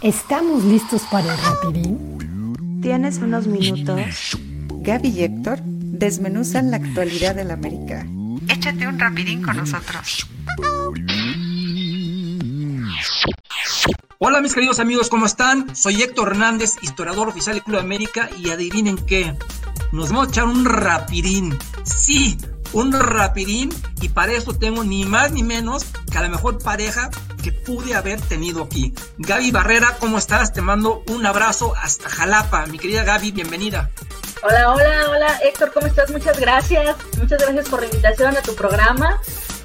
¿Estamos listos para el rapidín? ¿Tienes unos minutos? Gaby y Héctor desmenuzan la actualidad del América. Échate un rapidín con nosotros. Hola mis queridos amigos, ¿cómo están? Soy Héctor Hernández, historiador oficial del Club América y adivinen qué, nos vamos a echar un rapidín. Sí, un rapidín y para eso tengo ni más ni menos que a la mejor pareja que pude haber tenido aquí. Gaby Barrera, ¿cómo estás? Te mando un abrazo hasta Jalapa. Mi querida Gaby, bienvenida. Hola, hola, hola Héctor, ¿cómo estás? Muchas gracias. Muchas gracias por la invitación a tu programa.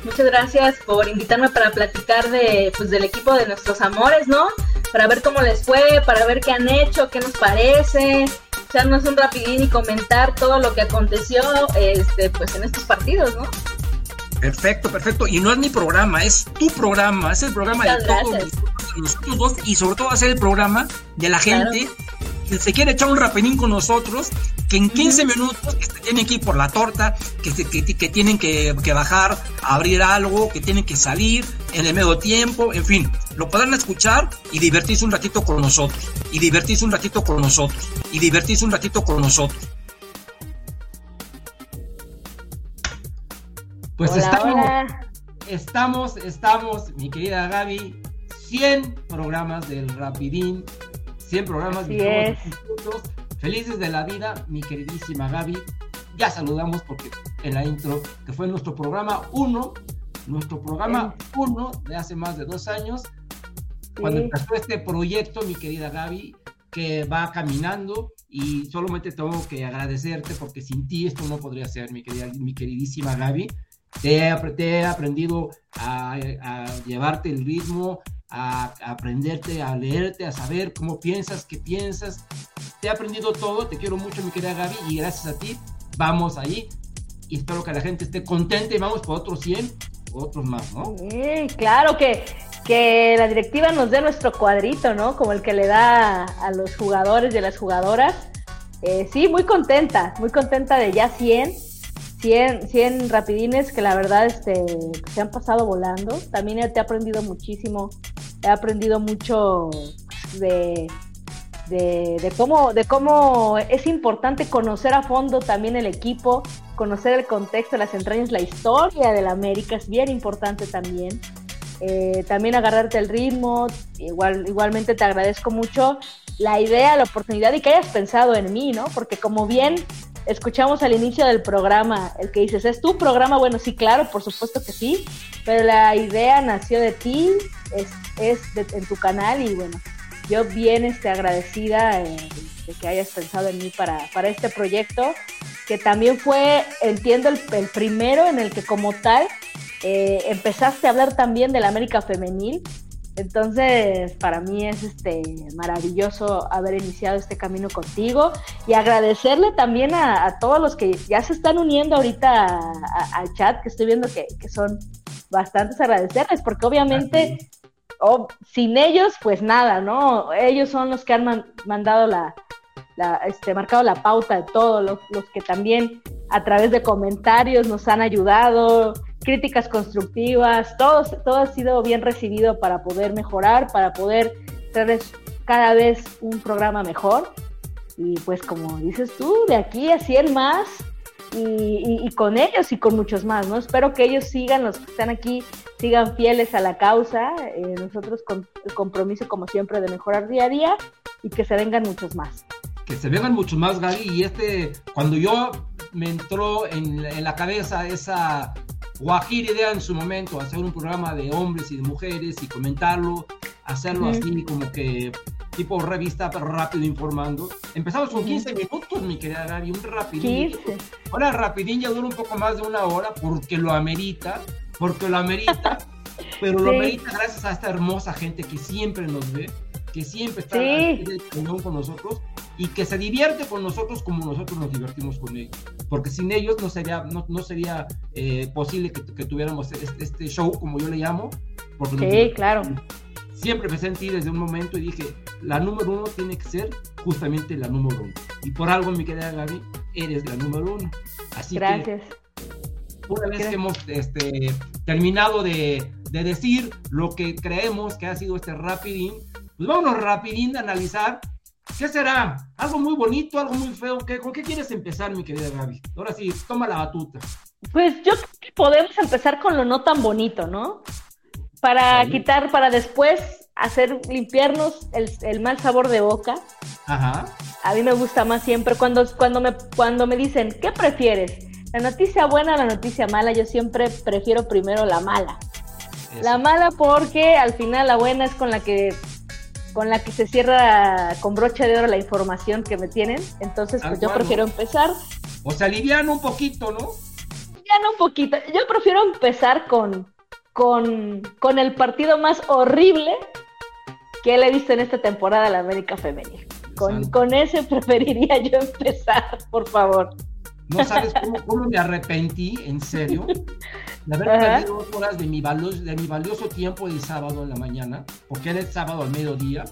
Muchas gracias por invitarme para platicar de, pues, del equipo de nuestros amores, ¿no? Para ver cómo les fue, para ver qué han hecho, qué nos parece, echarnos un rapidín y comentar todo lo que aconteció este, pues, en estos partidos, ¿no? Perfecto, perfecto. Y no es mi programa, es tu programa, es el programa de todos nosotros dos y sobre todo va a ser el programa de la gente que se quiere echar un rapidín con nosotros, que en 15 minutos que se tienen que ir por la torta, que, tienen que, que, bajar, abrir algo, que tienen que salir en el medio tiempo, en fin, lo podrán escuchar y divertirse un ratito con nosotros, y divertirse un ratito con nosotros, y divertirse un ratito con nosotros. Pues estamos, estamos, estamos, mi querida Gaby, 100 programas del Rapidín, 100 programas de felices de la vida, mi queridísima Gaby. Ya saludamos porque en la intro, que fue nuestro programa 1, nuestro programa 1 de hace más de dos años, cuando empezó este proyecto, mi querida Gaby, que va caminando y solamente tengo que agradecerte porque sin ti esto no podría ser, mi, querida, mi queridísima Gaby. Te he, aprendido a, llevarte el ritmo, a, aprenderte, a leerte, a saber cómo piensas, qué piensas. Te he aprendido todo, te quiero mucho, mi querida Gaby, y gracias a ti vamos ahí. Y espero que la gente esté contenta y vamos por otros 100, otros más, ¿no? Sí, claro que, que la directiva nos dé nuestro cuadrito, ¿no? Como el que le da a los jugadores y a las jugadoras. Eh, sí, muy contenta, muy contenta de ya 100 100, 100 rapidines que la verdad este, se han pasado volando. También te he aprendido muchísimo, he aprendido mucho de, de, cómo, de cómo es importante conocer a fondo también el equipo, conocer el contexto, las entrañas, la historia de la América es bien importante también. Eh, también agarrarte el ritmo, igual, igualmente te agradezco mucho la idea, la oportunidad y que hayas pensado en mí, ¿no? Porque como bien escuchamos al inicio del programa, el que dices, ¿es tu programa? Bueno, sí, claro, por supuesto que sí, pero la idea nació de ti, es, es en tu canal y bueno, yo bien este, agradecida eh, de que hayas pensado en mí para, para este proyecto, que también fue, entiendo, el, el primero en el que como tal eh, empezaste a hablar también de la América Femenil entonces, para mí es este maravilloso haber iniciado este camino contigo y agradecerle también a, todos los que ya se están uniendo ahorita al chat, que estoy viendo que, son bastantes agradecerles, porque obviamente sin ellos, pues nada, ¿no? Ellos son los que han mandado la, este, marcado la pauta de todo, los, los que también a través de comentarios nos han ayudado, críticas constructivas, todo, todo ha sido bien recibido para poder mejorar, para poder traerles cada vez un programa mejor. Y pues como dices tú, de aquí a 100 más y, con ellos y con muchos más, ¿no? Espero que ellos sigan, los que están aquí, sigan fieles a la causa, eh, nosotros con el compromiso como siempre de mejorar día a día y que se vengan muchos más. Que se vengan muchos más, Gaby, y este, cuando yo me entró en, en la cabeza esa Guajir idea en su momento, hacer un programa de hombres y de mujeres y comentarlo, hacerlo así como que tipo revista, pero rápido informando. Empezamos con 15 minutos, mi querida Gaby, un rapidín. Ahora rapidín ya dura un poco más de una hora porque lo amerita, porque lo amerita, pero lo amerita gracias a esta hermosa gente que siempre nos ve, que siempre está en con nosotros y que se divierte con nosotros como nosotros nos divertimos con ellos. Porque sin ellos no sería, no, no sería eh, posible que, que, tuviéramos este, este, show, como yo le llamo. Porque sí, claro. Siempre me sentí desde un momento y dije, la número uno tiene que ser justamente la número uno. Y por algo, mi querida Gaby, eres la número uno. Así Gracias. que, una vez que hemos este, terminado de, de decir lo que creemos que ha sido este rapidín, pues vámonos rapidín a analizar ¿Qué será? ¿Algo muy bonito, algo muy feo? ¿Qué, ¿Con qué quieres empezar, mi querida Gaby? Ahora sí, toma la batuta. Pues yo creo que podemos empezar con lo no tan bonito, ¿no? Para quitar, para después hacer, limpiarnos el, el, mal sabor de boca. Ajá. A mí me gusta más siempre cuando, cuando, me, cuando me dicen, ¿qué prefieres? ¿La noticia buena o la noticia mala? Yo siempre prefiero primero la mala. La mala porque al final la buena es con la que con la que se cierra con brocha de oro la información que me tienen. Entonces, pues yo prefiero empezar. O sea, alivian un poquito, ¿no? Alivian un poquito. Yo prefiero empezar con, con, con el partido más horrible que le he visto en esta temporada a la América Femenil. Con, con, ese preferiría yo empezar, por favor. No sabes cómo, cómo me arrepentí, en serio, de haber perdido dos horas de mi, valioso, de mi valioso tiempo el sábado en la mañana, porque era el sábado al mediodía.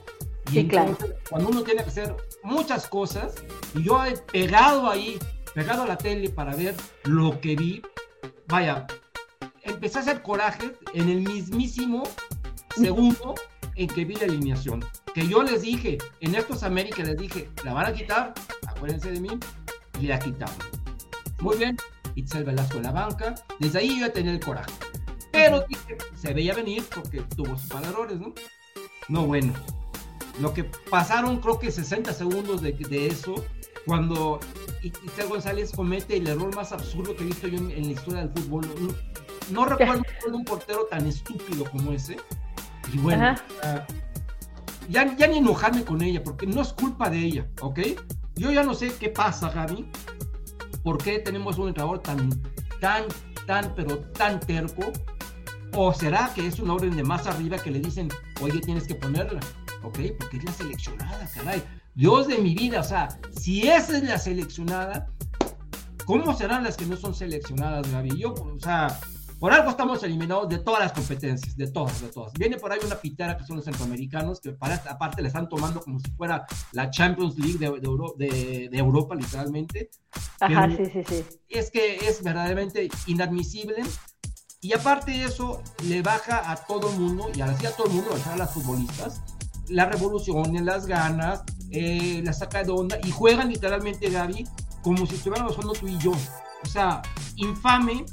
Y sí, claro. cuando uno tiene que hacer muchas cosas, y yo he pegado ahí, pegado a la tele para ver lo que vi, vaya, empecé a hacer coraje en el mismísimo segundo en que vi la alineación. Que yo les dije, en estos América les dije, la van a quitar, acuérdense de mí, y la quitaron. Muy bien, Itzel Velasco en la banca. Desde ahí yo ya tenía el coraje. Pero dije, se veía venir porque tuvo sus valores, ¿no? No, bueno. Lo que pasaron, creo que 60 segundos de, de eso, cuando Itzel González comete el error más absurdo que he visto yo en, la historia del fútbol. No, recuerdo un portero tan estúpido como ese. Y bueno, ya, ya ni enojarme con ella, porque no es culpa de ella, ¿ok? Yo ya no sé qué pasa, Gaby, ¿Por qué tenemos un entrenador tan, tan, tan, pero tan terco? ¿O será que es una orden de más arriba que le dicen, oye, tienes que ponerla? ¿Ok? Porque es la seleccionada, caray. Dios de mi vida, o sea, si esa es la seleccionada, ¿cómo serán las que no son seleccionadas, Gaby? Yo, o sea, por algo estamos eliminados de todas las competencias, de todas, de todas. Viene por ahí una pitera que son los centroamericanos, que para, aparte le están tomando como si fuera la Champions League de, de, Europa, literalmente. Ajá, sí, sí, sí. Es que es verdaderamente inadmisible. Y aparte de eso, le baja a todo el mundo, y así a todo el mundo, a las futbolistas, la revolución, las ganas, eh, la saca de onda, y juegan literalmente, Gaby, como si estuviéramos jugando tú y yo. O sea, infame,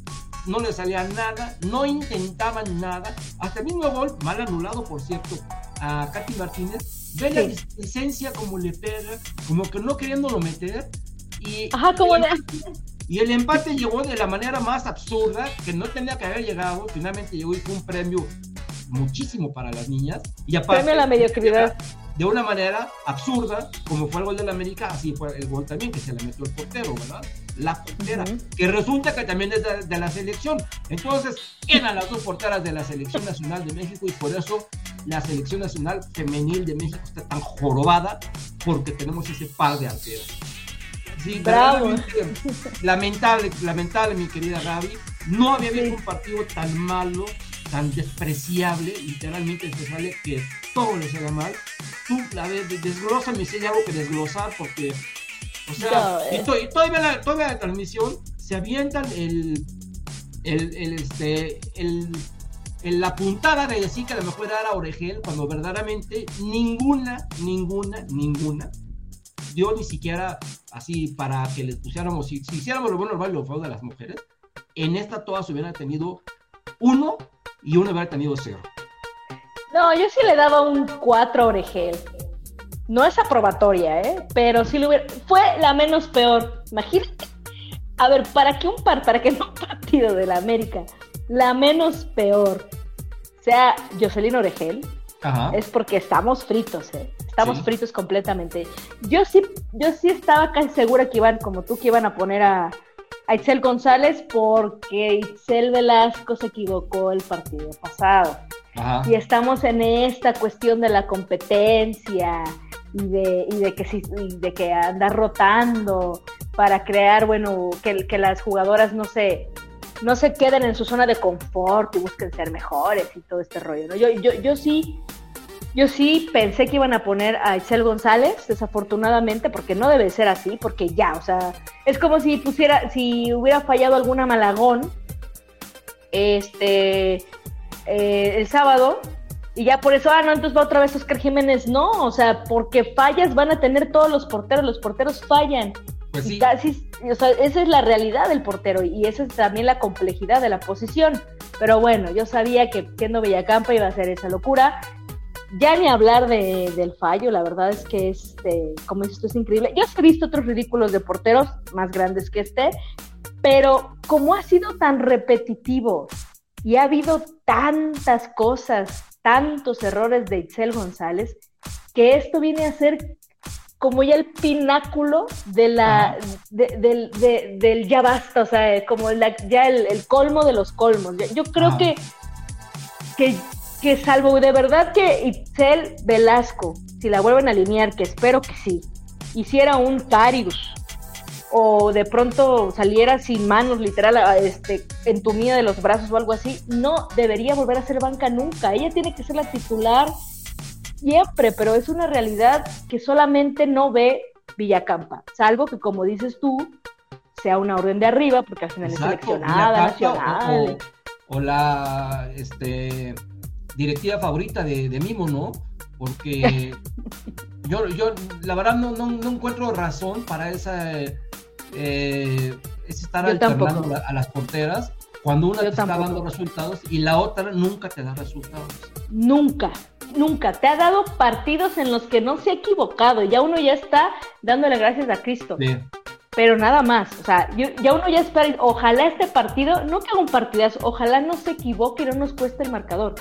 no le salía nada, no intentaban nada. Hasta el mismo gol, mal anulado, por cierto, a Katy Martínez. Ve la licencia como le pega, como que no queriéndolo meter. Y, Ajá, como el, y el empate llegó de la manera más absurda, que no tenía que haber llegado. Finalmente llegó y fue un premio muchísimo para las niñas. Y aparte, premio a la mediocridad de una manera absurda, como fue el gol de la América, así fue el gol también que se le metió el portero, ¿verdad? La portera, que resulta que también es de, la selección. Entonces, eran las dos porteras de la selección nacional de México y por eso la selección nacional femenil de México está tan jorobada porque tenemos ese par de arqueros. Sí, Bravo. Lamentable, lamentable, mi querida Gaby. No había visto un partido tan malo, tan despreciable, literalmente se sale que le sale mal tú, a ver, desglósame si hay algo que desglosar, porque, o sea, y, todavía, la, todavía la transmisión se avientan el, el, el este, el, la puntada de decir que a lo mejor era a Oregel, cuando verdaderamente ninguna, ninguna, ninguna dio ni siquiera así para que les pusiéramos, si, hiciéramos lo bueno, lo malo y lo feo de las mujeres, en esta todas hubieran tenido uno y uno hubiera tenido cero. No, yo sí le daba un 4 a Oregel. No es aprobatoria, ¿eh? Pero sí lo hubiera... Fue la menos peor. Imagínate. A ver, para que un par, para que no un partido de la América, la menos peor sea Jocelyn Oregel, es porque estamos fritos, ¿eh? Estamos fritos completamente. Yo sí, yo sí estaba casi segura que iban, como tú, que iban a poner a, a Itzel González porque Itzel Velasco se equivocó el partido pasado. Y estamos en esta cuestión de la competencia y de, y de que si, de que andar rotando para crear, bueno, que, que las jugadoras no se, no se queden en su zona de confort y busquen ser mejores y todo este rollo. ¿no? Yo, yo, yo sí, yo sí pensé que iban a poner a Itzel González, desafortunadamente, porque no debe ser así, porque ya, o sea, es como si pusiera, si hubiera fallado alguna Malagón, este, eh, el sábado y ya por eso, ah, no, entonces va otra vez Oscar Jiménez. No, o sea, porque fallas van a tener todos los porteros, los porteros fallan. Pues sí. o sea, esa es la realidad del portero y esa es también la complejidad de la posición. Pero bueno, yo sabía que siendo Villacampa iba a ser esa locura. Ya ni hablar de, del fallo, la verdad es que este, como dices, es increíble. Yo he visto otros ridículos de porteros más grandes que este, pero como ha sido tan repetitivo y ha habido tantas cosas, tantos errores de Itzel González, que esto viene a ser como ya el pináculo de la, del ya basta, o sea, como ya el, colmo de los colmos. Yo creo que, que, que, salvo de verdad que Itzel Velasco, si la vuelven a alinear, que espero que sí, hiciera un Carius o de pronto saliera sin manos, literal, este, entumida de los brazos o algo así, no debería volver a ser banca nunca. Ella tiene que ser la titular siempre, pero es una realidad que solamente no ve Villacampa, salvo que, como dices tú, sea una orden de arriba, porque al final es seleccionada, nacional. O, la este, directiva favorita de, Mimo, ¿no? Porque yo, yo, la verdad, no, no, encuentro razón para esa. Eh, es estar alternando a las porteras cuando una te está dando resultados y la otra nunca te da resultados. Nunca nunca. Te ha dado partidos en los que no se ha equivocado. Ya uno ya está dándole gracias a Cristo. Pero nada más. O sea, ya uno ya espera. Ojalá este partido, no que haga un partidazo, ojalá no se equivoque y no nos cueste el marcador.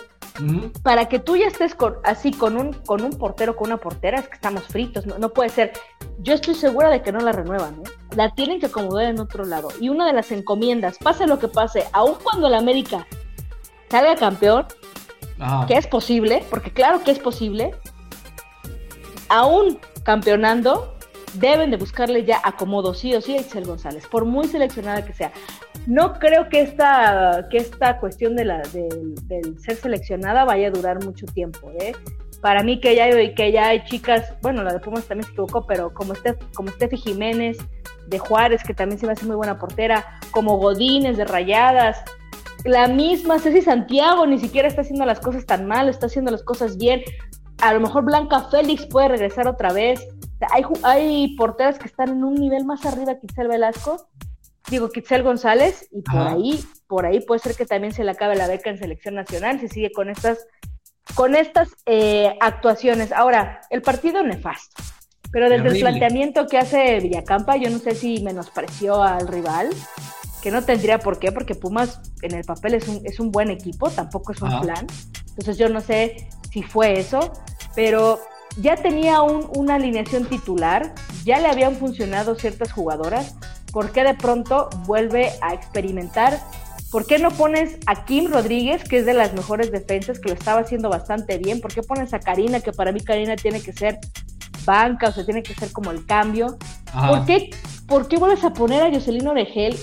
Para que tú ya estés así con un, con un portero, con una portera, es que estamos fritos. No, puede ser. Yo estoy segura de que no la renuevan. ¿eh? La tienen que acomodar en otro lado. Y una de las encomiendas, pase lo que pase, aun cuando la América salga campeón, que es posible, porque claro que es posible, aún campeonando, deben de buscarle ya acomodo sí o sí a González, por muy seleccionada que sea. No creo que esta, que esta cuestión de la, del ser seleccionada vaya a durar mucho tiempo. ¿eh? Para mí que ya, que ya hay chicas, bueno, la de Pumas también se equivocó, pero como, Steph, como Steffi Jiménez de Juárez, que también se va a hacer muy buena portera, como Godínez de Rayadas, la misma Ceci Santiago ni siquiera está haciendo las cosas tan mal, está haciendo las cosas bien. A lo mejor Blanca Félix puede regresar otra vez. Hay, hay porteras que están en un nivel más arriba que Itzel Velasco, digo Kitzel González, y por ahí, por ahí puede ser que también se le acabe la beca en selección nacional, se sigue con estas, con estas eh, actuaciones. Ahora, el partido nefasto. Pero desde el planteamiento que hace Villacampa, yo no sé si menospreció al rival, que no tendría por qué, porque Pumas en el papel es un, es un buen equipo, tampoco es un plan. Entonces yo no sé si fue eso, pero ya tenía un, una alineación titular, ya le habían funcionado ciertas jugadoras, ¿por qué de pronto vuelve a experimentar? ¿Por qué no pones a Kim Rodríguez, que es de las mejores defensas, que lo estaba haciendo bastante bien? ¿Por qué pones a Karina, que para mí Karina tiene que ser banca, o sea, tiene que ser como el cambio? ¿Por qué, ¿Por qué vuelves a poner a Jocelyn Oregel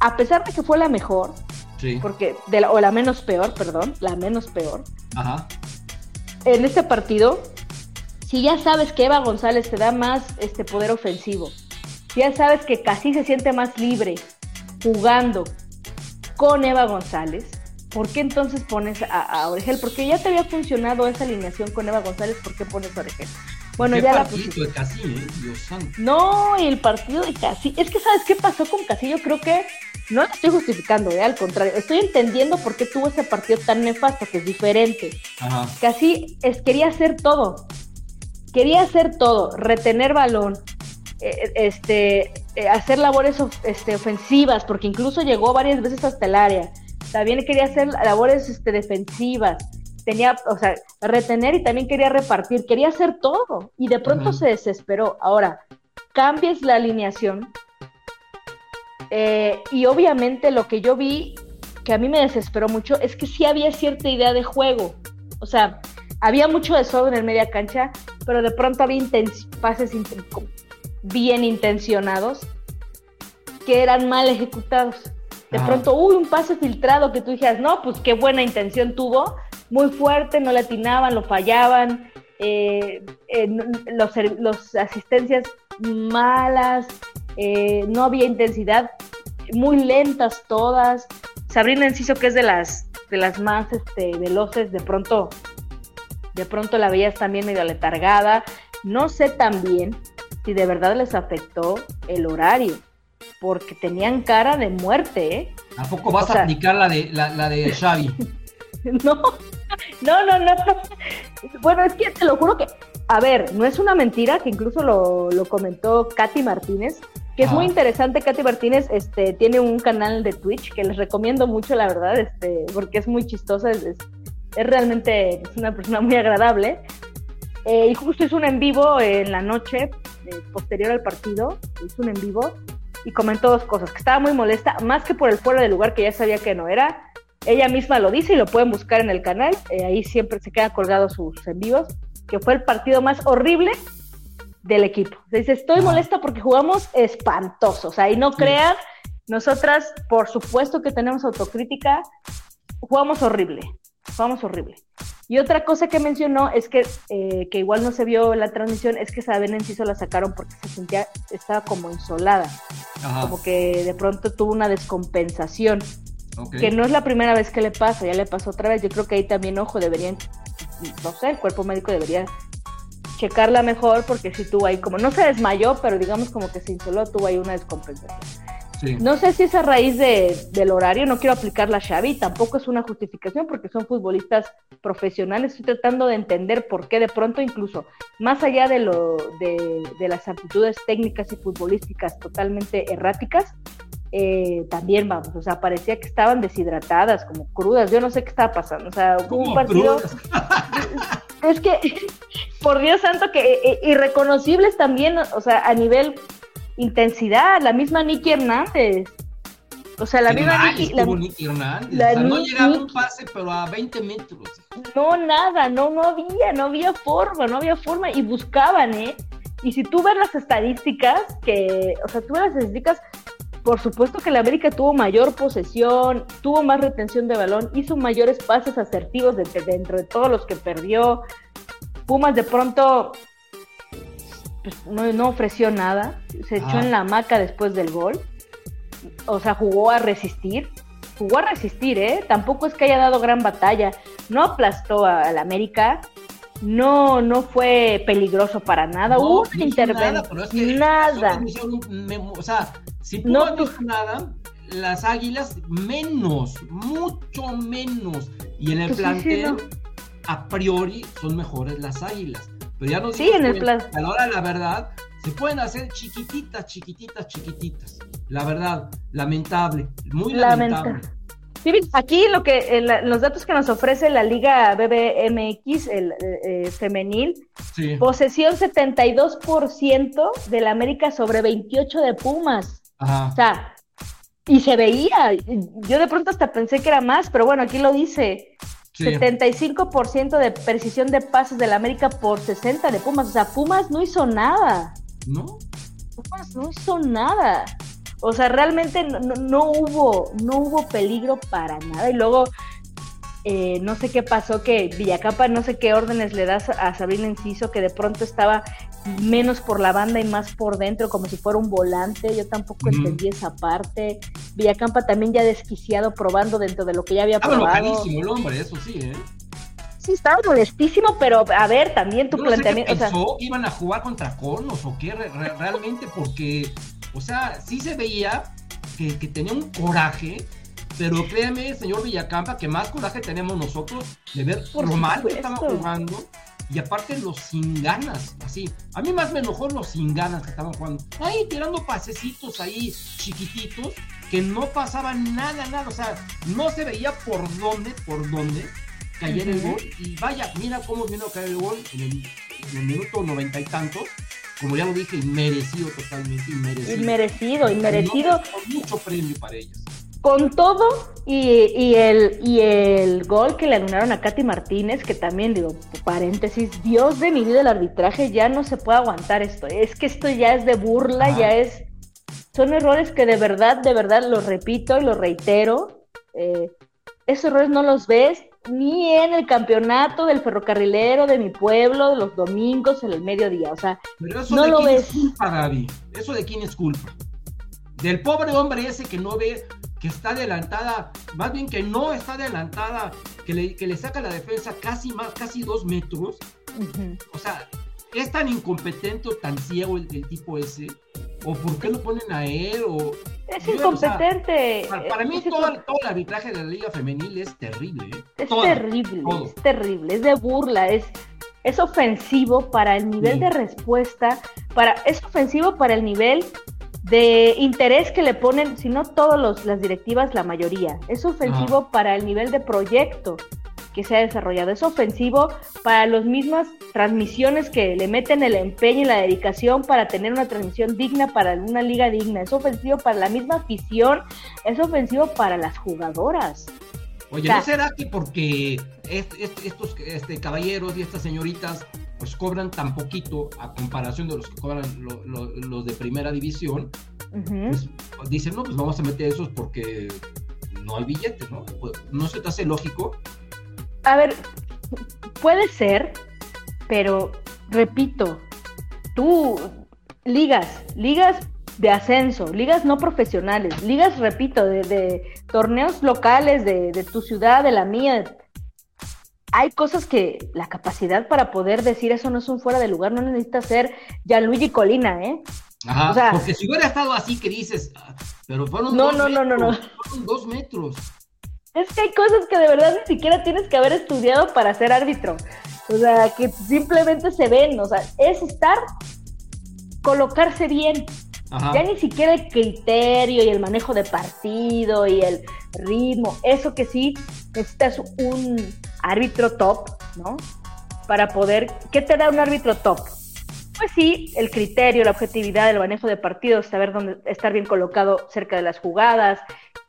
a pesar de que fue la mejor, porque de la, o la menos peor, perdón, la menos peor, en este partido, si ya sabes que Eva González te da más este poder ofensivo, si ya sabes que casi se siente más libre jugando con Eva González, ¿por qué entonces pones a, a Oregel? Porque ya te había funcionado esa alineación con Eva González, ¿por qué pones a Oregel? Bueno, ya la pusiste. de Casi, ¿eh? Dios santo. No, el partido de Casi. Es que, ¿sabes qué pasó con Casi? Yo creo que no lo estoy justificando, ¿eh? al contrario. Estoy entendiendo por qué tuvo ese partido tan nefasto, que es diferente. Ajá. Casi es, quería hacer todo. Quería hacer todo. Retener balón. Eh, este, eh, hacer labores este, ofensivas, porque incluso llegó varias veces hasta el área. También quería hacer labores este, defensivas tenía, o sea, retener y también quería repartir, quería hacer todo y de pronto se desesperó. Ahora, cambies la alineación eh, y obviamente lo que yo vi que a mí me desesperó mucho es que sí había cierta idea de juego, o sea, había mucho desorden en media cancha, pero de pronto había pases bien intencionados que eran mal ejecutados. De pronto, uy, un pase filtrado que tú dijeras, no, pues qué buena intención tuvo, muy fuerte, no le atinaban, lo fallaban, eh, eh, los, asistencias malas, eh, no había intensidad, muy lentas todas. Sabrina Enciso, que es de las, de las más este, veloces, de pronto De pronto la veías también medio letargada. No sé también si de verdad les afectó el horario, porque tenían cara de muerte, ¿eh? ¿A poco vas a aplicar la de, la, de Xavi? no, no, no, no. Bueno, es que te lo juro que, a ver, no es una mentira, que incluso lo, lo comentó Katy Martínez, que es muy interesante. Katy Martínez este, tiene un canal de Twitch que les recomiendo mucho, la verdad, este, porque es muy chistosa, es, realmente es una persona muy agradable. Eh, y justo hizo un en vivo en la noche, eh, posterior al partido, hizo un en vivo y comentó dos cosas, que estaba muy molesta, más que por el fuera de lugar que ya sabía que no era. Ella misma lo dice y lo pueden buscar en el canal, eh, ahí siempre se quedan colgados sus en vivos, que fue el partido más horrible del equipo. Se dice, estoy molesta porque jugamos espantosos. O sea, y no crean, nosotras, por supuesto que tenemos autocrítica, jugamos horrible, jugamos horrible. Y otra cosa que mencionó es que, eh, que igual no se vio la transmisión, es que Saben Enciso la sacaron porque se sentía, estaba como insolada, como que de pronto tuvo una descompensación, que no es la primera vez que le pasa, ya le pasó otra vez, yo creo que ahí también, ojo, deberían, no sé, el cuerpo médico debería checarla mejor porque si tuvo ahí como, no se desmayó, pero digamos como que se insoló, tuvo ahí una descompensación. No sé si es a raíz de, del horario, no quiero aplicar la Xavi, tampoco es una justificación porque son futbolistas profesionales, estoy tratando de entender por qué de pronto incluso, más allá de, lo, de, de las aptitudes técnicas y futbolísticas totalmente erráticas, eh, también vamos, o sea, parecía que estaban deshidratadas, como crudas, yo no sé qué estaba pasando, o sea, un partido... es que, por Dios santo, que eh, irreconocibles también, o sea, a nivel intensidad, la misma Nicky Hernández. O sea, la misma Nicky, la, Hernández. no llegaba un pase, pero a 20 metros. No, nada, no, no había, no había forma, no había forma. Y buscaban, ¿eh? Y si tú ves las estadísticas, que, o sea, tú ves las estadísticas, por supuesto que la América tuvo mayor posesión, tuvo más retención de balón, hizo mayores pases asertivos dentro de todos los que perdió. Pumas de pronto pues, no, ofreció nada, se echó en la hamaca después del gol, o sea, jugó a resistir, jugó a resistir, ¿eh? Tampoco es que haya dado gran batalla, no aplastó a, la América, no, no fue peligroso para nada, no, hubo intervención, nada. o sea, si no hizo nada, las águilas menos, mucho menos, y en el pues plantel a priori son mejores las águilas. Pero ya no sí, en el plan. A la hora de la verdad, se pueden hacer chiquititas, chiquititas, chiquititas. La verdad, lamentable, muy lamentable. Sí, aquí lo que los datos que nos ofrece la Liga BBMX, el eh, eh, femenil, posesión 72% de la América sobre 28 de Pumas. O sea, y se veía, yo de pronto hasta pensé que era más, pero bueno, aquí lo dice. 75% de precisión de pases del América por 60 de Pumas. O sea, Pumas no hizo nada. ¿No? Pumas no hizo nada. O sea, realmente no, hubo, no hubo peligro para nada. Y luego, eh, no sé qué pasó, que Villacampa no sé qué órdenes le das a Sabrina Enciso, que de pronto estaba menos por la banda y más por dentro, como si fuera un volante. Yo tampoco entendí esa parte. Villacampa también ya desquiciado probando dentro de lo que ya había estaba probado. el hombre, eso sí, ¿eh? Sí, estaba molestísimo, pero a ver, también tu planteamiento. pensó, ¿Iban a jugar contra conos o qué realmente? Porque, o sea, sí se veía que, tenía un coraje pero créeme, señor Villacampa, que más coraje tenemos nosotros de ver Por lo mal que estaba jugando y aparte los sin ganas, así. A mí más me enojó los sin ganas que estaban jugando. Ahí tirando pasecitos ahí chiquititos que no pasaban nada, nada. O sea, no se veía por dónde, por dónde cayera el gol. Y vaya, mira cómo vino a caer el gol en el, minuto noventa y tantos. Como ya lo dije, inmerecido totalmente, inmerecido. Inmerecido, inmerecido. mucho premio para ellas con todo y, el, y el gol que le anularon a Katy Martínez, que también digo, paréntesis, Dios de mi vida, el arbitraje ya no se puede aguantar esto. Es que esto ya es de burla, ya es... Son errores que de verdad, de verdad, los repito y los reitero. Eh, esos errores no los ves ni en el campeonato del ferrocarrilero de mi pueblo, de los domingos, en el mediodía. O sea, no lo ves. culpa, Gaby? ¿Eso de quién es culpa? Del pobre hombre ese que no ve que está adelantada, más bien que no está adelantada, que le, que le saca la defensa casi más, casi dos metros. O sea, es tan incompetente o tan ciego el, tipo ese, o por qué lo ponen a él, o... Es incompetente. para, mí todo, el arbitraje de la liga femenil es terrible. ¿eh? Es terrible, es terrible, es de burla, es, es ofensivo para el nivel de respuesta, para, es ofensivo para el nivel de interés que le ponen, si no todas las directivas, la mayoría. Es ofensivo para el nivel de proyecto que se ha desarrollado. Es ofensivo para las mismas transmisiones que le meten el empeño y la dedicación para tener una transmisión digna para una liga digna. Es ofensivo para la misma afición. Es ofensivo para las jugadoras. Oye, ¿no será que porque estos este, caballeros y estas señoritas pues cobran tan poquito a comparación de los que cobran los de primera división, pues dicen, no, pues vamos a meter esos porque no hay billetes, ¿no? Pues, ¿No se te hace lógico? A ver, puede ser, pero repito, tú, ligas, ligas de ascenso, ligas no profesionales, ligas, repito, de, torneos locales de, de, tu ciudad, de la mía, hay cosas que la capacidad para poder decir eso no es un fuera de lugar, no necesita ser Gianluigi Colina, ¿eh? Ajá, porque si hubiera estado así que dices, ah, pero fueron no, dos no, metros, no, no, no. Fueron dos metros. Es que hay cosas que de verdad ni siquiera tienes que haber estudiado para ser árbitro. O sea, que simplemente se ven, o sea, es estar, colocarse bien. Ya ni siquiera el criterio y el manejo de partido y el ritmo, eso que sí necesitas un árbitro top, ¿no? Para poder, ¿qué te da un árbitro top? Pues sí, el criterio, la objetividad, el manejo de partidos, saber dónde estar bien colocado cerca de las jugadas,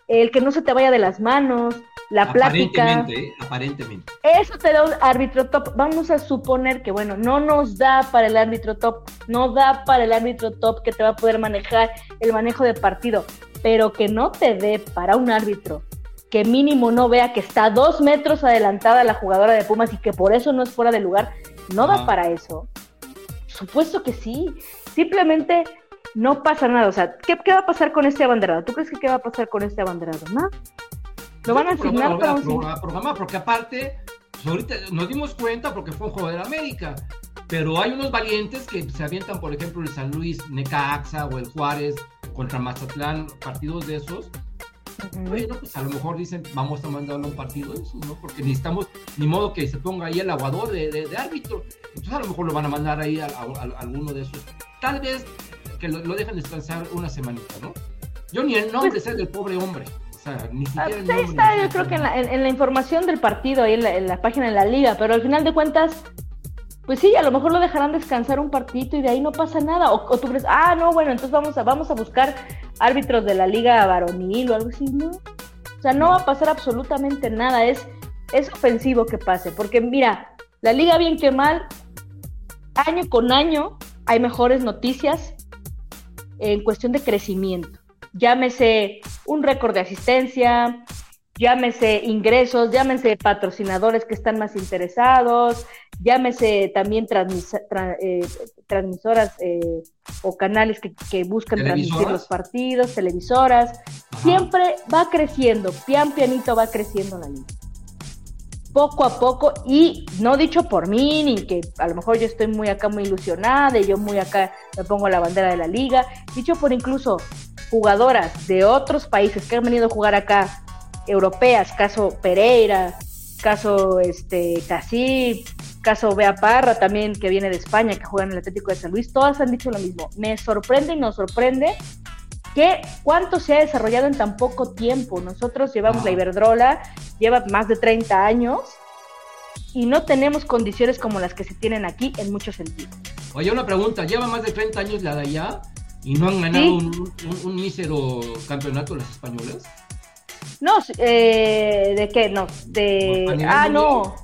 el que no se te vaya de las manos, la plática. Aparentemente, ¿eh? aparentemente. Eso te da un árbitro top. Vamos a suponer que, bueno, no nos da para el árbitro top, no da para el árbitro top que te va a poder manejar el manejo de partido, pero que no te dé para un árbitro que mínimo no vea que está dos metros adelantada la jugadora de Pumas y que por eso no es fuera de lugar, no da para eso. Supuesto que sí. Simplemente no pasa nada. O sea, ¿qué, va a pasar con este abanderado? ¿Tú crees que qué va a pasar con este abanderado? ¿No? Lo van a asignar para un... porque aparte, pues, ahorita nos dimos cuenta porque fue un juego de la América. Pero hay unos valientes que se avientan, por ejemplo, el San Luis Necaxa o el Juárez contra Mazatlán, partidos de esos bueno, pues a lo mejor dicen, vamos a mandarle un partido de eso, ¿no? Porque necesitamos, ni modo que se ponga ahí el aguador de, árbitro. Entonces a lo mejor lo van a mandar ahí a, alguno de esos. Tal vez que lo, dejen descansar una semanita, ¿no? Yo ni el nombre pues, sé del pobre hombre. O sea, ni siquiera el ah, nombre, está, yo creo que en la, en, la, información del partido, ahí en la, en la página de la liga, pero al final de cuentas, pues sí, a lo mejor lo dejarán descansar un partito y de ahí no pasa nada. O, tú crees, ah, no, bueno, entonces vamos a, vamos a buscar árbitros de la liga varonil o algo así, ¿no? O sea, no va a pasar absolutamente nada. Es, es ofensivo que pase, porque mira, la liga bien que mal, año con año hay mejores noticias en cuestión de crecimiento. Llámese un récord de asistencia, llámese ingresos, llámese patrocinadores que están más interesados, llámese también eh, transmisoras eh, o canales que, buscan transmitir los partidos, televisoras. Siempre va creciendo, pian pianito va creciendo la liga. Poco a poco, y no dicho por mí, ni que a lo mejor yo estoy muy acá muy ilusionada y yo muy acá me pongo la bandera de la liga, dicho por incluso jugadoras de otros países que han venido a jugar acá europeas, caso Pereira, caso este Casí, caso Bea Parra también que viene de España, que juega en el Atlético de San Luis, todas han dicho lo mismo. Me sorprende y nos sorprende que cuánto se ha desarrollado en tan poco tiempo. Nosotros llevamos la Iberdrola, lleva más de 30 años y no tenemos condiciones como las que se tienen aquí en muchos sentidos. Oye, una pregunta, lleva más de 30 años la de allá y no han ganado un, un mísero campeonato las españolas. No, eh, ¿de qué? No, de... Ah, no.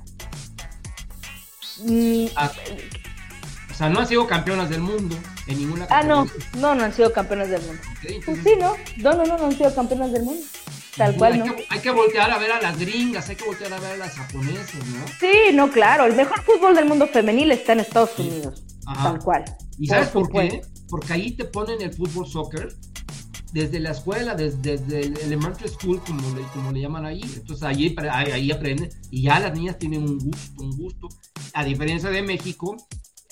Mm, ah, o sea, no han sido campeonas del mundo en ninguna Ah, no, no, no han sido campeonas del mundo. pues sí, ¿no? No, no, no, no han sido campeonas del mundo. Tal cual, hay ¿no? Que, hay que voltear a ver a las gringas, hay que voltear a ver a las japonesas, ¿no? Sí, no, claro. El mejor fútbol del mundo femenil está en Estados Unidos. Tal cual. ¿Y sabes por, qué? Porque ahí te ponen el fútbol soccer desde la escuela, desde, el elementary school, como le, como le llaman ahí. Entonces ahí, ahí aprenden y ya las niñas tienen un gusto, un gusto. A diferencia de México,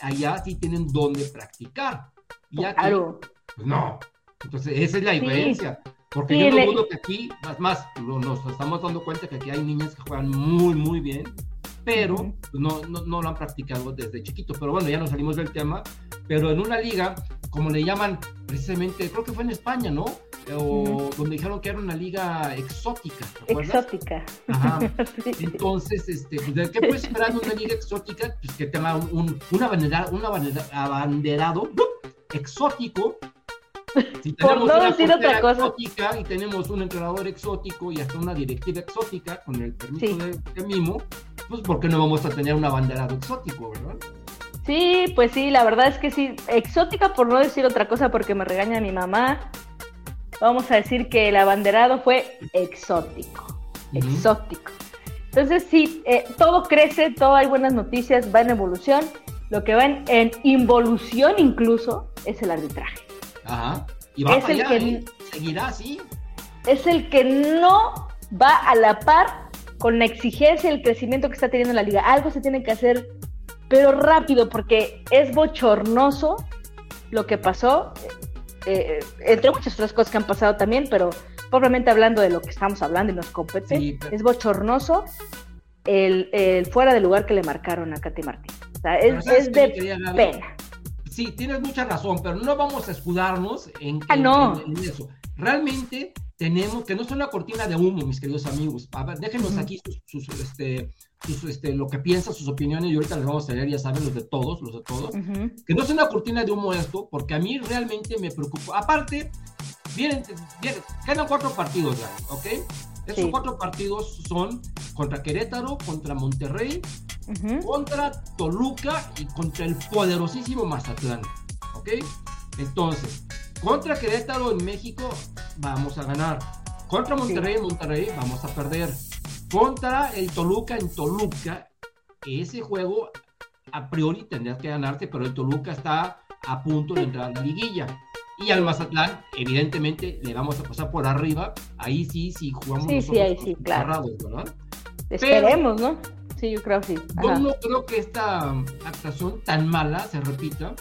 allá sí tienen donde practicar. Y aquí, claro. pues no. Entonces esa es la diferencia. Porque yo no dudo que aquí, más, más, nos estamos dando cuenta que aquí hay niñas que juegan muy, muy bien, pero pues, no, no, no, lo han practicado desde chiquito. Pero bueno, ya nos salimos del tema. Pero en una liga, como le llaman precisamente, creo que fue en España, ¿no? O donde dijeron que era una liga exótica. Exótica. Ajá. Entonces, este, pues, ¿qué puedes esperar de una liga exótica? Pues que tenga un, un, abanderado exótico si tenemos no decir otra cosa. exótica y tenemos un entrenador exótico y hasta una directiva exótica con el permiso de, Mimo, pues ¿por qué no vamos a tener un abanderado exótico, verdad? Sí, pues sí, la verdad es que sí, exótica por no decir otra cosa porque me regaña mi mamá. Vamos a decir que el abanderado fue exótico, exótico. Entonces sí, eh, todo crece, todo hay buenas noticias, va en evolución. Lo que va en involución incluso es el arbitraje. Ajá. Y va es el que, ¿eh? Seguirá así. Es el que no va a la par con la exigencia y el crecimiento que está teniendo la liga. Algo se tiene que hacer, pero rápido, porque es bochornoso lo que pasó, eh, entre muchas otras cosas que han pasado también, pero probablemente hablando de lo que estamos hablando y nos compete, es bochornoso el, fuera de lugar que le marcaron a Katy Martín. O sea, es, de pena sí, tienes mucha razón, pero no vamos a escudarnos en, ah, eso. Realmente tenemos, que no es una cortina de humo, mis queridos amigos. déjenos aquí sus, este, este, lo que piensan, sus opiniones, y ahorita les vamos a leer, ya saben, los de todos, los de todos. Que no es una cortina de humo esto, porque a mí realmente me preocupa. Aparte, vienen, vienen quedan cuatro partidos ya, ¿ok? Esos cuatro partidos son contra Querétaro, contra Monterrey, contra Toluca y contra el poderosísimo Mazatlán. ¿Ok? Entonces, contra Querétaro en México vamos a ganar. Contra Monterrey en Monterrey vamos a perder. Contra el Toluca en Toluca, ese juego a priori tendría que ganarse, pero el Toluca está a punto de entrar a la liguilla. Y al Mazatlán, evidentemente, le vamos a pasar por arriba. Ahí sí, sí jugamos sí, sí, ahí sí, claro. ¿verdad? Esperemos, ¿no? Sí, yo creo sí. Yo no creo que esta actuación tan mala se repita,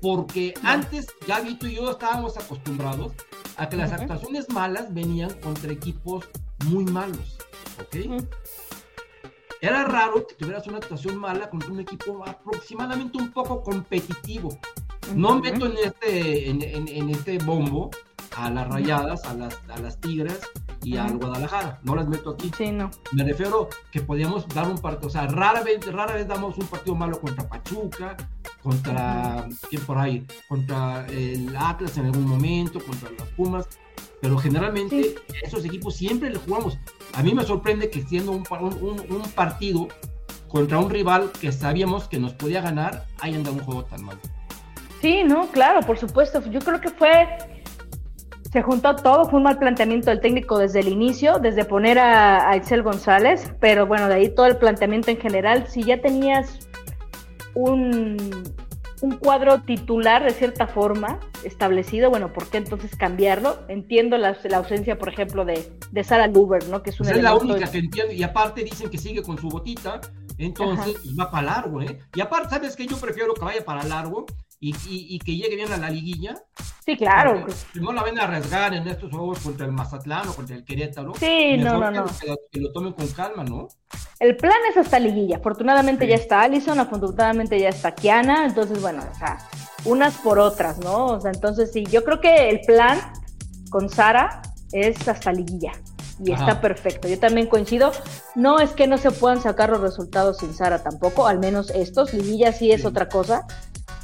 porque antes Gaby, tú y yo estábamos acostumbrados a que las actuaciones malas venían contra equipos muy malos, ¿ok? Era raro que tuvieras una actuación mala contra un equipo aproximadamente un poco competitivo. No meto en este, en, este bombo a las rayadas, a las, a las tigres y al Guadalajara. No las meto aquí. Sí, no. Me refiero que podíamos dar un partido, o sea, rara vez, rara vez damos un partido malo contra Pachuca, contra, ¿quién por ahí? Contra el Atlas en algún momento, contra las Pumas, pero generalmente esos equipos siempre le jugamos. A mí me sorprende que siendo un, un, un partido contra un rival que sabíamos que nos podía ganar, hayan dado un juego tan malo. Sí, no, claro, por supuesto. Yo creo que fue, se juntó todo, fue un mal planteamiento del técnico desde el inicio, desde poner a, a Excel González, pero bueno, de ahí todo el planteamiento en general. Si ya tenías un, un cuadro titular de cierta forma establecido, bueno, ¿por qué entonces cambiarlo? Entiendo la, la ausencia, por ejemplo, de, de Sara Luber, ¿no? Que es una pues es la única que entiendo, y aparte dicen que sigue con su botita, entonces y va para largo, ¿eh? Y aparte, ¿sabes qué? Yo prefiero que vaya para largo y, que llegue bien a la liguilla. Sí, claro. no la ven a arriesgar en estos juegos contra el Mazatlán o contra el Querétaro. Sí, no, no, no. Que, lo tomen con calma, ¿no? El plan es hasta liguilla. Afortunadamente ya está Alison, afortunadamente ya está Kiana, entonces, bueno, o sea, unas por otras, ¿no? O sea, entonces sí, yo creo que el plan con Sara es hasta liguilla y está perfecto. Yo también coincido. No es que no se puedan sacar los resultados sin Sara tampoco, al menos estos. Liguilla sí es otra cosa,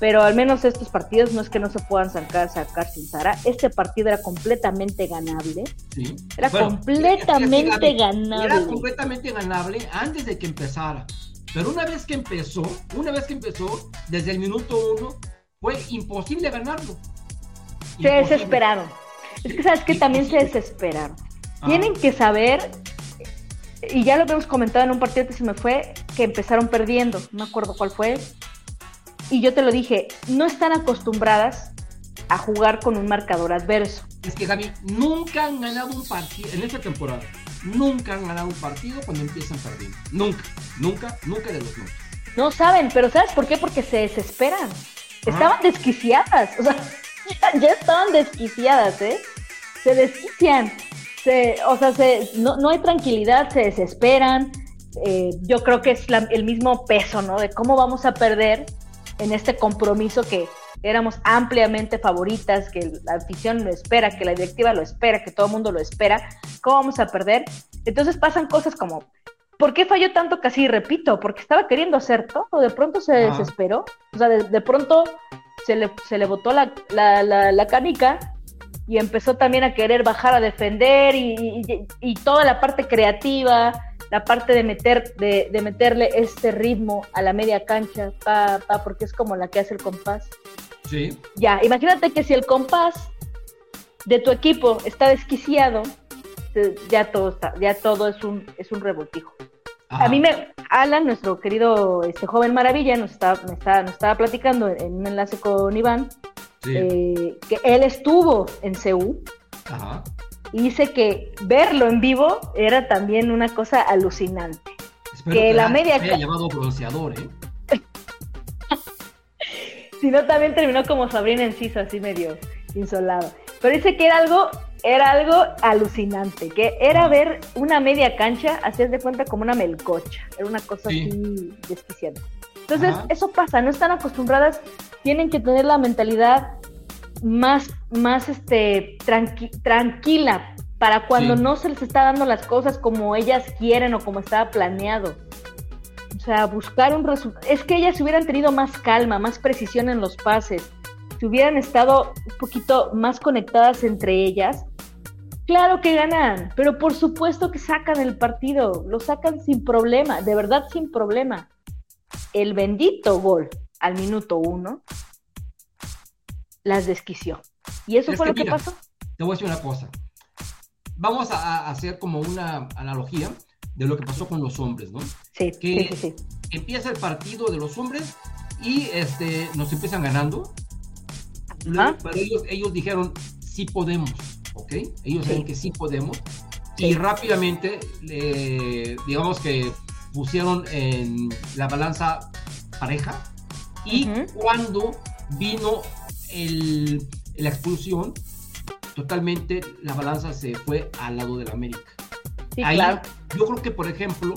pero al menos estos partidos no es que no se puedan sacar, sacar sin Sara. Este partido era completamente ganable. Sí. Era completamente ganable. Era completamente ganable antes de que empezara. Pero una vez que empezó, una vez que empezó, desde el minuto uno, fue imposible ganarlo. Se desesperaron. Es que sabes que también se desesperaron. Tienen que saber, y ya lo habíamos comentado en un partido que se me fue, que empezaron perdiendo. No me acuerdo cuál fue y yo te lo dije, no están acostumbradas a jugar con un marcador adverso. Es que Gaby, nunca han ganado un partido en esta temporada. Nunca han ganado un partido cuando empiezan perdiendo. Nunca, nunca, nunca de los nunca. No saben, pero ¿sabes por qué? Porque se desesperan. Estaban desquiciadas, o sea, ya estaban desquiciadas, ¿eh? Se desquician, se, o sea, se, no, no hay tranquilidad, se desesperan. Eh, yo creo que es el mismo peso, ¿no? De cómo vamos a perder en este compromiso que éramos ampliamente favoritas, que la afición lo espera, que la directiva lo espera, que todo el mundo lo espera, ¿cómo vamos a perder? Entonces pasan cosas como, ¿por qué falló tanto casi? Repito, porque estaba queriendo hacer todo, de pronto se desesperó, o sea, de, pronto se le, se le botó la, la, canica y empezó también a querer bajar a defender y, y toda la parte creativa, la parte de, meter, de, de, meterle este ritmo a la media cancha, pa, pa, porque es como la que hace el compás. Sí. Ya, imagínate que si el compás de tu equipo está desquiciado, ya todo está, ya todo es un, es un revoltijo. A mí me, Alan, nuestro querido este joven maravilla, nos estaba, me estaba, nos estaba platicando en un enlace con Iván, eh, que él estuvo en CEU. Ajá y dice que verlo en vivo era también una cosa alucinante. que, la media haya llamado bronceador, ¿eh? si no, también terminó como Sabrina Enciso, así medio insolado. Pero dice que era algo, era algo alucinante, que era ver una media cancha, hacías de cuenta como una melcocha, era una cosa así desquiciante. Entonces, eso pasa, no están acostumbradas, tienen que tener la mentalidad más, más este, tranquila para cuando no se les está dando las cosas como ellas quieren o como estaba planeado. O sea, buscar un resultado. Es que ellas hubieran tenido más calma, más precisión en los pases, si hubieran estado un poquito más conectadas entre ellas, claro que ganan, pero por supuesto que sacan el partido, lo sacan sin problema, de verdad sin problema. El bendito gol al minuto uno las desquició. Y eso fue lo que pasó. Te voy a decir una cosa. Vamos a, hacer como una analogía de lo que pasó con los hombres, ¿no? Sí, que sí, Empieza el partido de los hombres y este, nos empiezan ganando. pero ellos, ellos dijeron, sí podemos, ¿ok? Ellos saben que sí podemos. Y rápidamente, digamos que pusieron en la balanza pareja. Y cuando vino el, la expulsión, totalmente la balanza se fue al lado de la América. Ahí, Yo creo que, por ejemplo,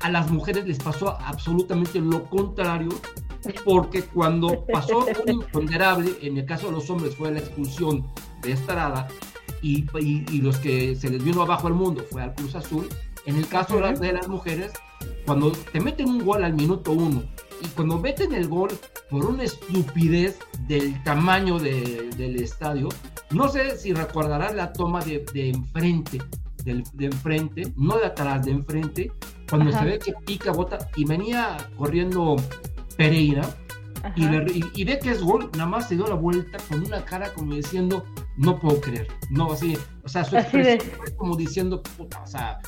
a las mujeres les pasó absolutamente lo contrario, porque cuando pasó un imponderable, en el caso de los hombres fue la expulsión de Estarada, y, y, los que se les vino abajo al mundo fue al Cruz Azul, en el caso de las mujeres, cuando te meten un gol al minuto uno y cuando meten el gol por una estupidez del tamaño del estadio, no sé si recordarás la toma de, enfrente, de enfrente, no de atrás, de enfrente, cuando se ve que pica, bota y venía corriendo Pereira y, ve que es gol, nada más se dio la vuelta con una cara como diciendo, no puedo creer, no, así, o sea, su expresión fue como diciendo, puta, o sea,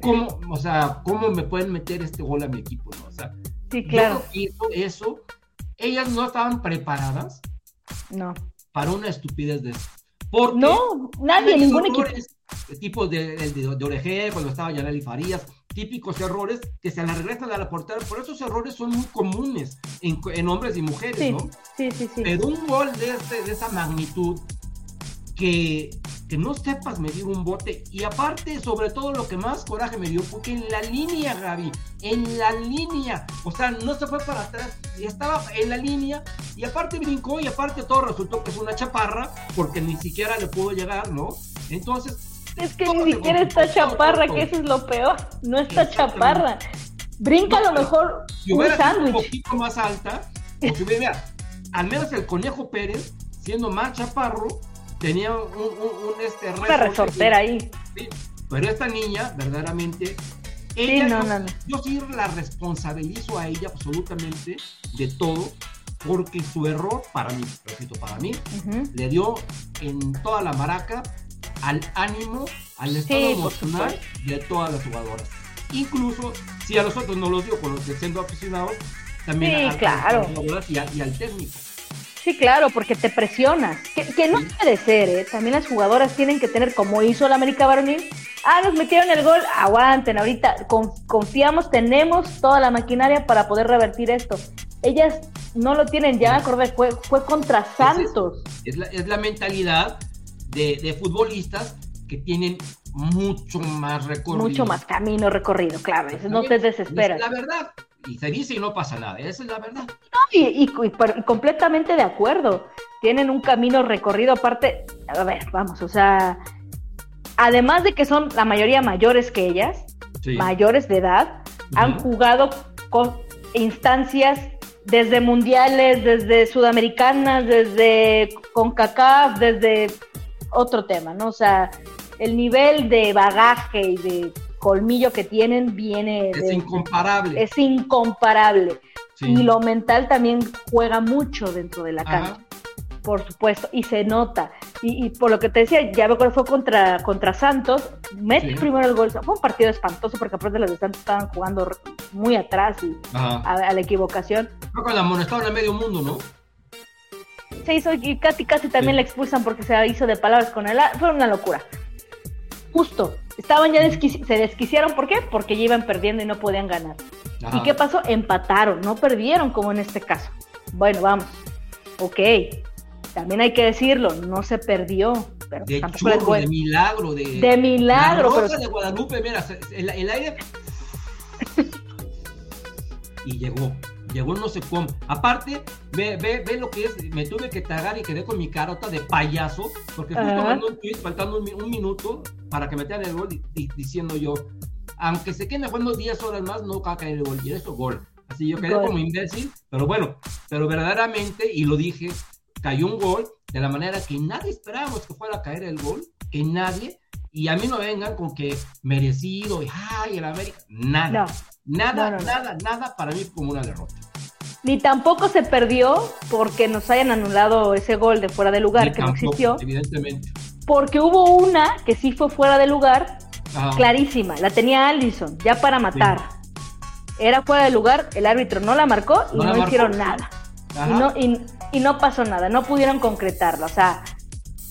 ¿cómo, o sea, ¿cómo me pueden meter este gol a mi equipo? ¿no? O sea, Sí, claro. eso, ellas no estaban preparadas no. para una estupidez de eso. Porque no, nadie, ningún equipo. Tipo de, de, de, cuando estaba Yaneli Farías, típicos errores que se la regresan a la portera. Por esos errores son muy comunes en, en hombres y mujeres, ¿no? Sí, sí, sí. Pero un gol de, este, de esa magnitud que, que no sepas medir un bote. Y aparte, sobre todo, lo que más coraje me dio fue que en la línea, Gaby, en la línea, o sea, no se fue para atrás, estaba en la línea y aparte brincó y aparte todo resultó que es una chaparra porque ni siquiera le pudo llegar, ¿no? Entonces... Es que ni siquiera está chaparra, que eso es lo peor, no está chaparra. Brinca a lo mejor si un poquito más alta, o si hubiera, al menos el Conejo Pérez, siendo más chaparro, tenía un, un, este Una resortera ahí. Pero esta niña, verdaderamente, ella, yo, sí la responsabilizo a ella absolutamente de todo, porque su error, para mí, repito, para mí, le dio en toda la maraca al ánimo, al estado emocional de todas las jugadoras. Incluso si a nosotros no los dio con los que siendo aficionados, también a, claro. las jugadoras y, y al técnico. Sí, claro, porque te presionas. Que, no puede ser, ¿eh? También las jugadoras tienen que tener, como hizo la América Varonil, ah, nos metieron el gol, aguanten, ahorita confiamos, tenemos toda la maquinaria para poder revertir esto. Ellas no lo tienen, ya acordé, fue, fue contra Santos. Es, la, mentalidad de, futbolistas que tienen mucho más recorrido. Mucho más camino recorrido, claro, no te desesperas. la verdad, y se dice y no pasa nada, esa es la verdad. y, completamente de acuerdo. Tienen un camino recorrido aparte, a ver, vamos, o sea, además de que son la mayoría mayores que ellas, mayores de edad, han jugado con instancias desde mundiales, desde sudamericanas, desde CONCACAF, desde otro tema, ¿no? O sea, el nivel de bagaje y de colmillo que tienen viene es incomparable. Es incomparable. Y lo mental también juega mucho dentro de la cancha. Por supuesto, y se nota. Y, por lo que te decía, ya me acuerdo fue contra, contra Santos, mete primero el gol. Fue un partido espantoso porque aparte los de Santos estaban jugando muy atrás y a, la equivocación. Creo que la amonestaron a medio mundo, ¿no? Se hizo y casi casi también la expulsan porque se hizo de palabras con él. Fue una locura. Justo, Estaban ya se desquiciaron, ¿por qué? Porque ya iban perdiendo y no podían ganar. ¿Y qué pasó? Empataron, no perdieron como en este caso. Bueno, vamos. Ok, también hay que decirlo, no se perdió. Pero de churro, de milagro, de, de milagro. La rosa de Guadalupe, mira, el, el aire. y llegó llegó no sé cómo. Aparte, ve, ve, ve lo que es, me tuve que tragar y quedé con mi carota de payaso, porque justo mandó un tweet faltando un, minuto para que metan el gol diciendo yo, aunque se queden jugando 10 horas más, no va a caer el gol. Y eso, gol. Así yo quedé como imbécil, pero bueno, pero verdaderamente, y lo dije, cayó un gol de la manera que nadie esperábamos que fuera a caer el gol, que nadie, y a mí no vengan con que merecido, y ay, el América, nada. Nada, nada, nada para mí como una derrota. Ni tampoco se perdió porque nos hayan anulado ese gol de fuera de lugar que no existió. Evidentemente. Porque hubo una que sí fue fuera de lugar, clarísima. La tenía Allison, ya para matar. Era fuera de lugar, el árbitro no la marcó y no, hicieron nada. Y no, y no pasó nada, no pudieron concretarla. O sea,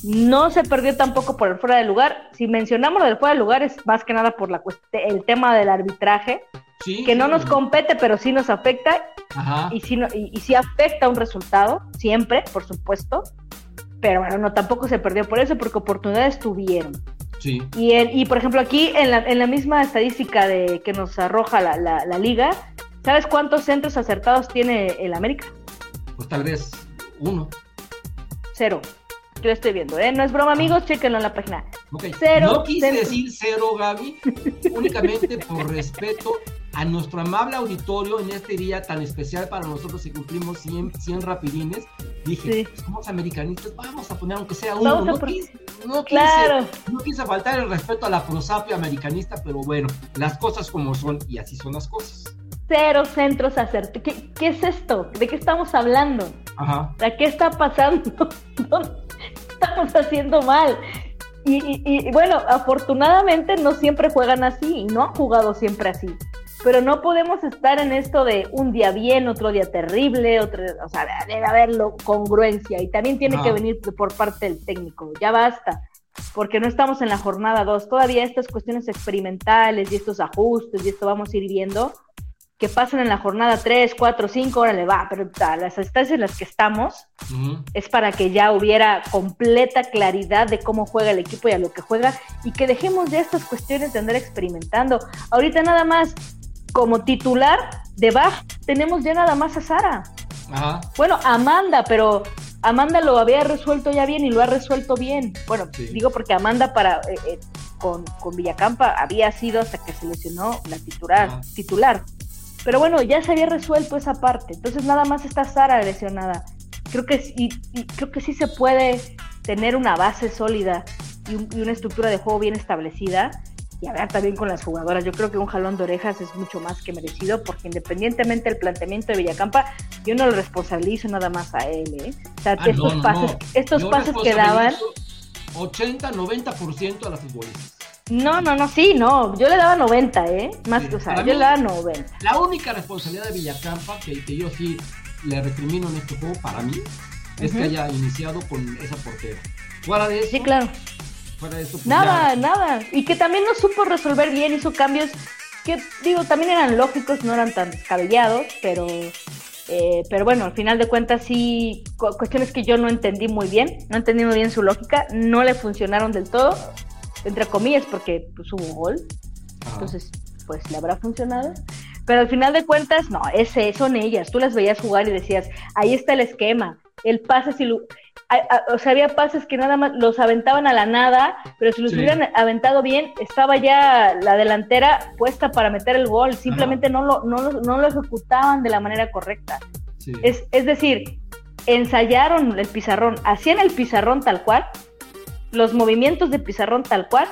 no se perdió tampoco por el fuera de lugar. Si mencionamos lo del fuera de lugar es más que nada por la el tema del arbitraje, que no nos compete, pero sí nos afecta y sí, y, sí afecta un resultado, siempre, por supuesto. Pero bueno, no, tampoco se perdió por eso, porque oportunidades tuvieron. Sí. Y, y por ejemplo, aquí en la, en la misma estadística de que nos arroja la, la, la liga, ¿sabes cuántos centros acertados tiene el América? Pues tal vez uno. Cero yo estoy viendo, ¿eh? No es broma, amigos, chéquenlo en la página. Cero. No quise decir cero, Gaby, únicamente por respeto a nuestro amable auditorio en este día tan especial para nosotros si cumplimos 100, 100 rapidines. Dije, somos americanistas, vamos a poner aunque sea uno. No, quise, no, quise, faltar el respeto a la prosapia americanista, pero bueno, las cosas como son y así son las cosas cero centros acertados. ¿Qué, ¿Qué, es esto? ¿De qué estamos hablando? Ajá. ¿Qué está pasando? estamos haciendo mal. Y, bueno, afortunadamente no siempre juegan así y no han jugado siempre así. Pero no podemos estar en esto de un día bien, otro día terrible, otro, o sea, debe haberlo congruencia y también tiene que venir por parte del técnico. Ya basta, porque no estamos en la jornada 2. Todavía estas cuestiones experimentales y estos ajustes y esto vamos a ir viendo que pasen en la jornada 3, 4, 5, órale, va, pero las instancias en las que estamos es para que ya hubiera completa claridad de cómo juega el equipo y a lo que juega y que dejemos ya estas cuestiones de andar experimentando. Ahorita nada más, como titular de Bach, tenemos ya nada más a Sara. Bueno, Amanda, pero Amanda lo había resuelto ya bien y lo ha resuelto bien. Bueno, digo porque Amanda para eh, eh, con, con, Villacampa había sido hasta que se lesionó la titular, titular. Pero bueno, ya se había resuelto esa parte. Entonces nada más está Sara lesionada. Creo que, y, creo que sí se puede tener una base sólida y, una estructura de juego bien establecida. Y hablar también con las jugadoras. Yo creo que un jalón de orejas es mucho más que merecido porque independientemente del planteamiento de Villacampa, yo no lo responsabilizo nada más a él. ¿eh? O sea, ah, estos pases, Estos pases que daban... 80, 90% a las futbolistas. No, no, no, sí, no. Yo le daba 90, ¿eh? Más que usar. Yo le daba 90. La única responsabilidad de Villacampa que, que yo sí le recrimino en este juego para mí es que haya iniciado con esa portera. Fuera de eso. Sí, claro. Fuera de eso. Pues nada, nada. Y que también no supo resolver bien, hizo cambios que, digo, también eran lógicos, no eran tan descabellados, pero. Eh, pero bueno, al final de cuentas sí, cuestiones que yo no entendí muy bien, no entendí muy bien su lógica, no le funcionaron del todo, entre comillas, porque pues hubo gol, entonces pues le habrá funcionado. Pero al final de cuentas, no, ese, son ellas. Tú las veías jugar y decías, ahí está el esquema. El pase, si lo, o sea, había pases que nada más los aventaban a la nada, pero si los hubieran aventado bien, estaba ya la delantera puesta para meter el gol. Simplemente no lo, no, no lo ejecutaban de la manera correcta. Es, es decir, ensayaron el pizarrón, hacían el pizarrón tal cual, los movimientos de pizarrón tal cual.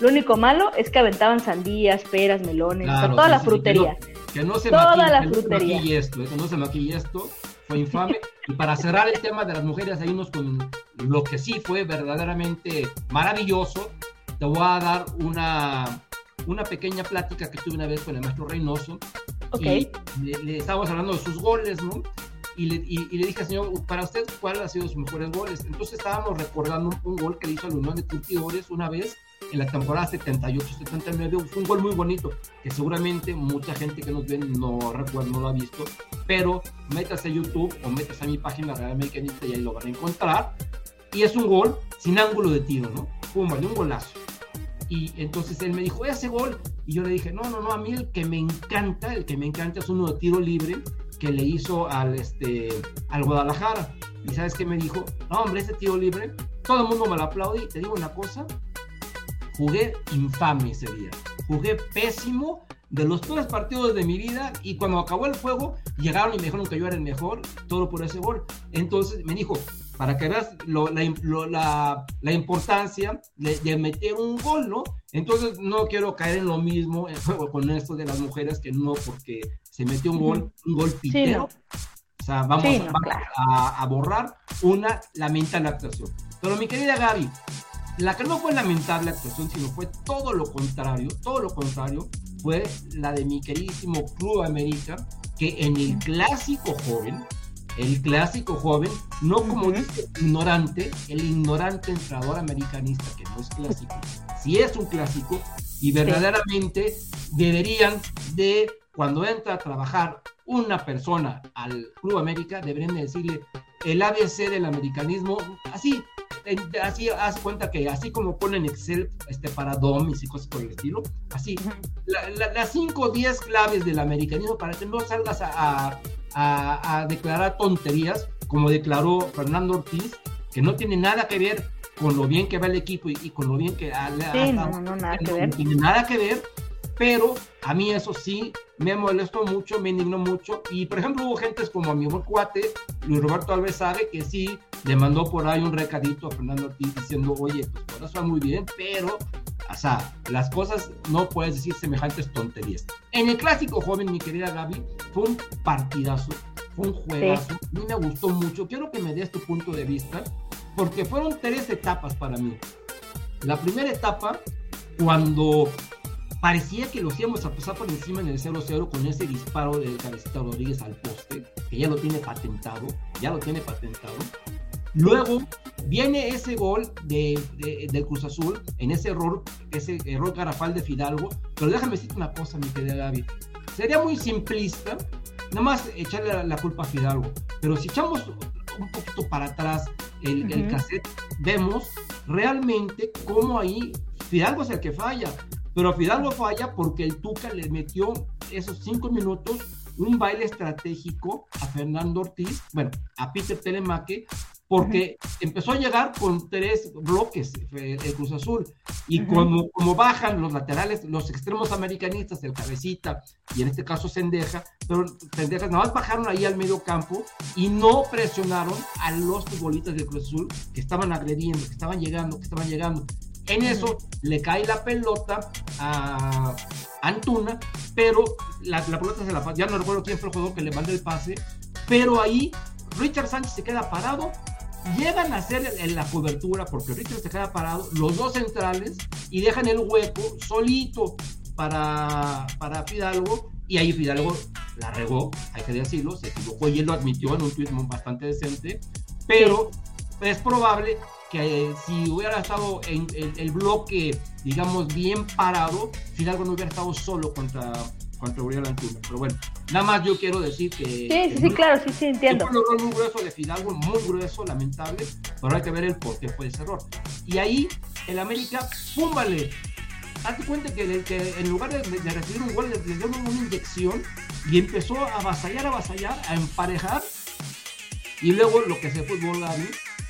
Lo único malo es que aventaban sandías, peras, melones, toda la frutería. Que no se Toda la frutería. esto, ¿eh? que no se maquille esto, fue infame. y para cerrar el tema de las mujeres, ahí nos con lo que sí fue verdaderamente maravilloso. Te voy a dar una, una pequeña plática que tuve una vez con el maestro Reynoso. Okay. Y le, estábamos hablando de sus goles, ¿no? Y le, y, le, dije, señor, para usted, ¿cuál ha sido sus mejores goles? Entonces estábamos recordando un, gol que le hizo al Unión de Curtidores una vez en la temporada 78-79. Fue un gol muy bonito, que seguramente mucha gente que nos ve no recuerda, no lo ha visto, pero métase a YouTube o métase a mi página Real Americanista y ahí lo van a encontrar. Y es un gol sin ángulo de tiro, ¿no? Pumba, de un golazo. Y entonces él me dijo, ese gol. Y yo le dije, no, no, no, a mí el que me encanta, el que me encanta es uno de tiro libre que le hizo al, este, al Guadalajara. Y sabes qué me dijo, no, hombre, ese tiro libre, todo el mundo me lo aplaude y te digo una cosa, jugué infame ese día. Jugué pésimo de los peores partidos de mi vida y cuando acabó el juego llegaron y me dijeron que yo era el mejor, todo por ese gol. Entonces me dijo, para que veas la, la, importancia de, meter un gol, ¿no? Entonces no quiero caer en lo mismo con esto de las mujeres que no porque se metió un gol, un gol pitero. O sea, vamos, a, a, borrar una lamentable actuación. Pero mi querida Gaby, la que no fue lamentable actuación, sino fue todo lo contrario, todo lo contrario, fue la de mi queridísimo Club América, que en el clásico joven, el clásico joven, no como dice ignorante, el ignorante entrador americanista, que no es clásico, si es un clásico, y verdaderamente deberían de, cuando entra a trabajar una persona al Club América, deberían decirle el ABC del americanismo, así, así haz cuenta que así como ponen Excel este, para DOMs y cosas por el estilo, así, las 5 o 10 claves del americanismo para que no salgas a, a, declarar tonterías como declaró Fernando Ortiz, que no tiene nada que ver con lo bien que va el equipo y, con lo bien que sí, no, no, nada que ver. tiene nada que ver, pero a mí eso sí me molestó mucho, me indignó mucho. Y por ejemplo, hubo gentes como mi buen cuate, Luis Roberto Alves sabe que sí le mandó por ahí un recadito a Fernando Ortiz diciendo, oye, pues por eso va muy bien, pero, o sea, las cosas no puedes decir semejantes tonterías. En el clásico joven, mi querida Gaby, fue un partidazo, fue un juegazo, a mí me gustó mucho. Quiero que me des tu punto de vista, porque fueron tres etapas para mí. La primera etapa, cuando parecía que los íbamos a pasar por encima en el 0-0 con ese disparo de Cabecita Rodríguez al poste, que ya lo tiene patentado, ya lo tiene patentado. Luego viene ese gol de, del Cruz Azul, en ese error, ese error garafal de Fidalgo, pero déjame decirte una cosa, mi querida Gaby. Sería muy simplista nada más echarle la, culpa a Fidalgo, pero si echamos un poquito para atrás el, el cassette, vemos realmente cómo ahí Fidalgo es el que falla. Pero Fidalgo falla porque el Tuca le metió esos cinco minutos un baile estratégico a Fernando Ortiz, bueno, a Peter Telemaque, porque empezó a llegar con tres bloques eh, el Cruz Azul. Y como, como bajan los laterales, los extremos americanistas, el cabecita y en este caso Sendeja, pero Sendeja nada más bajaron ahí al medio campo y no presionaron a los futbolistas del Cruz Azul que estaban agrediendo, que estaban llegando, que estaban llegando. En eso le cae la pelota a Antuna, pero la, pelota se la ya no recuerdo quién fue el jugador que le mandó el pase, pero ahí Richard Sánchez se queda parado, llegan a hacer en la cobertura porque Richard se queda parado, los dos centrales y dejan el hueco solito para, para Fidalgo y ahí Fidalgo la regó, hay que decirlo, se equivocó y él lo admitió en un tweet bastante decente pero es probable que eh, si hubiera estado en, el bloque, digamos, bien parado, Fidalgo no hubiera estado solo contra, contra Uriel Antuna. Pero bueno, nada más yo quiero decir que... Sí, sí, claro, sí, sí, entiendo. Un error muy grueso de Fidalgo, muy grueso, lamentable, pero hay que ver el por qué fue ese error. Y ahí, el América, ¡púmbale! Hazte cuenta que, que, en lugar de, recibir un gol, le dio una inyección y empezó a avasallar, a avasallar, a emparejar. Y luego lo que se fútbol, Gaby,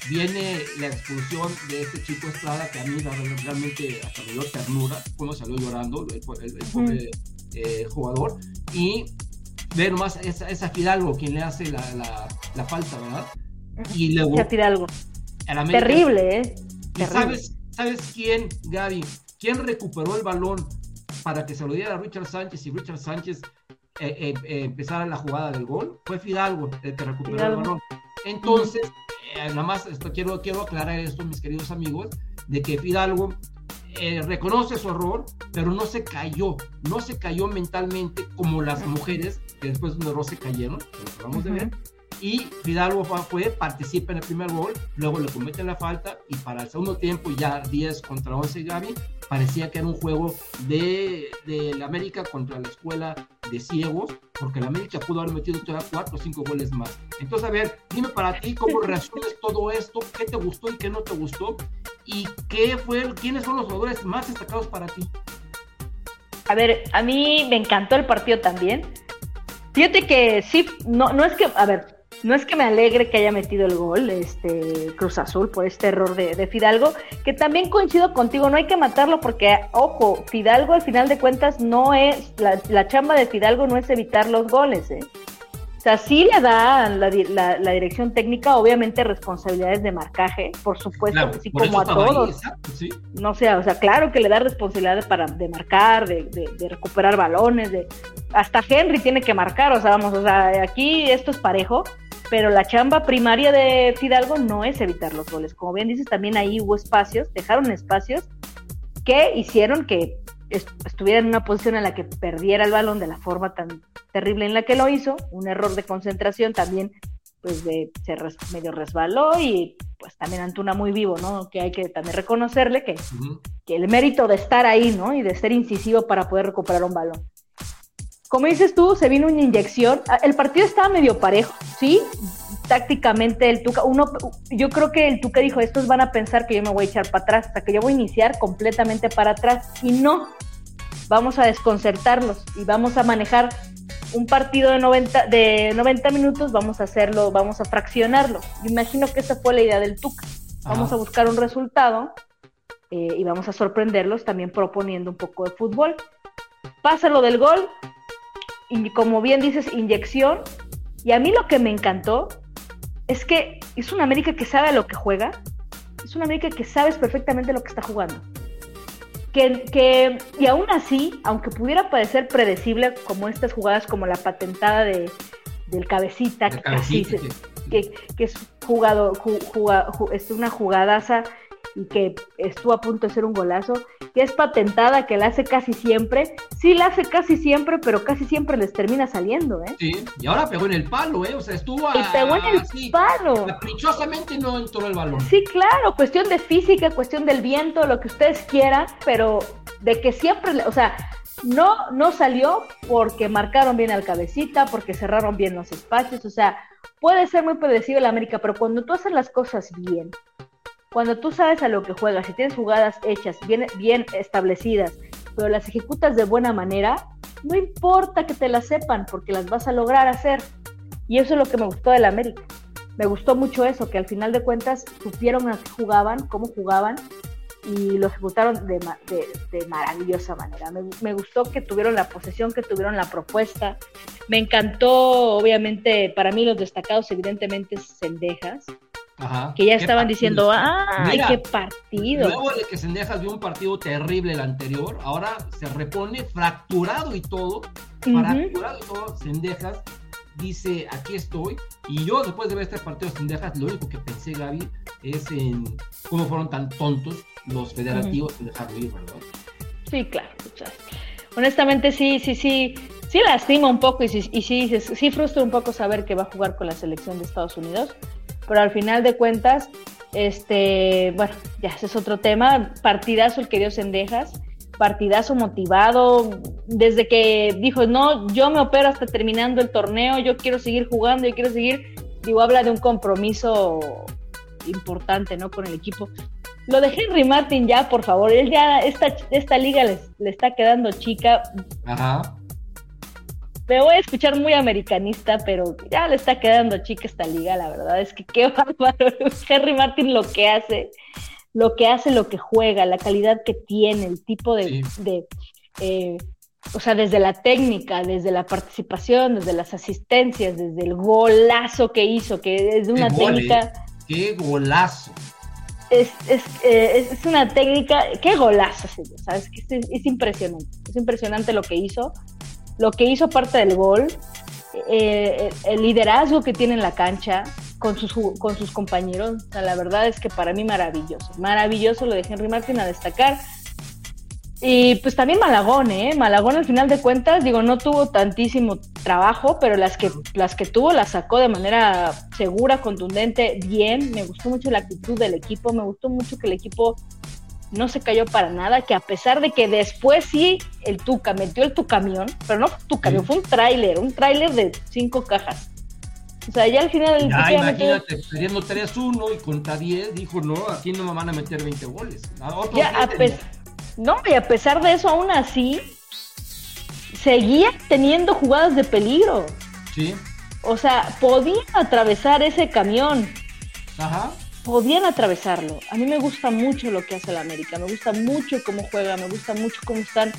viene la expulsión de este chico Estrada que a mí realmente hasta me dio ternura, cuando salió llorando el, el, eh, jugador, y ver más esa, esa Fidalgo quien le hace la, la, la falta, ¿verdad? Y luego... Esa Fidalgo. Terrible, ¿eh? ¿Sabes, ¿Sabes quién, Gaby? ¿Quién recuperó el balón para que se lo diera a Richard Sánchez y Richard Sánchez eh, eh, empezara la jugada del gol? Fue Fidalgo el que recuperó el balón. Entonces, eh, nada más esto, quiero, quiero aclarar esto, mis queridos amigos, de que Fidalgo eh, reconoce su error, pero no se cayó, no se cayó mentalmente como las mujeres que después de un error se cayeron, lo acabamos de ver, y Fidalgo fue, participa en el primer gol, luego le cometen la falta y para el segundo tiempo ya 10 contra 11 Gaby, parecía que era un juego de, de la América contra la escuela de ciegos, porque la América pudo haber metido todavía 4 o 5 goles más. Entonces, a ver, dime para ti cómo resumes todo esto, qué te gustó y qué no te gustó, y qué fue, quiénes son los jugadores más destacados para ti. A ver, a mí me encantó el partido también. Fíjate que sí, no, no es que, a ver, no es que me alegre que haya metido el gol este Cruz Azul por este error de, Fidalgo, que también coincido contigo, no hay que matarlo porque, ojo, Fidalgo al final de cuentas no es, la, la chamba de Fidalgo no es evitar los goles, ¿eh? O sea, sí le da la, la, dirección técnica, obviamente, responsabilidades de marcaje, por supuesto, así como a todos. No sé, o sea, claro que le da responsabilidades para de marcar, de, de, recuperar balones, de hasta Henry tiene que marcar, o sea, vamos, o sea, aquí esto es parejo, pero la chamba primaria de Fidalgo no es evitar los goles. Como bien dices, también ahí hubo espacios, dejaron espacios que hicieron que estuviera en una posición en la que perdiera el balón de la forma tan terrible en la que lo hizo, un error de concentración también, pues de, se medio resbaló y pues también Antuna muy vivo, ¿no? Que hay que también reconocerle que, que el mérito de estar ahí, ¿no? Y de ser incisivo para poder recuperar un balón. Como dices tú, se vino una inyección. Ah, el partido estaba medio parejo, ¿sí? Tácticamente el Tuca, uno, yo creo que el Tuca dijo, estos van a pensar que yo me voy a echar para atrás, hasta que yo voy a iniciar completamente para atrás. Y no, vamos a desconcertarlos y vamos a manejar un partido de 90, de 90 minutos, vamos a hacerlo, vamos a fraccionarlo. Yo imagino que esa fue la idea del Tuca. Vamos a buscar un resultado eh, y vamos a sorprenderlos también proponiendo un poco de fútbol. Pasa lo del gol, y como bien dices, inyección. Y a mí lo que me encantó es que es una América que sabe a lo que juega, es una América que sabes perfectamente lo que está jugando. Que, que, y aún así, aunque pudiera parecer predecible, como estas jugadas, como la patentada de, del cabecita, que, que, es jugado, es una jugadaza y que estuvo a punto de ser un golazo, que es patentada, que la hace casi siempre. Sí, la hace casi siempre, pero casi siempre les termina saliendo, ¿eh? Sí, y ahora pegó en el palo, ¿eh? O sea, estuvo Y pegó en el palo. Caprichosamente no entró el balón. Sí, claro, cuestión de física, cuestión del viento, lo que ustedes quieran, pero de que siempre, o sea, no, no salió porque marcaron bien al cabecita, porque cerraron bien los espacios, o sea, puede ser muy predecible la América, pero cuando tú haces las cosas bien, cuando tú sabes a lo que juegas, si tienes jugadas hechas, bien, bien establecidas, pero las ejecutas de buena manera, no importa que te las sepan, porque las vas a lograr hacer. Y eso es lo que me gustó del América. Me gustó mucho eso, que al final de cuentas supieron a qué jugaban, cómo jugaban, y lo ejecutaron de, maravillosa manera. Me, gustó que tuvieron la posesión, que tuvieron la propuesta. Me encantó, obviamente, para mí los destacados, evidentemente, Cendejas que ya estaban diciendo, ¡ay, qué partido! Luego de que Sendejas vio un partido terrible el anterior, ahora se repone fracturado y todo, fracturado y todo, Sendejas dice, aquí estoy, y yo después de ver este partido de Sendejas, lo único que pensé, Gaby, es en cómo fueron tan tontos los federativos de dejarlo ir, ¿verdad? Sí, claro, honestamente sí, sí, sí, sí lastima un poco y sí, y sí, sí frustra un poco saber que va a jugar con la selección de Estados Unidos, pero al final de cuentas, este, bueno, ya ese es otro tema, partidazo el que dio Sendejas, partidazo motivado, desde que dijo, no, yo me opero hasta terminando el torneo, yo quiero seguir jugando, yo quiero seguir, digo, habla de un compromiso importante, ¿no? Con el equipo. Lo de Henry Martin ya, por favor, él ya, esta, esta liga le, está quedando chica. Ajá. Me voy a escuchar muy americanista, pero ya le está quedando chica esta liga, la verdad es que qué bárbaro. Henry Martin lo que hace, lo que hace, lo que juega, la calidad que tiene, el tipo de, eh, o sea, desde la técnica, desde la participación, desde las asistencias, desde el golazo que hizo, que es una técnica. Eh. ¡Qué golazo! Es, es, eh, es, una técnica, qué golazo, ¿sabes? Es, es, impresionante, es impresionante lo que hizo, lo que hizo parte del gol, eh, el liderazgo que tiene en la cancha con sus, con sus compañeros, la verdad es que para mí maravilloso, maravilloso lo de Henry Martin a destacar, y pues también Malagón, ¿eh? Malagón al final de cuentas, digo, no tuvo tantísimo trabajo, pero las que, las que tuvo las sacó de manera segura, contundente, bien. Me gustó mucho la actitud del equipo, me gustó mucho que el equipo no se cayó para nada, que a pesar de que después sí el Tuca metió el tu camión, pero no tu camión, fue un tráiler, un tráiler de cinco cajas. O sea, ya al final del Ya, imagínate, perdiendo 3-1 y contra 10, dijo, no, aquí no me van a meter 20 goles. ya, a pesar no, y a pesar de eso, aún así, seguía teniendo jugadas de peligro. Sí. O sea, podían atravesar ese camión. Ajá. Podían atravesarlo. A mí me gusta mucho lo que hace el América, me gusta mucho cómo juega, me gusta mucho cómo están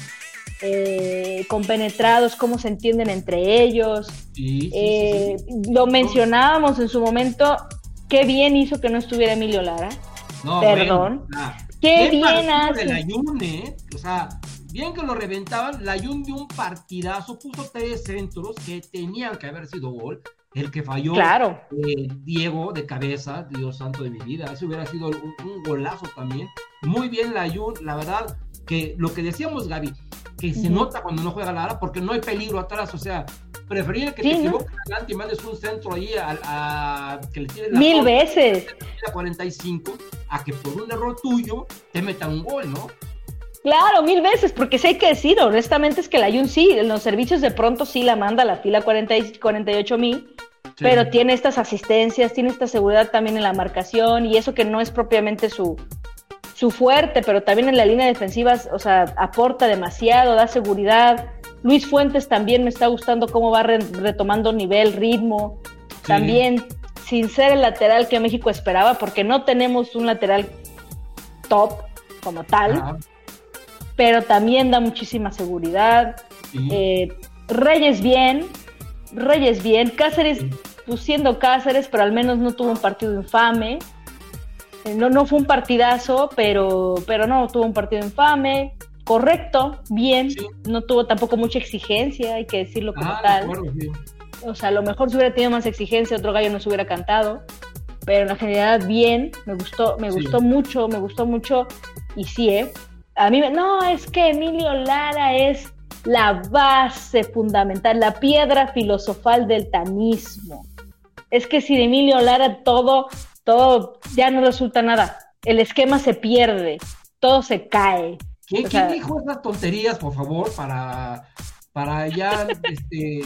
eh, compenetrados, cómo se entienden entre ellos. Sí, eh, lo mencionábamos en su momento, qué bien hizo que no estuviera Emilio Lara. No, Perdón. Qué bien hace. la ¿eh? O sea, bien que lo reventaban, la dio un partidazo, puso tres centros que tenían que haber sido gol. El que falló claro. Eh, Diego de cabeza, Dios santo de mi vida, ese hubiera sido un, golazo también. Muy bien la Jun, la verdad, que lo que decíamos, Gaby, que se nota cuando no juega Lara porque no hay peligro atrás, o sea, preferir que te equivoques adelante y mandes un centro ahí a, que le tires la mil veces a 45 a que por un error tuyo te metan un gol, ¿no? Claro, mil veces, porque hay que decir, honestamente es que la Jun sí, en los servicios de pronto sí la manda a la fila 40 y 48 mil, pero tiene estas asistencias, tiene esta seguridad también en la marcación y eso que no es propiamente su, su fuerte, pero también en la línea defensiva, o sea, aporta demasiado, da seguridad. Luis Fuentes también me está gustando cómo va retomando nivel, ritmo. También sin ser el lateral que México esperaba, porque no tenemos un lateral top como tal, pero también da muchísima seguridad. Eh, Reyes bien, Reyes bien, Cáceres, pues siendo Cáceres, pero al menos no tuvo un partido infame. Eh, no, no fue un partidazo, pero, pero no, tuvo un partido infame. Correcto, bien, no tuvo tampoco mucha exigencia, hay que decirlo como ah, tal. O sea, a lo mejor si hubiera tenido más exigencia, otro gallo no se hubiera cantado, pero en la generalidad bien, me gustó, me gustó mucho, me gustó mucho, y sí, ¿eh? A mí, no, es que Emilio Lara es la base fundamental, la piedra filosofal del tanismo. Es que sin Emilio Lara todo, todo ya no resulta nada. El esquema se pierde, todo se cae. ¿Quién, dijo esas tonterías, por favor, para, para ya este,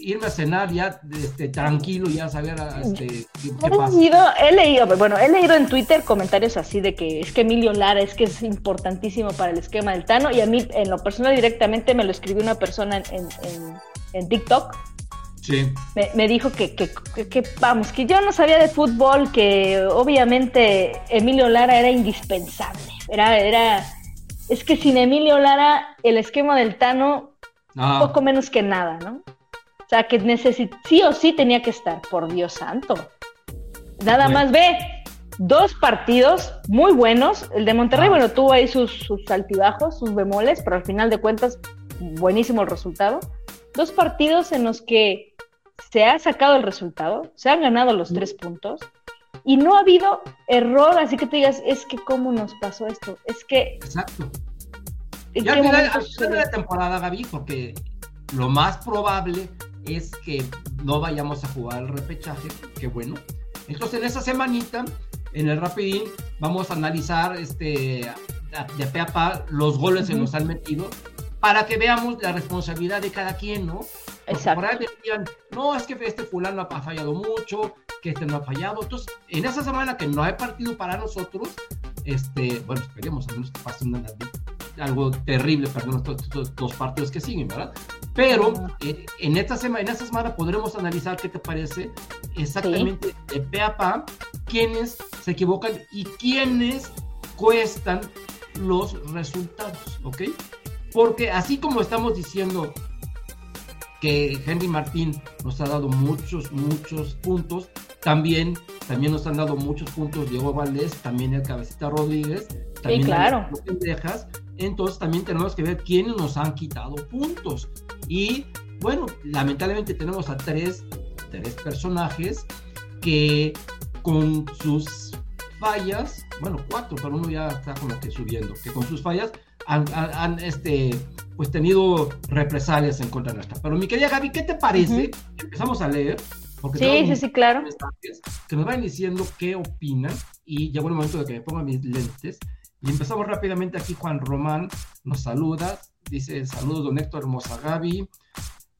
irme a cenar ya este, tranquilo ya saber este, qué, he pasa? Leído, he leído, bueno, he leído en Twitter comentarios así de que es que Emilio Lara es que es importantísimo para el esquema del Tano y a mí en lo personal directamente me lo escribió una persona en, en, en TikTok. Sí. Me, me dijo que, que, que, vamos, que yo no sabía de fútbol, que obviamente Emilio Lara era indispensable. Era, era, es que sin Emilio Lara, el esquema del Tano, ah. poco menos que nada, ¿no? O sea, que sí o sí tenía que estar, por Dios santo. Nada más ve, dos partidos muy buenos. El de Monterrey, ah. bueno, tuvo ahí sus, sus altibajos, sus bemoles, pero al final de cuentas, buenísimo el resultado. Dos partidos en los que se ha sacado el resultado, se han ganado los tres puntos y no ha habido error, así que te digas, es que cómo nos pasó esto, es que... Exacto. Ya al final, de la temporada, Gaby, porque lo más probable es que no vayamos a jugar el repechaje, que bueno. Entonces, en esa semanita, en el Rapidín, vamos a analizar este, de pe a pa los goles que nos han metido para que veamos la responsabilidad de cada quien, ¿no? Exacto. Por ahí decían, no, es que este fulano ha fallado mucho, que este no ha fallado. Entonces, en esa semana que no hay partido para nosotros, este, bueno, esperemos a menos que pase algo terrible para estos dos partidos que siguen, ¿verdad? Pero eh, en, esta semana, en esta semana podremos analizar qué te parece exactamente de pe a pa quiénes se equivocan y quiénes cuestan los resultados, ¿ok? Porque así como estamos diciendo que Henry Martín nos ha dado muchos, muchos puntos, también, también nos han dado muchos puntos Diego Valdés, también el Cabecita Rodríguez, también sí, claro. Pendejas, entonces también tenemos que ver quiénes nos han quitado puntos. Y bueno, lamentablemente tenemos a tres, tres personajes que con sus fallas, bueno, cuatro, pero uno ya está como que subiendo, que con sus fallas han, este, pues tenido represalias en contra nuestra. Pero mi querida Gaby, ¿qué te parece? Empezamos a leer. Porque sí, sí, sí, claro. Que nos van diciendo qué opinan y llegó el momento de que me ponga mis lentes. Y empezamos rápidamente aquí. Juan Román nos saluda. Dice, saludos, don Héctor Hermosa Gaby.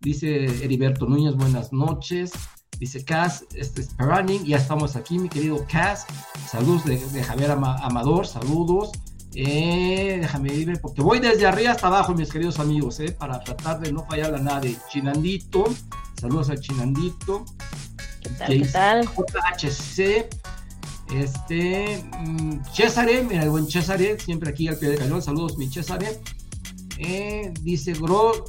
Dice Heriberto Núñez, buenas noches. Dice Cas, este es running. Ya estamos aquí, mi querido Cas. Saludos de, Javier Amador, saludos. Eh, déjame irme, porque voy desde arriba hasta abajo, mis queridos amigos, eh, para tratar de no fallar a nadie. Chinandito, saludos a Chinandito. ¿Qué tal? ¿Qué tal? JHC, este, mm, Césare, mira el buen Césare, siempre aquí al pie de cañón, saludos mi Césare. Eh, dice Gro,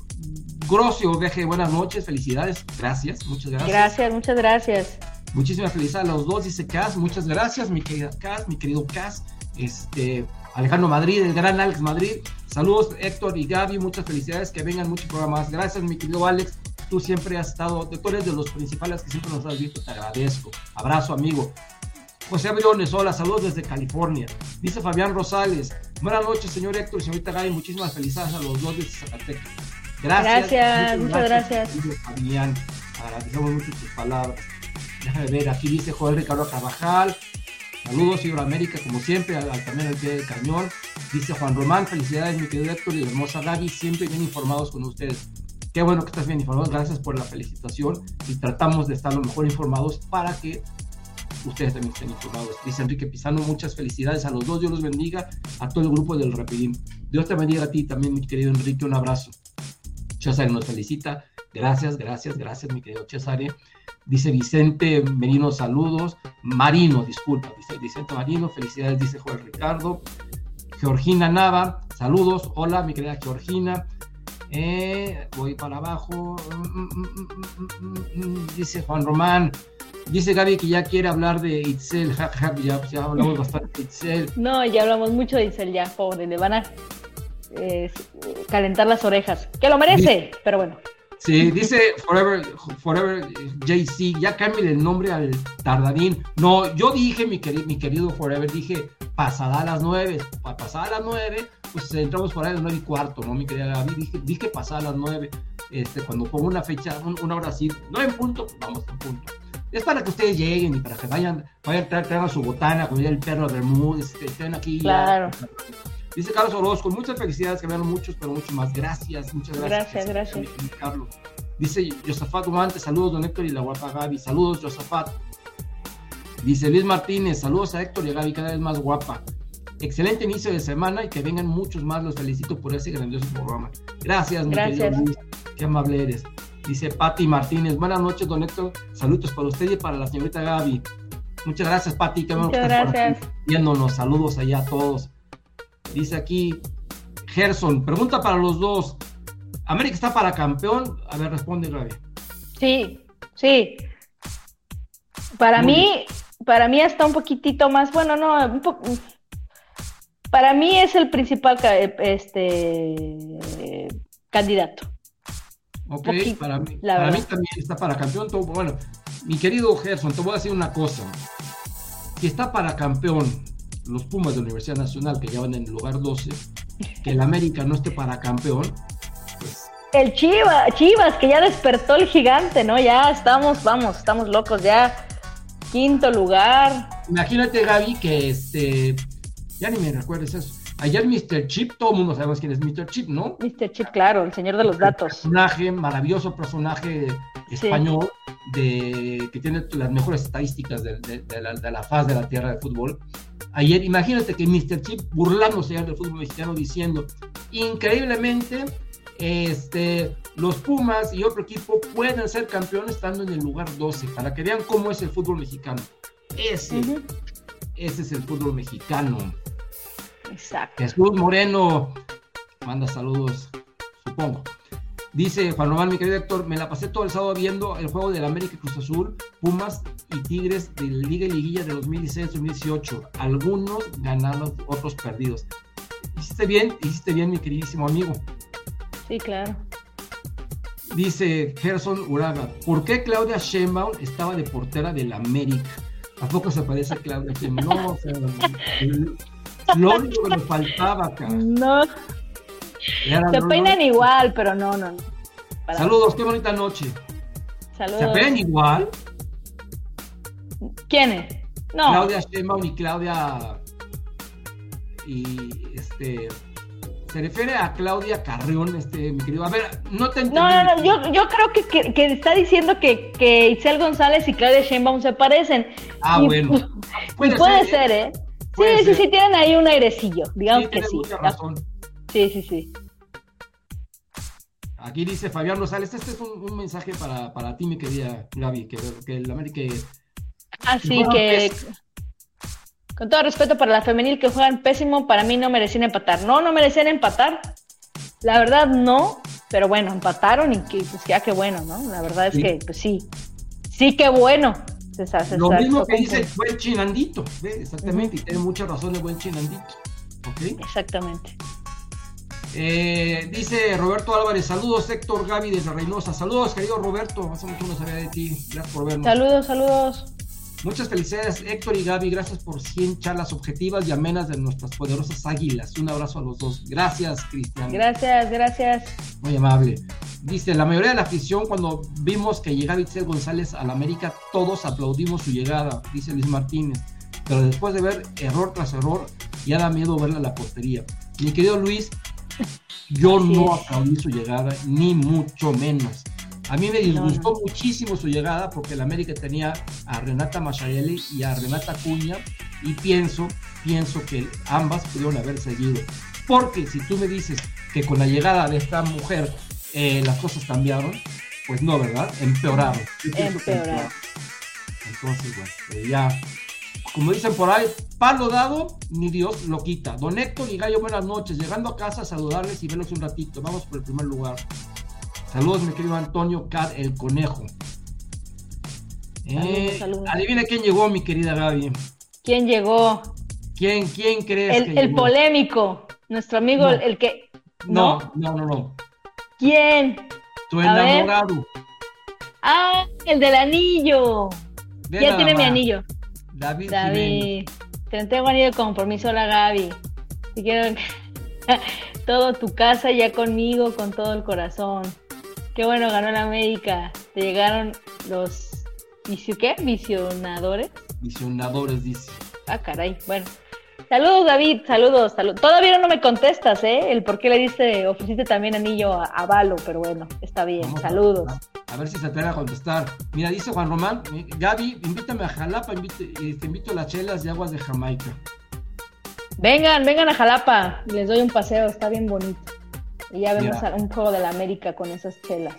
Grocio VG, buenas noches, felicidades, gracias, muchas gracias. Gracias, muchas gracias. Muchísimas felicidades a los dos, dice Cas, muchas gracias, mi querida Cas, mi querido Cas. Este, Alejandro Madrid, el gran Alex Madrid. Saludos Héctor y Gaby, muchas felicidades, que vengan muchos programas. Gracias mi querido Alex, tú siempre has estado, tú eres de los principales que siempre nos has visto, te agradezco. Abrazo amigo. José Briones, hola, saludos desde California. Dice Fabián Rosales, buenas noches señor Héctor y señorita Gaby, muchísimas felicidades a los dos de Zacatecas. Gracias. Gracias, muchas gracias. Fabián, agradecemos mucho tus palabras. Déjame ver, aquí dice Joel Ricardo Carvajal, Saludos, América como siempre, también al pie del cañón. Dice Juan Román, felicidades, mi querido Héctor y hermosa Gaby, siempre bien informados con ustedes. Qué bueno que estás bien informados, gracias por la felicitación y tratamos de estar lo mejor informados para que ustedes también estén informados. Dice Enrique Pizano, muchas felicidades a los dos, Dios los bendiga, a todo el grupo del Rapidín. Dios te bendiga a ti también, mi querido Enrique, un abrazo. César nos felicita, gracias, gracias, gracias, mi querido César. Dice Vicente Merino, saludos. Marino, disculpa, dice Vicente Marino, felicidades, dice Juan Ricardo. Georgina Nava, saludos. Hola, mi querida Georgina. Eh, voy para abajo. dice Juan Román. Dice Gaby que ya quiere hablar de Itzel. ya, hablamos bastante de Itzel. No, ya hablamos mucho de Itzel, ya, pobre. Le van a eh, calentar las orejas. Que lo merece, pero bueno. Sí, dice Forever, Forever JC, ya cambien el nombre al Tardadín. No, yo dije, mi querido, mi querido Forever, dije pasada a las nueve. Pasada a las nueve, pues entramos por ahí a las nueve y cuarto, ¿no? Mi querida dije, dije pasada a las nueve. Este, cuando pongo una fecha, una hora así, no en punto, pues vamos en punto. Es para que ustedes lleguen y para que vayan, vayan traigan su botana, con el perro de Bermúdez, estén aquí. Claro. Dice Carlos Orozco, muchas felicidades, que vean muchos, pero mucho más. Gracias, muchas gracias. Gracias, gracias. Carlos. Dice Josafat Humante, saludos, don Héctor y la guapa Gaby. Saludos, Josafat. Dice Luis Martínez, saludos a Héctor y a Gaby, cada vez más guapa. Excelente inicio de semana y que vengan muchos más. Los felicito por ese grandioso programa. Gracias, mi querido Luis. Qué amable eres. Dice Patti Martínez, buenas noches, don Héctor. Saludos para usted y para la señorita Gaby. Muchas gracias, Patti. Muchas gracias. Viéndonos, saludos allá a todos. Dice aquí Gerson, pregunta para los dos. ¿América está para campeón? A ver, responde Gaby. Sí, sí. Para mí, para mí está un poquitito más, bueno, no, para mí es el principal este candidato. Ok, para, mí, para mí también está para campeón. bueno, mi querido Gerson, te voy a decir una cosa. Si está para campeón los Pumas de la Universidad Nacional, que ya van en el lugar 12, que el América no esté para campeón, pues... El Chivas, Chivas, que ya despertó el gigante, ¿no? Ya estamos, vamos, estamos locos, ya Quinto lugar. Imagínate, Gaby, que este. Ya ni me recuerdes eso. Ayer Mr. Chip, todo el mundo sabemos quién es Mr. Chip, ¿no? Mr. Chip, claro, el señor de los datos. Personaje, maravilloso personaje español de, que tiene las mejores estadísticas de, la, faz de la tierra de fútbol. Ayer, imagínate que Mr. Chip burlándose del fútbol mexicano diciendo, increíblemente, este, los Pumas y otro equipo pueden ser campeones estando en el lugar 12, para que vean cómo es el fútbol mexicano. Ese, ese es el fútbol mexicano. Exacto. Jesús Moreno manda saludos, supongo. Dice Juan Román, mi querido Héctor, me la pasé todo el sábado viendo el juego del América Cruz Azul, Pumas y Tigres de Liga y Liguilla de 2016-2018. Algunos ganados, otros perdidos. Hiciste bien, hiciste bien, mi queridísimo amigo. Sí, claro. Dice Gerson Uraga, ¿por qué Claudia Sheinbaum estaba de portera del América? ¿A poco se parece a Claudia Sheinbaum? No, o sea, lo único que nos faltaba acá. No. Se peinan igual, pero no, no. Saludos, qué bonita noche. Saludos. ¿Se peinan igual? ¿Quiénes? No. Claudia Sheinbaum y Claudia y este se refiere a Claudia Carrión, este, mi querido. A ver, no te entiendo. No, no, no, yo, yo creo que, que, está diciendo que, que Itzel González y Claudia Sheinbaum se parecen. Ah, bueno. Puede, puede ser, ¿eh? Sí, sí, sí, tienen ahí un airecillo, digamos que sí. Mucha razón. Sí, sí, sí. Aquí dice Fabián Rosales, este es un, mensaje para, para, ti, mi querida Gaby, que, que el América... Así ah, que... Con todo respeto para la femenil que juegan pésimo, para mí no merecían empatar. No, no merecían empatar. La verdad no, pero bueno, empataron y que, pues ya qué bueno, ¿no? La verdad es que, pues sí, sí qué bueno. Lo mismo que dice el buen chinandito, exactamente, y tiene mucha razón el buen chinandito. ¿okay? Exactamente. Eh, dice Roberto Álvarez, saludos Héctor Gaby desde Reynosa. Saludos, querido Roberto, hace mucho no sabía de ti. Gracias por vernos. Saludos, saludos. Muchas felicidades, Héctor y Gaby. Gracias por 100 charlas objetivas y amenas de nuestras poderosas águilas. Un abrazo a los dos. Gracias, Cristian. Gracias, gracias. Muy amable. Dice, la mayoría de la afición, cuando vimos que llegaba Itzel González a la América, todos aplaudimos su llegada, dice Luis Martínez. Pero después de ver error tras error, ya da miedo verla a la portería. Mi querido Luis, yo no aplaudí su llegada, ni mucho menos. A mí me disgustó muchísimo su llegada porque el América tenía a Renata Macharelli y a Renata Cuña y pienso, pienso que ambas pudieron haber seguido. Porque si tú me dices que con la llegada de esta mujer eh, las cosas cambiaron, pues no, ¿verdad? Empeoraron. Empeoraron. Entonces, bueno, eh, ya, como dicen por ahí, palo dado, ni Dios lo quita. Don Héctor y Gallo, buenas noches. Llegando a casa, saludarles y verlos un ratito. Vamos por el primer lugar. Saludos, mi querido Antonio Cad, el conejo. Eh, adivina quién llegó, mi querida Gaby. ¿Quién llegó? ¿Quién, quién crees el, que El polémico, nuestro amigo, el que... No, no, no, no. ¿Quién? Tu enamorado. Ah, el del anillo. ya tiene mi anillo. David. David. Te entrego anillo de compromiso a la Gaby. Si quiero todo tu casa ya conmigo, con todo el corazón. Qué bueno, ganó la América. Te llegaron los ¿qué? Visionadores. Visionadores, dice. Ah, caray. Bueno. Saludos, David. Saludos, saludos. Todavía no me contestas, ¿eh? El por qué le diste, ofreciste también anillo a, a Valo, pero bueno, está bien. saludos. A, ver si se atreve a contestar. Mira, dice Juan Román, Gaby, invítame a Jalapa, eh, te invito a las chelas de aguas de Jamaica. Vengan, vengan a Jalapa. Les doy un paseo, está bien bonito. Y ya vemos un juego de la América con esas chelas.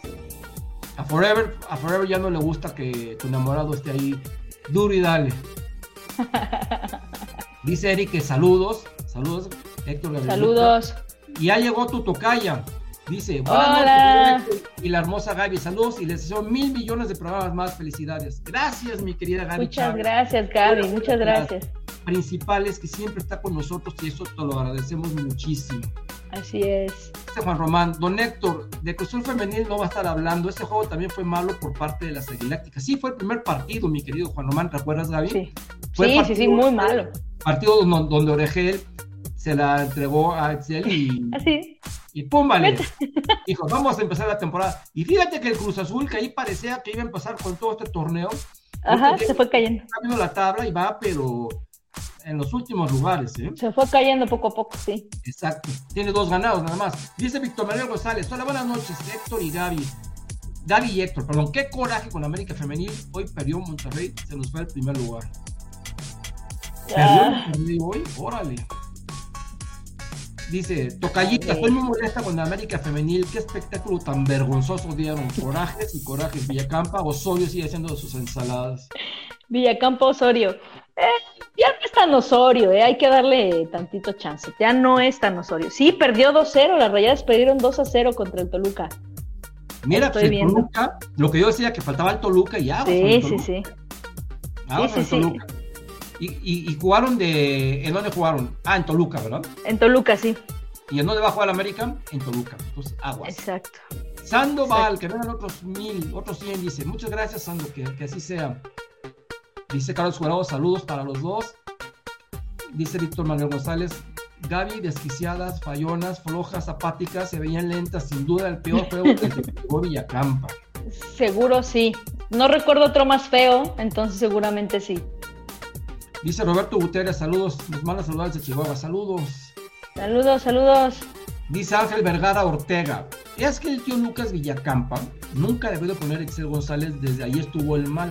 A Forever, a Forever ya no le gusta que tu enamorado esté ahí duro y dale. Dice Eric que saludos. Saludos, Héctor Gabriel. Saludos. Y ya llegó tu tocaya. Dice, Hola. y la hermosa Gaby, saludos y les deseo mil millones de programas más. Felicidades. Gracias, mi querida Gaby. Muchas gracias, Gaby. Muchas gracias. Principales que siempre está con nosotros y eso te lo agradecemos muchísimo. Así es. Este Juan Román, don Héctor, de Cruzul Femenil no va a estar hablando. Este juego también fue malo por parte de las Aguilácticas. Sí, fue el primer partido, mi querido Juan Román, ¿te acuerdas, Gaby? Sí, sí, sí, muy malo. Partido donde, donde Oregel se la entregó a Excel y. Así. Y pum, vale. Dijo, vamos a empezar la temporada. Y fíjate que el Cruz Azul, que ahí parecía que iba a empezar con todo este torneo, Ajá, se fue cayendo. Viendo la tabla y va, pero en los últimos lugares, ¿eh? Se fue cayendo poco a poco, sí. Exacto. Tiene dos ganados nada más. Dice Víctor Manuel González. Hola, buenas noches, Héctor y Gaby. Gaby y Héctor, perdón. Qué coraje con América Femenil. Hoy perdió Monterrey, se nos fue al primer lugar. Ya. ¿Perdió hoy? Órale. Dice, Tocallita, estoy muy molesta con la América Femenil. Qué espectáculo tan vergonzoso dieron. Corajes y corajes. Villacampa, Osorio sigue haciendo sus ensaladas. Villacampa Osorio. Eh, ya no es tan Osorio, eh, hay que darle tantito chance. Ya no es tan Osorio. Sí, perdió 2-0, las rayadas perdieron 2-0 contra el Toluca. Mira, pues el viendo. Toluca, lo que yo decía que faltaba el Toluca y ya. Sí, sí, sí. Ah, Sí, sí, en sí. Toluca. Y, y, y jugaron de. ¿En dónde jugaron? Ah, en Toluca, ¿verdad? En Toluca, sí. ¿Y en dónde va a jugar el América? En Toluca. Entonces, aguas. Exacto. Sandoval, que vengan otros mil, otros cien, dice. Muchas gracias, Sando, que, que así sea. Dice Carlos Jurado, saludos para los dos. Dice Víctor Manuel González, Gaby, desquiciadas, fallonas, flojas, apáticas, se veían lentas, sin duda el peor juego que jugó Villacampa. Seguro sí. No recuerdo otro más feo, entonces seguramente sí. Dice Roberto Guterres, saludos, nos manda saludar desde Chihuahua, saludos. Saludos, saludos. Dice Ángel Vergara Ortega, es que el tío Lucas Villacampa nunca debió de poner a Excel González, desde ahí estuvo el mal,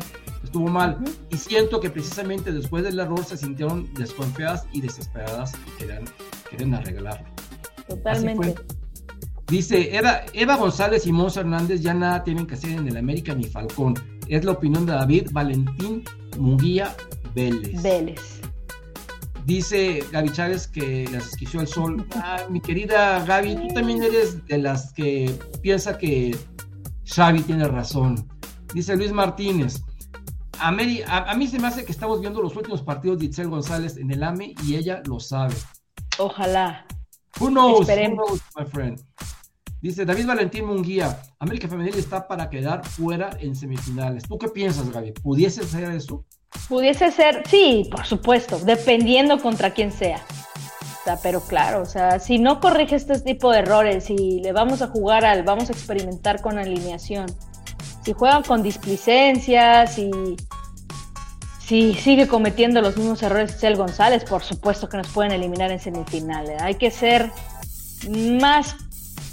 estuvo mal. Y siento que precisamente después del error se sintieron desconfiadas y desesperadas y querían, querían arreglarlo. Totalmente. Dice Eva, Eva González y Monza Hernández ya nada tienen que hacer en el América ni Falcón. Es la opinión de David Valentín Munguía Vélez. Vélez. Dice Gaby Chávez que las esquició el sol. Ah, mi querida Gaby, tú también eres de las que piensa que Xavi tiene razón. Dice Luis Martínez. A, Mary- a- a mí se me hace que estamos viendo los últimos partidos de Itzel González en el AME y ella lo sabe. Ojalá. Who knows? Who Esperemos. knows, my friend? Dice David Valentín Munguía, América Femenil está para quedar fuera en semifinales. ¿Tú qué piensas, Gaby? ¿Pudiese ser eso? Pudiese ser, sí, por supuesto, dependiendo contra quién sea. O sea, pero claro, o sea, si no corrige este tipo de errores y le vamos a jugar al, vamos a experimentar con alineación, si juegan con displicencias y si sigue cometiendo los mismos errores Cel González, por supuesto que nos pueden eliminar en semifinales. Hay que ser más,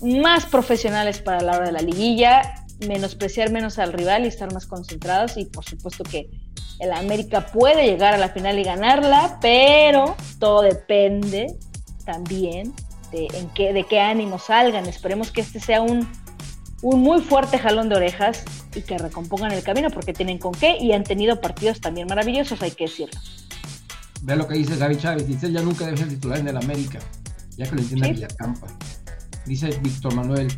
más profesionales para la hora de la liguilla, menospreciar menos al rival y estar más concentrados y por supuesto que el América puede llegar a la final y ganarla, pero todo depende también de, en qué, de qué ánimo salgan. Esperemos que este sea un, un muy fuerte jalón de orejas y que recompongan el camino porque tienen con qué y han tenido partidos también maravillosos, hay que decirlo. Ve lo que dice Gaby Chávez. Dice, ya nunca debe ser titular en el América, ya que lo entiende Sí. Villacampa. Dice Víctor Manuel.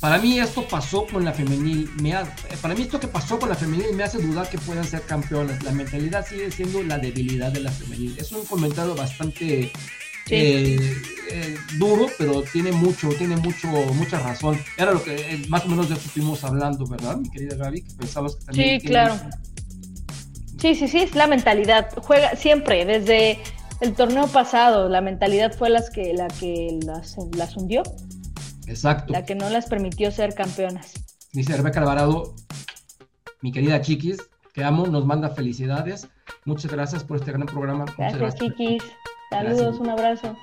Para mí esto pasó con la femenil. Me ha- para mí esto que pasó con la femenil me hace dudar que puedan ser campeones. La mentalidad sigue siendo la debilidad de la femenil. Es un comentario bastante Sí. eh, eh, duro, pero tiene mucho, tiene mucho, mucha razón. Era lo que eh, más o menos de eso estuvimos hablando, ¿verdad, mi querida Gaby? Que pensabas que también Sí, claro. Sí, sí, sí, es la mentalidad. Juega siempre, desde el torneo pasado, la mentalidad fue las que, la que las, las hundió, Exacto. la que no las permitió ser campeonas. Dice Rebeca Alvarado, mi querida Chiquis, que amo, nos manda felicidades. Muchas gracias por este gran programa. Gracias, chiquis. Saludos, Gracias. un abrazo.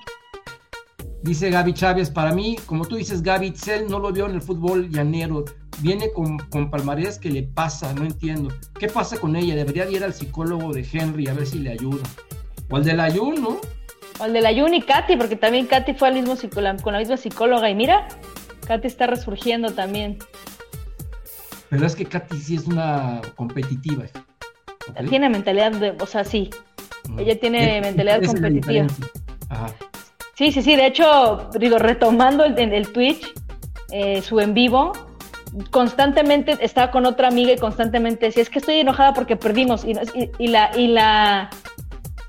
Dice Gaby Chávez, para mí, como tú dices, Gaby Itzel no lo vio en el fútbol llanero. Viene con, con palmarés que le pasa, no entiendo. ¿Qué pasa con ella? Debería de ir al psicólogo de Henry a ver si le ayuda. O al del ayuno, ¿no? O el de la Juni, Katy, porque también Katy fue al mismo con la misma psicóloga. Y mira, Katy está resurgiendo también. Pero es que Katy sí es una competitiva. ¿ok? Tiene mentalidad de, o sea, sí. Ella tiene mentalidad competitiva. Ajá. Sí, sí, sí. De hecho, digo, retomando el, el Twitch, eh, su en vivo, constantemente estaba con otra amiga y constantemente decía, es que estoy enojada porque perdimos. Y, y- y la, y la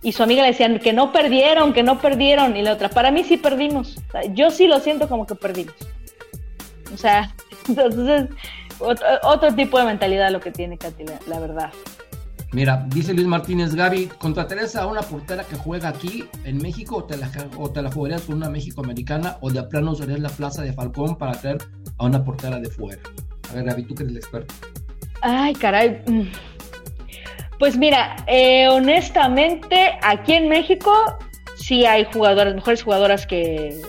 y su amiga le decían que no perdieron, que no perdieron. Y la otra, para mí sí perdimos. O sea, yo sí lo siento como que perdimos. O sea, entonces, otro, otro tipo de mentalidad lo que tiene Katy, la, la verdad. Mira, dice Luis Martínez, Gaby, ¿contratarías a una portera que juega aquí en México o te la, jugarías con una México-americana o de plano usarías la plaza de Falcón para traer a una portera de fuera? A ver, Gaby, tú que eres la experta. Ay, caray. mm. Pues mira, eh, honestamente, aquí en México sí hay jugadoras, mejores jugadoras que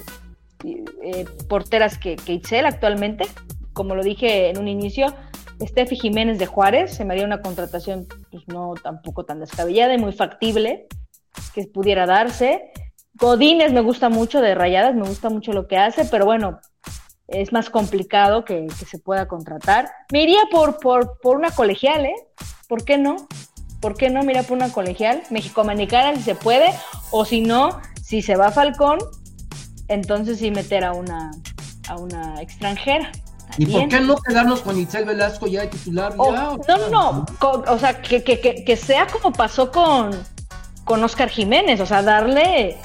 eh, porteras que, que Itzel actualmente. Como lo dije en un inicio, Steffi Jiménez de Juárez se me haría una contratación pues no tampoco tan descabellada y muy factible que pudiera darse. Godínez me gusta mucho de Rayadas, me gusta mucho lo que hace, pero bueno, es más complicado que, se pueda contratar. Me iría por, por, por, una colegial, ¿eh? ¿Por qué no? ¿Por qué no? Mira por una colegial, México-Americana si se puede, o si no, si se va Falcón, entonces sí meter a una, a una extranjera. ¿Y por qué no quedarnos con Itzel Velasco ya de titular? no, no, no, o sea, que, que, que, sea como pasó con, con Oscar Jiménez, o sea, darle,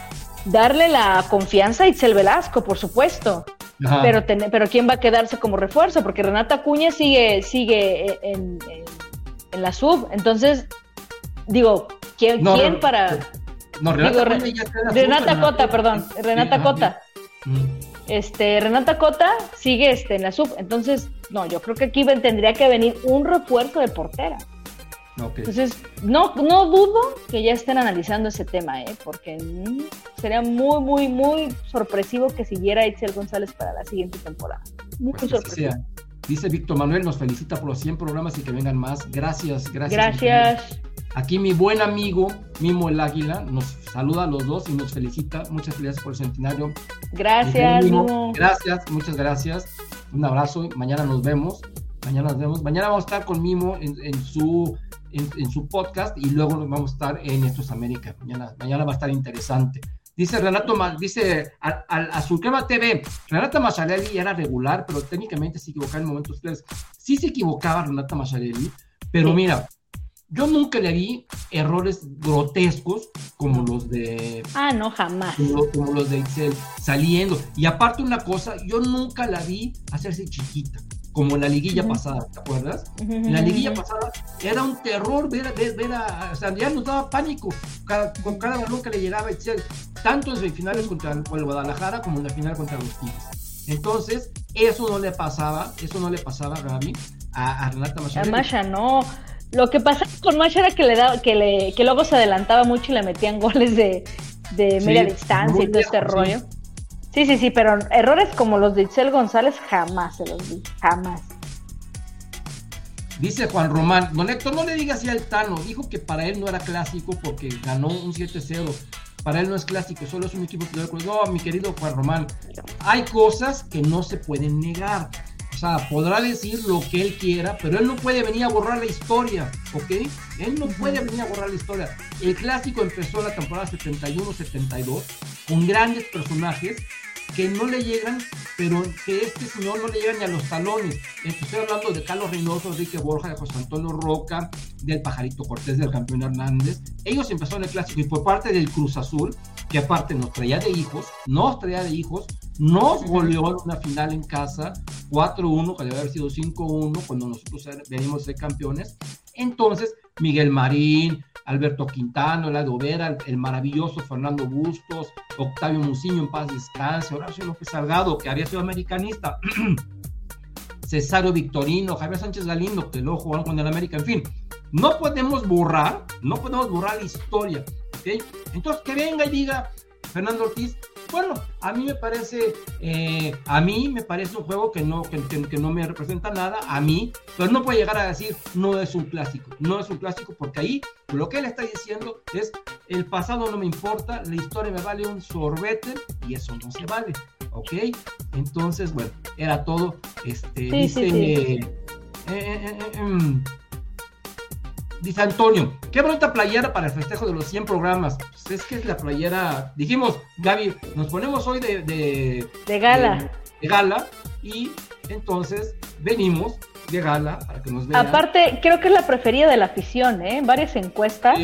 darle la confianza a Itzel Velasco, por supuesto. Pero, pero ¿quién va a quedarse como refuerzo? Porque Renata Cuña sigue, sigue en, la sub. Entonces, digo, ¿quién, ¿quién para...? No, Renata, Renata Cota, perdón. Renata Cota. Este, Renata Cota sigue este, en la sub. Entonces, no, yo creo que aquí tendría que venir un refuerzo de portera. Entonces, no, no dudo que ya estén analizando ese tema, ¿eh? porque mm, sería muy, muy, muy sorpresivo que siguiera Itzel González para la siguiente temporada. Muy pues sorpresivo. Dice Víctor Manuel, nos felicita por los 100 programas y que vengan más. Gracias, gracias. Gracias. Aquí mi buen amigo Mimo el Águila nos saluda a los dos y nos felicita. Muchas felicidades por el centenario. Gracias, Mimo. Gracias, muchas gracias. Un abrazo. Mañana nos vemos. Mañana nos vemos. Mañana vamos a estar con Mimo en su en, su podcast y luego nos vamos a estar en Estos América. Mañana, mañana va a estar interesante. Dice Renato, dice al, al Azulcrema TV, Renata Macharelli era regular, pero técnicamente se equivocaba en momentos claves. Sí se equivocaba Renata Macharelli, pero mira, yo nunca le vi errores grotescos como los de. Ah, no, jamás. Como, los de Excel saliendo. Y aparte, una cosa, yo nunca la vi hacerse chiquita como en la liguilla pasada, ¿te acuerdas? En la liguilla pasada era un terror ver, ver, a, o sea, ya nos daba pánico con cada balón que le llegaba a tanto en semifinales contra el, Guadalajara como en la final contra los Tigres. Entonces, eso no le pasaba, eso no le pasaba, Gaby, a, a Renata Masha. A Masha no. Lo que pasaba con Masha era que le daba, que le, que luego se adelantaba mucho y le metían goles de, de media distancia y todo este rollo. Sí, sí, sí, pero errores como los de Itzel González jamás se los vi, jamás. Dice Juan Román, don Héctor, no le digas así al Tano, dijo que para él no era clásico porque ganó un 7-0. Para él no es clásico, solo es un equipo que No, mi querido Juan Román, hay cosas que no se pueden negar. Sea, podrá decir lo que él quiera, pero él no puede venir a borrar la historia, ¿ok? Él no puede venir a borrar la historia. El clásico empezó la temporada 71-72 con grandes personajes que no le llegan, pero que este señor no le llega ni a los talones. Estoy hablando de Carlos Reynoso, Enrique Borja, de José Antonio Roca, del Pajarito Cortés, del campeón Hernández. Ellos empezaron el clásico y por parte del Cruz Azul, que aparte nos traía de hijos, nos traía de hijos, nos goleó en una final en casa, 4-1, que debe haber sido 5-1 cuando nosotros venimos de campeones. Entonces, Miguel Marín, Alberto Quintano, Eladio Vera, el, maravilloso Fernando Bustos, Octavio Muciño en paz descanse, Horacio López Salgado, que había sido americanista, Cesario Victorino, Javier Sánchez Galindo, que luego jugaron con el América, en fin, no podemos borrar, no podemos borrar la historia, ¿ok? Entonces, que venga y diga Fernando Ortiz, bueno, a mí me parece, eh, a mí me parece un juego que no, que, no me representa nada, a mí, pero no puede llegar a decir no es un clásico, no es un clásico porque ahí lo que él está diciendo es el pasado no me importa, la historia me vale un sorbete y eso no se vale, ¿ok? Entonces, bueno, era todo, este, dice... Eh, eh, em, Dice Antonio, qué bonita playera para el festejo de los 100 programas. Pues es que es la playera. Dijimos, Gaby, nos ponemos hoy de. De, gala. De, gala. Y entonces venimos de gala para que nos vean. Aparte, creo que es la preferida de la afición, ¿eh? Varias encuestas.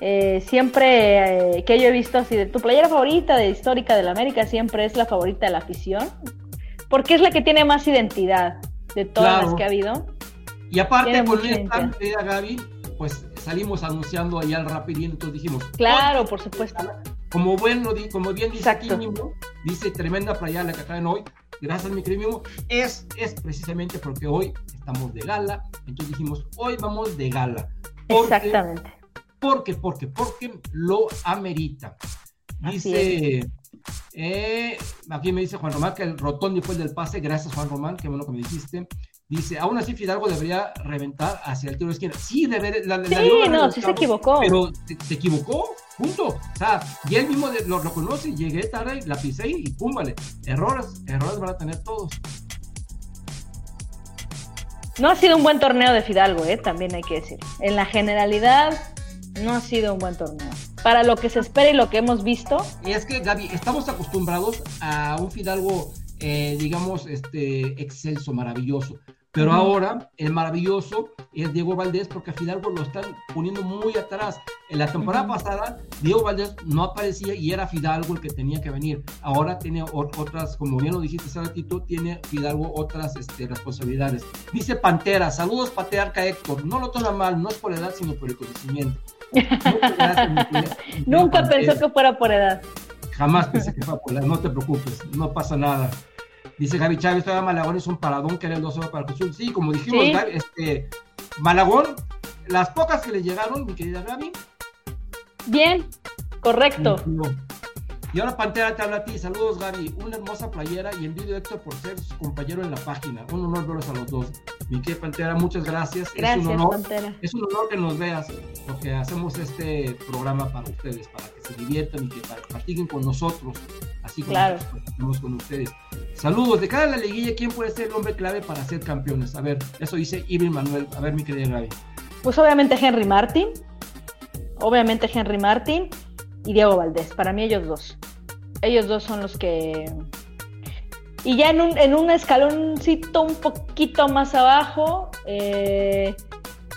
Eh, siempre eh, que yo he visto así de tu playera favorita de histórica de la América siempre es la favorita de la afición porque es la que tiene más identidad de todas las que ha habido y aparte con esta querida Gaby, pues salimos anunciando ahí al rapidín, entonces dijimos. Claro, por supuesto. Como bueno, como bien dice aquí dice tremenda playa la que traen hoy. Gracias, mi querido Es, es precisamente porque hoy estamos de gala. Entonces dijimos, hoy vamos de gala. Exactamente. Porque, porque, porque lo amerita. Dice, eh, aquí me dice Juan Román que el fue el del pase. Gracias, Juan Román, qué bueno que me dijiste. Dice, aún así Fidalgo debería reventar hacia el tiro de esquina. Sí, debe, la, sí, no, sí se equivocó. Pero se, equivocó, punto. O sea, y él mismo lo reconoce, llegué tarde, la pisé y pum, vale. Errores, errores van a tener todos. No ha sido un buen torneo de Fidalgo, ¿eh? también hay que decir. En la generalidad, no ha sido un buen torneo. Para lo que se espera y lo que hemos visto. Es que, Gaby, estamos acostumbrados a un Fidalgo, eh, digamos, este, excelso, maravilloso. Pero ahora el maravilloso es Diego Valdés porque a Fidalgo lo están poniendo muy atrás. En la temporada pasada, Diego Valdés no aparecía y era Fidalgo el que tenía que venir. Ahora tiene otras, como bien lo dijiste hace ratito, tiene Fidalgo otras este, responsabilidades. Dice Pantera, saludos Patearca Héctor. No lo toma mal, no es por edad, sino por el conocimiento. Nunca pensó que fuera por edad. Jamás pensé que fuera por edad, no te preocupes, no pasa nada. Dice Gaby Chávez, todavía Malagón es un paradón que era el 2 para el Cruz Sí, como dijimos, este, Malagón, las pocas que le llegaron, mi querida Gaby. Bien, correcto. Y ahora Pantera te habla a ti. Saludos, Gaby. Una hermosa playera y envío Héctor por ser su compañero en la página. Un honor verlos a los dos. Mi querida Pantera, muchas gracias. Gracias, es un honor, Pantera. Es un honor que nos veas, porque hacemos este programa para ustedes, para que se diviertan y que participen con nosotros, así como claro. nosotros con ustedes. Saludos. De cada la liguilla, ¿quién puede ser el hombre clave para ser campeones? A ver, eso dice Ibn Manuel. A ver, mi querida Gaby. Pues obviamente Henry Martin. Obviamente Henry Martin y Diego Valdés. Para mí ellos dos. Ellos dos son los que... Y ya en un, en un escaloncito un poquito más abajo, eh,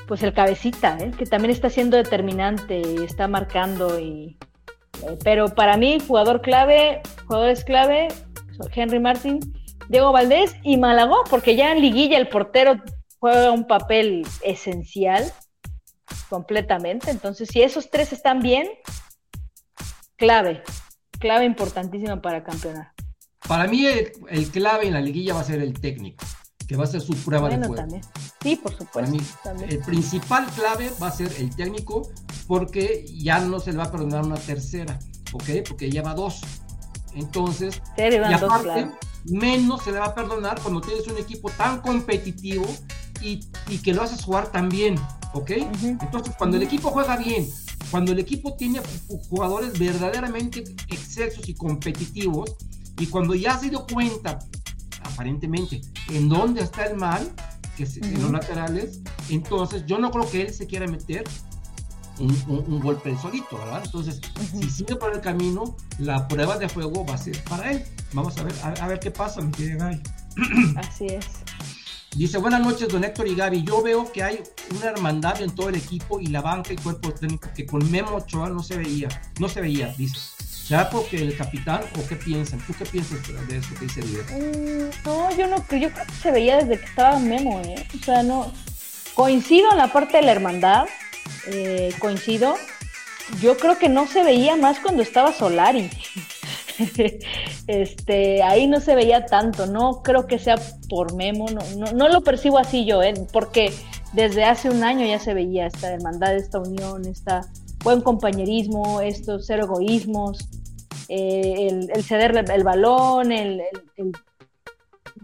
pues el cabecita, ¿eh? que también está siendo determinante y está marcando. Y, eh, pero para mí, jugador clave, jugadores clave, Henry Martin, Diego Valdés y Malagón, porque ya en liguilla el portero juega un papel esencial completamente. Entonces, si esos tres están bien, clave, clave importantísima para campeonar. Para mí el, clave en la liguilla va a ser el técnico, que va a ser su prueba de juego. También. Sí, por supuesto. el principal clave va a ser el técnico, porque ya no se le va a perdonar una tercera, ¿ok? Porque lleva dos. Entonces, y aparte, menos se le va a perdonar cuando tienes un equipo tan competitivo y, que lo haces jugar tan bien, ¿ok? Entonces, cuando el equipo juega bien, cuando el equipo tiene jugadores verdaderamente excelsos y competitivos, y cuando ya se dio cuenta, aparentemente, en dónde está el mal, que es en los laterales, entonces yo no creo que él se quiera meter un, golpe solito, ¿verdad? Entonces, si sigue por el camino, la prueba de fuego va a ser para él. Vamos a ver, a, ver qué pasa, mi querida. Así es. Dice, buenas noches, don Héctor y Gaby. Yo veo que hay una hermandad en todo el equipo y la banca y cuerpo técnico que con Memo Ochoa no se veía, no se veía, dice. ¿Ya porque el capitán o qué piensan? ¿Tú qué piensas de eso que dice el mm, no, yo no yo creo que se veía desde que estaba Memo, ¿eh? O sea, no. Coincido en la parte de la hermandad, eh, coincido. Yo creo que no se veía más cuando estaba Solari. este, ahí no se veía tanto, no creo que sea por Memo, no, no, lo percibo así yo, ¿eh? porque desde hace un año ya se veía esta hermandad, esta unión, esta buen compañerismo, estos cero egoísmos, eh, el, ceder el balón, el,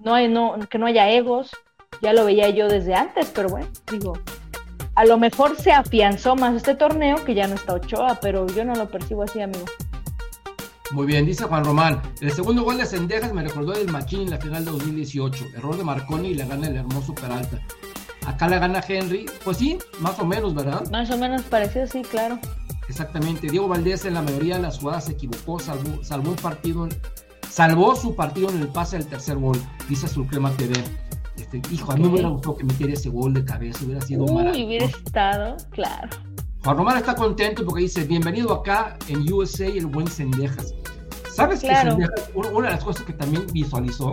no hay, no, que no haya egos, ya lo veía yo desde antes, pero bueno, digo, a lo mejor se afianzó más este torneo que ya no está Ochoa, pero yo no lo percibo así, amigo. Muy bien, dice Juan Román. El segundo gol de Sendejas me recordó del Machín en la final de 2018. Error de Marconi y le gana el hermoso Peralta. Acá le gana Henry. Pues sí, más o menos, ¿verdad? Más o menos parecido, sí, claro. Exactamente. Diego Valdés en la mayoría de las jugadas se equivocó, salvó, salvó un partido, salvó su partido en el pase del tercer gol, dice Sulcrema TV. Este, hijo, a mí me hubiera gustado que metiera ese gol de cabeza, hubiera sido Uy, hubiera estado, claro. Juan Román está contento porque dice, bienvenido acá en USA el buen Sendejas. ¿Sabes que Sendejas, una de las cosas que también visualizó,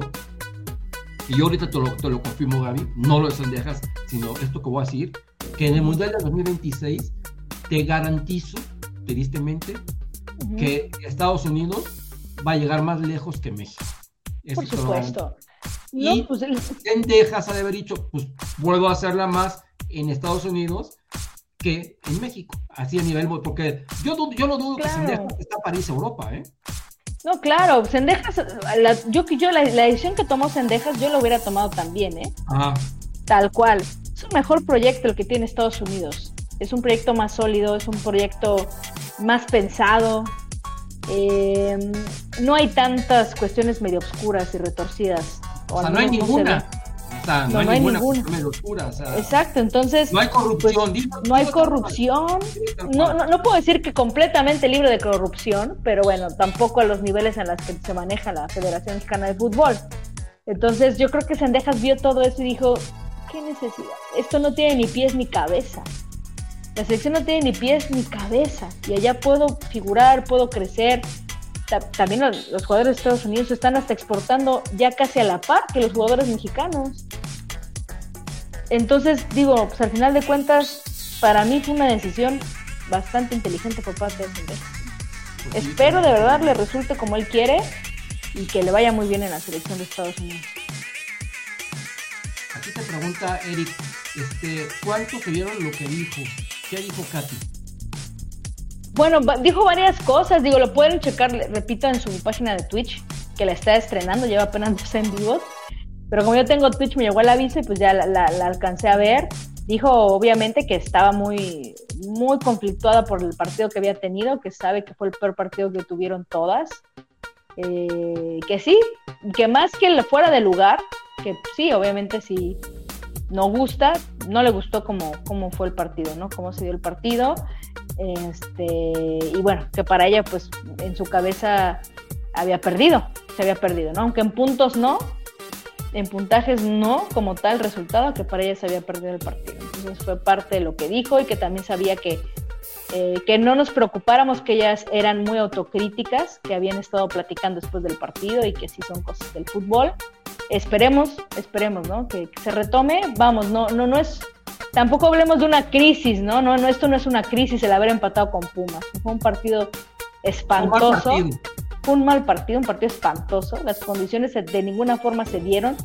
y yo ahorita te lo, te lo confirmo, Gaby, no lo de Sendejas, sino esto que voy a decir, que en el Mundial de 2026 te garantizo, tristemente, que Estados Unidos va a llegar más lejos que México. Por supuesto. Y pues el... ha de haber dicho, pues puedo hacerla más en Estados Unidos que en México, así a nivel, porque yo, yo no dudo que Sendejas está París, Europa, ¿eh? No, claro, Sendejas, la, yo, yo la, la decisión que tomó Sendejas, yo lo hubiera tomado también, ¿eh? Ajá. Tal cual. Es un mejor proyecto el que tiene Estados Unidos. Es un proyecto más sólido, es un proyecto más pensado. Eh, no hay tantas cuestiones medio oscuras y retorcidas. O, sea, no hay ninguna no, hay, ninguna. Exacto, entonces. No hay corrupción. Pues, no hay corrupción. No, no, puedo decir que completamente libre de corrupción, pero bueno, tampoco a los niveles en los que se maneja la Federación Mexicana de Fútbol. Entonces, yo creo que Sendejas vio todo eso y dijo: ¿Qué necesidad? Esto no tiene ni pies ni cabeza. La selección no tiene ni pies ni cabeza. Y allá puedo figurar, puedo crecer también los, jugadores de Estados Unidos están hasta exportando ya casi a la par que los jugadores mexicanos. Entonces, digo, pues al final de cuentas, para mí fue una decisión bastante inteligente por parte de Sendejas. Pues Espero de verdad le resulte como él quiere y que le vaya muy bien en la selección de Estados Unidos. Aquí te pregunta Eric, este, ¿cuánto se vieron lo que dijo? ¿Qué dijo Katy? Bueno, dijo varias cosas, digo, lo pueden checar, repito, en su página de Twitch, que la está estrenando, lleva apenas dos en vivo. Pero como yo tengo Twitch, me llegó el aviso y pues ya la, alcancé a ver. Dijo, obviamente, que estaba muy, muy conflictuada por el partido que había tenido, que sabe que fue el peor partido que tuvieron todas. Eh, que sí, que más que fuera de lugar, que sí, obviamente sí, no gusta, no le gustó cómo, cómo fue el partido, ¿no? Cómo se dio el partido. Este, y bueno, que para ella, pues, en su cabeza había perdido, se había perdido, ¿no? Aunque en puntos no, en puntajes no, como tal resultado, que para ella se había perdido el partido. Entonces fue parte de lo que dijo y que también sabía que, eh, que no nos preocupáramos, que ellas eran muy autocríticas, que habían estado platicando después del partido y que sí son cosas del fútbol esperemos, esperemos, ¿no? Que, se retome. Vamos, no, no, no es. Tampoco hablemos de una crisis, ¿no? No, no, esto no es una crisis el haber empatado con Pumas. Fue un partido espantoso. Fue un mal partido, un partido espantoso. Las condiciones de ninguna forma se dieron.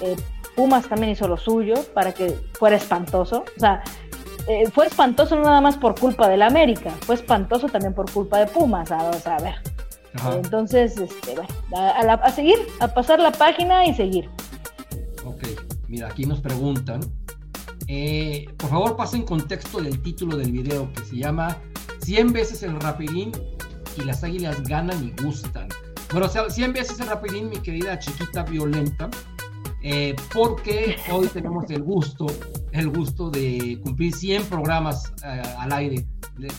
Eh, Pumas también hizo lo suyo para que fuera espantoso. O sea, eh, fue espantoso no nada más por culpa del América, fue espantoso también por culpa de Pumas. O sea, a ver, entonces, este, bueno, a, seguir, a pasar la página y seguir. Ok, mira, aquí nos preguntan. Eh, por favor, pasen contexto del título del video que se llama 100 veces el rapidín y las águilas ganan y gustan. Bueno, o sea, 100 veces el rapidín, mi querida chiquita violenta, eh, porque hoy tenemos el gusto, el gusto de cumplir 100 programas eh, al aire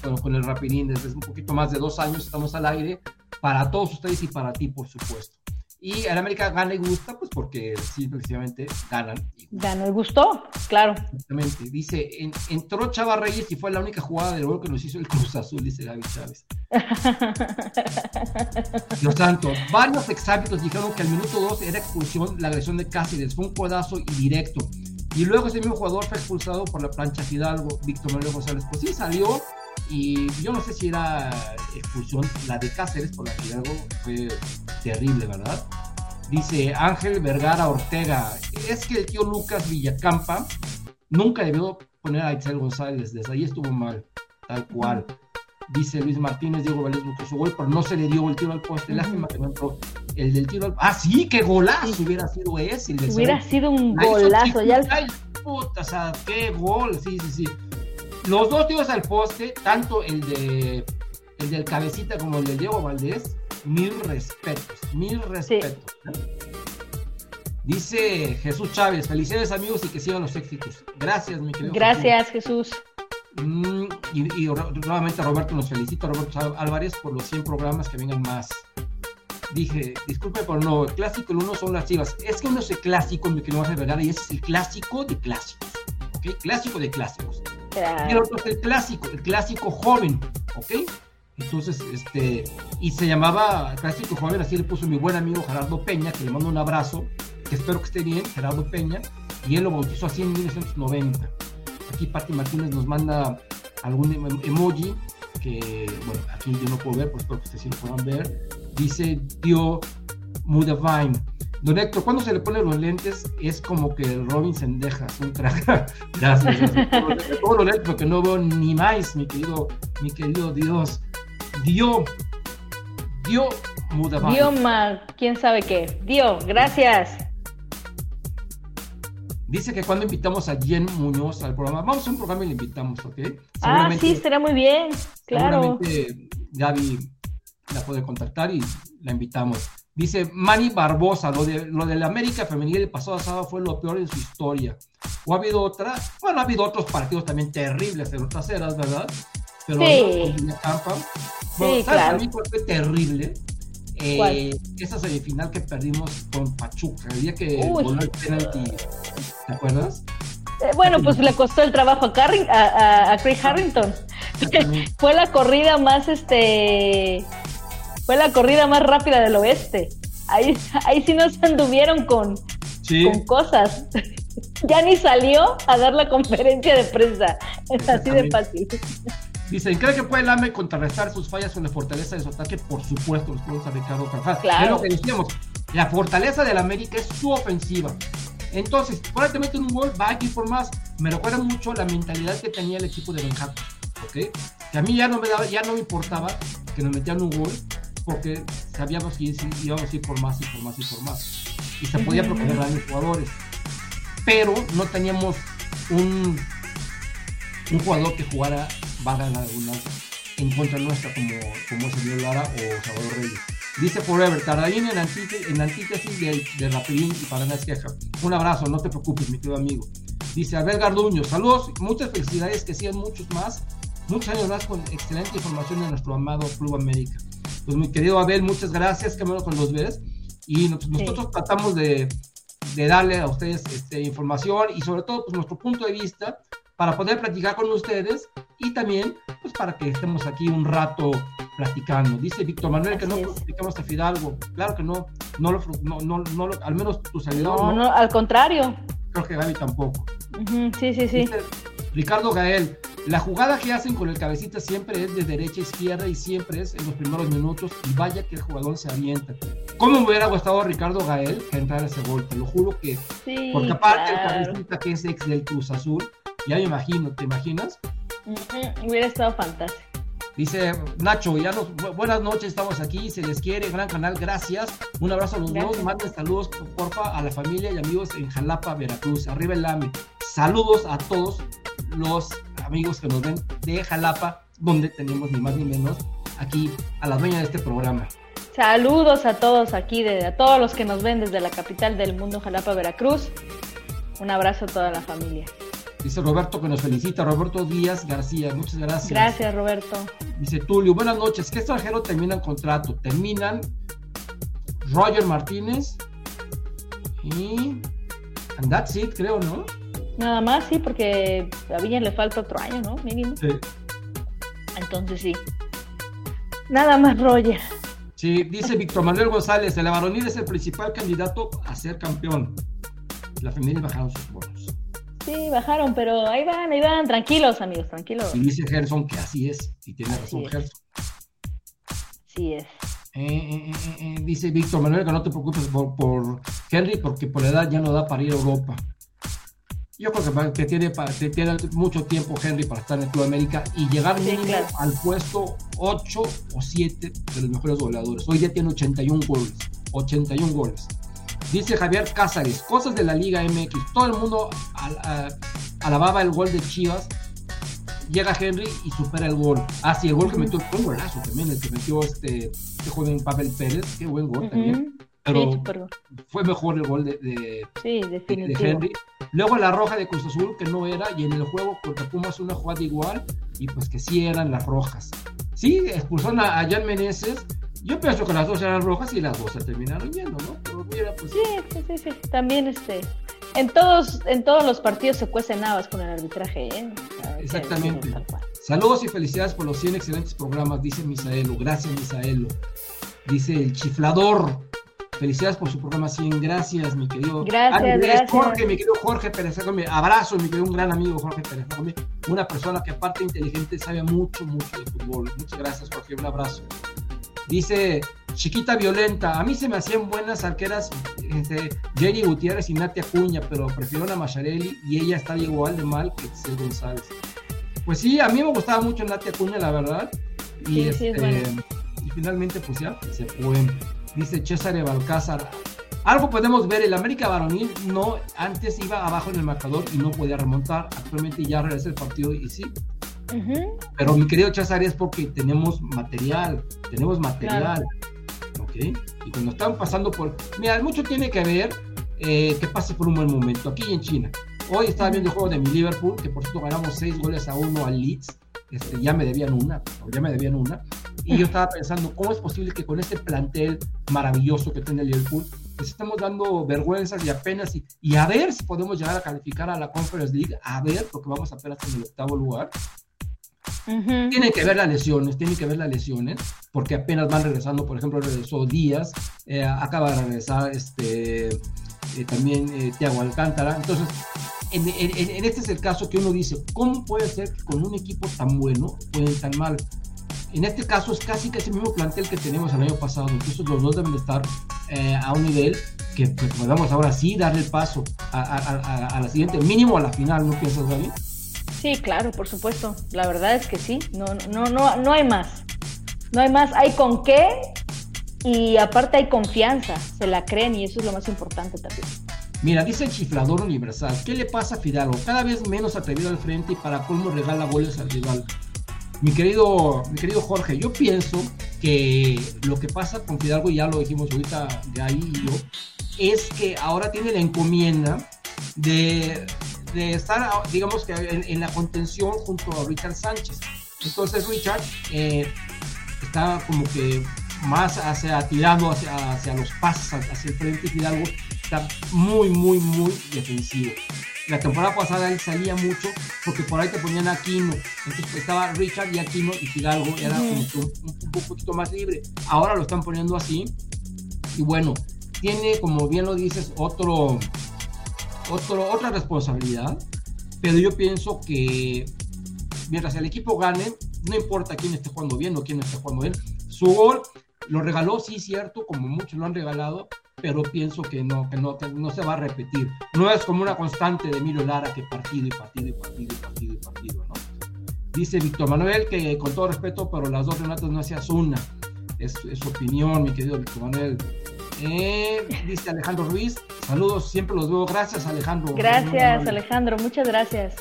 con, con, el rapidín. Desde un poquito más de dos años estamos al aire para todos ustedes y para ti, por supuesto. Y en América gana y gusta, pues porque sí, precisamente ganan. Ganó y gustó, claro. Exactamente. Dice, entró Chava Reyes y fue la única jugada del gol que nos hizo el Cruz Azul, dice Gaby Chávez. Lo tanto, varios exámetros dijeron que al minuto 2 era expulsión la agresión de Cáceres, fue un codazo y directo. Y luego ese mismo jugador fue expulsado por la plancha Fidalgo, Víctor Manuel González. Pues sí, salió y yo no sé si era expulsión, la de Cáceres por la Fidalgo fue terrible, ¿verdad? Dice Ángel Vergara Ortega, es que el tío Lucas Villacampa nunca debió poner a Itzel González, desde ahí estuvo mal, tal cual. Dice Luis Martínez, Diego Valdés buscó su gol, pero no se le dio el tiro al poste. Lástima que no entró el del tiro al Ah, sí, qué golazo hubiera sido ese. hubiera sido un golazo. Ya puta, o sea, qué gol, sí, sí, sí. Los dos tiros al poste, tanto el de el del cabecita como el de Diego Valdés, mil respetos, mil respetos. Dice Jesús Chávez, felicidades amigos y que sigan los éxitos. Gracias, mi querido. Gracias, Jesús. Mm, y, nuevamente Roberto nos felicita, Roberto Álvarez, por los 100 programas que vengan más. Dije, disculpe por no, el clásico, el uno son las chivas. Es que uno es el clásico, mi querido Vergara, y ese es el clásico de clásicos. ¿Ok? Clásico de clásicos. Y el otro es el clásico, el clásico joven, ¿ok? Entonces, este, y se llamaba Clásico Joven, así le puso mi buen amigo Gerardo Peña, que le mando un abrazo, que espero que esté bien, Gerardo Peña, y él lo bautizó así en 1990. Aquí Patti Martínez nos manda algún emoji, que, bueno, aquí yo no puedo ver, pues espero que ustedes sí lo puedan ver. Dice, tío Mudavine, Don Héctor, cuando se le ponen los lentes es como que el Robin se endeja, un crack. Gracias. Me pongo los lentes porque no veo ni más, mi querido, mi querido Dios. Dios. Dios Dios mal, quién sabe qué. Dios, gracias. Dice que cuando invitamos a Jen Muñoz al programa, vamos a un programa y le invitamos, ¿ok? Ah, sí, estaría muy bien, claro. Seguramente Gaby la puede contactar y la invitamos. Dice Manny Barbosa, lo de, lo de la América Femenil el pasado sábado fue lo peor en su historia. ¿O ha habido otra? Bueno, ha habido otros partidos también terribles en otras eras, ¿verdad? Pero sí. no. Bueno, sí, ¿sabes claro. a mí fue terrible? Eh, esa semifinal que perdimos con Pachuca, el día que voló el penalti, ¿te acuerdas? Eh, bueno, pues le costó el trabajo a, Carring, a, a, Craig Harrington. fue la corrida más, este, fue la corrida más rápida del oeste. Ahí, ahí sí nos anduvieron con, sí. con cosas. ya ni salió a dar la conferencia de prensa. Es así de fácil. Dicen, ¿cree que puede el AME contrarrestar sus fallas con la fortaleza de su ataque? Por supuesto, los pregunta Ricardo Carvajal. Claro. Es lo que decíamos, la fortaleza del América es su ofensiva. Entonces, por te meten un gol, va aquí por más. Me recuerda mucho la mentalidad que tenía el equipo de Benjamin, ¿ok? Que a mí ya no me daba, ya no me importaba que nos metían un gol, porque sabíamos que íbamos a ir por más y por más y por más. Y se podía proponer a los jugadores. Pero no teníamos un, un jugador que jugara valga la redundancia, en contra nuestra como, como señor Lara o Salvador Reyes. Dice Forever, Tardín en, antítesis, en antítesis de, de Rapidín y para nada queja. Un abrazo, no te preocupes, mi querido amigo. Dice Abel Garduño, saludos, muchas felicidades, que sigan muchos más, muchos años más con excelente información de nuestro amado Club América. Pues mi querido Abel, muchas gracias, que bueno con los ves. Y nosotros sí. tratamos de, de, darle a ustedes este, información y sobre todo pues, nuestro punto de vista para poder platicar con ustedes y también pues para que estemos aquí un rato platicando. Dice Víctor Manuel que no platicamos a Fidalgo. Claro que no, no lo, no, no, no lo, al menos tu servidor. No, no, al contrario. Creo que Gaby tampoco. Uh -huh, sí, sí, sí. Dice Ricardo Gael, la jugada que hacen con el cabecita siempre es de derecha a izquierda y siempre es en los primeros minutos y vaya que el jugador se avienta. ¿Cómo me hubiera gustado a Ricardo Gael que entrara ese gol? Te lo juro que... Sí, porque aparte claro. el cabecita que es ex del Cruz Azul, ya me imagino, ¿te imaginas? Uh -huh. Hubiera estado fantástico. Dice Nacho, ya nos, buenas noches, estamos aquí, se les quiere, gran canal, gracias. Un abrazo a los dos, manden saludos, porfa, a la familia y amigos en Jalapa, Veracruz. Arriba el AME. Saludos a todos los amigos que nos ven de Jalapa, donde tenemos ni más ni menos aquí a la dueña de este programa. Saludos a todos aquí, de, a todos los que nos ven desde la capital del mundo, Jalapa, Veracruz. Un abrazo a toda la familia. Dice Roberto que nos felicita, Roberto Díaz García, muchas gracias. Gracias, Roberto. Dice Tulio, buenas noches. ¿Qué extranjero terminan contrato? Terminan Roger Martínez y. And that's it, creo, ¿no? Nada más, sí, porque a Villa le falta otro año, ¿no? Mínimo. Sí. Entonces sí. Nada más, Roger. Sí, dice Víctor Manuel González, el varonil es el principal candidato a ser campeón. La femenil bajaron sus bonos. Sí, bajaron, pero ahí van, ahí van, tranquilos, amigos, tranquilos. Y dice Gerson que así es, y tiene razón es. Gerson. Sí es. Eh, eh, eh, dice Víctor Manuel que no te preocupes por, por, Henry, porque por la edad ya no da para ir a Europa. Yo creo que, que tiene, que tiene mucho tiempo Henry para estar en el Club América y llegar Sí, mínimo claro. al puesto 8 o 7 de los mejores goleadores. Hoy día tiene 81 goles. 81 goles. Dice Javier Cázares, cosas de la Liga MX. Todo el mundo al- alababa el gol de Chivas. Llega Henry y supera el gol. Ah, sí, el gol que metió fue un golazo también, el que metió este, este joven Pavel Pérez. Qué buen gol también. Pero Sí, fue mejor el gol de, de, Sí, de-. Henry. Luego la roja de Cruz Azul, que no era, y en el juego contra Pumas una jugada igual, y pues que sí eran las rojas. Sí, expulsaron a, a Jan Meneses. Yo pienso que las dos eran rojas y las dos se terminaron yendo, ¿no? Pero mira, pues. Sí, sí, sí, sí. También este. En todos, en todos los partidos se cuecen habas con el arbitraje, ¿eh? Exactamente. Saludos y felicidades por los 100 excelentes programas, dice Misaelo. Gracias, Misaelo. Dice el chiflador. Felicidades por su programa 100. Gracias, mi querido. Gracias, Andrés gracias. Jorge, mi querido Jorge Pérez Gómez. Abrazo, mi querido, un gran amigo Jorge Pérez Gómez. Una persona que aparte inteligente sabe mucho, mucho de fútbol. Muchas gracias, Jorge. Un abrazo. Dice Chiquita Violenta, a mí se me hacían buenas arqueras este, Jenny Gutiérrez y Natia Cuña, pero prefirieron a Macharelli y ella está igual de mal que Cel González. Pues sí, a mí me gustaba mucho Natia Cuña, la verdad. Y, este, y finalmente, pues ya, se fue. Dice César Balcázar. Algo podemos ver, el América Varonil no, antes iba abajo en el marcador y no podía remontar. Actualmente ya regresa el partido y sí, pero mi querido César es porque tenemos material, tenemos material. ¿Ok? Y cuando están pasando por. Mira, mucho tiene que ver eh, que pase por un buen momento. Aquí en China. Hoy estaba viendo el juego de mi Liverpool, que por cierto ganamos seis goles a uno al Leeds. Este, ya me debían una, ya me debían una. Y yo estaba pensando, ¿cómo es posible que con este plantel maravilloso que tiene el Liverpool, pues estamos dando vergüenzas y apenas, y, y, a ver si podemos llegar a calificar a la Conference League, a ver, porque vamos apenas en el octavo lugar. Tienen que ver las lesiones, tienen que ver las lesiones, porque apenas van regresando, por ejemplo, regresó Díaz, eh, acaba de regresar este, eh, también eh, Thiago Alcántara. Entonces, en, este es el caso que uno dice, ¿cómo puede ser que con un equipo tan bueno pueden tan mal? En este caso es casi que ese mismo plantel que tenemos el año pasado, entonces los dos deben estar a un nivel que pues, podamos ahora sí darle el paso a, a, la siguiente, mínimo a la final, ¿no piensas, Gaby? Sí, claro, por supuesto. La verdad es que sí. No, no, no, no hay más. No hay más. Hay con qué y aparte hay confianza. Se la creen y eso es lo más importante también. Mira, dice el chiflador universal. ¿Qué le pasa a Fidalgo? Cada vez menos atrevido al frente y para cómo regala goles al rival. Mi querido, mi querido Jorge, yo pienso que lo que pasa con Fidalgo, ya lo dijimos ahorita de ahí y yo, es que ahora tiene la encomienda de de estar, digamos que en, la contención junto a Richard Sánchez. Entonces Richard eh, está como que más hacia, tirando hacia, hacia los pasos, hacia el frente, Fidalgo está muy, muy, muy defensivo. La temporada pasada él salía mucho porque por ahí te ponían a Aquino. Entonces estaba Richard y Aquino y Fidalgo era un, un, poquito más libre. Ahora lo están poniendo así. Y bueno, tiene, como bien lo dices, otro, otro, otra responsabilidad, pero yo pienso que mientras el equipo gane, no importa quién esté jugando bien o quién esté jugando bien, su gol lo regaló, sí, cierto, como muchos lo han regalado, pero pienso que no, que no, no se va a repetir. No es como una constante de Emilio Lara que partido y partido y partido y partido y partido, ¿no? Dice Víctor Manuel que con todo respeto, pero las dos Renatas no hacías una. Es, es su opinión, mi querido Víctor Manuel. Eh, dice Alejandro Ruiz, saludos, siempre los veo. Gracias, Alejandro. Gracias, Alejandro, muchas gracias.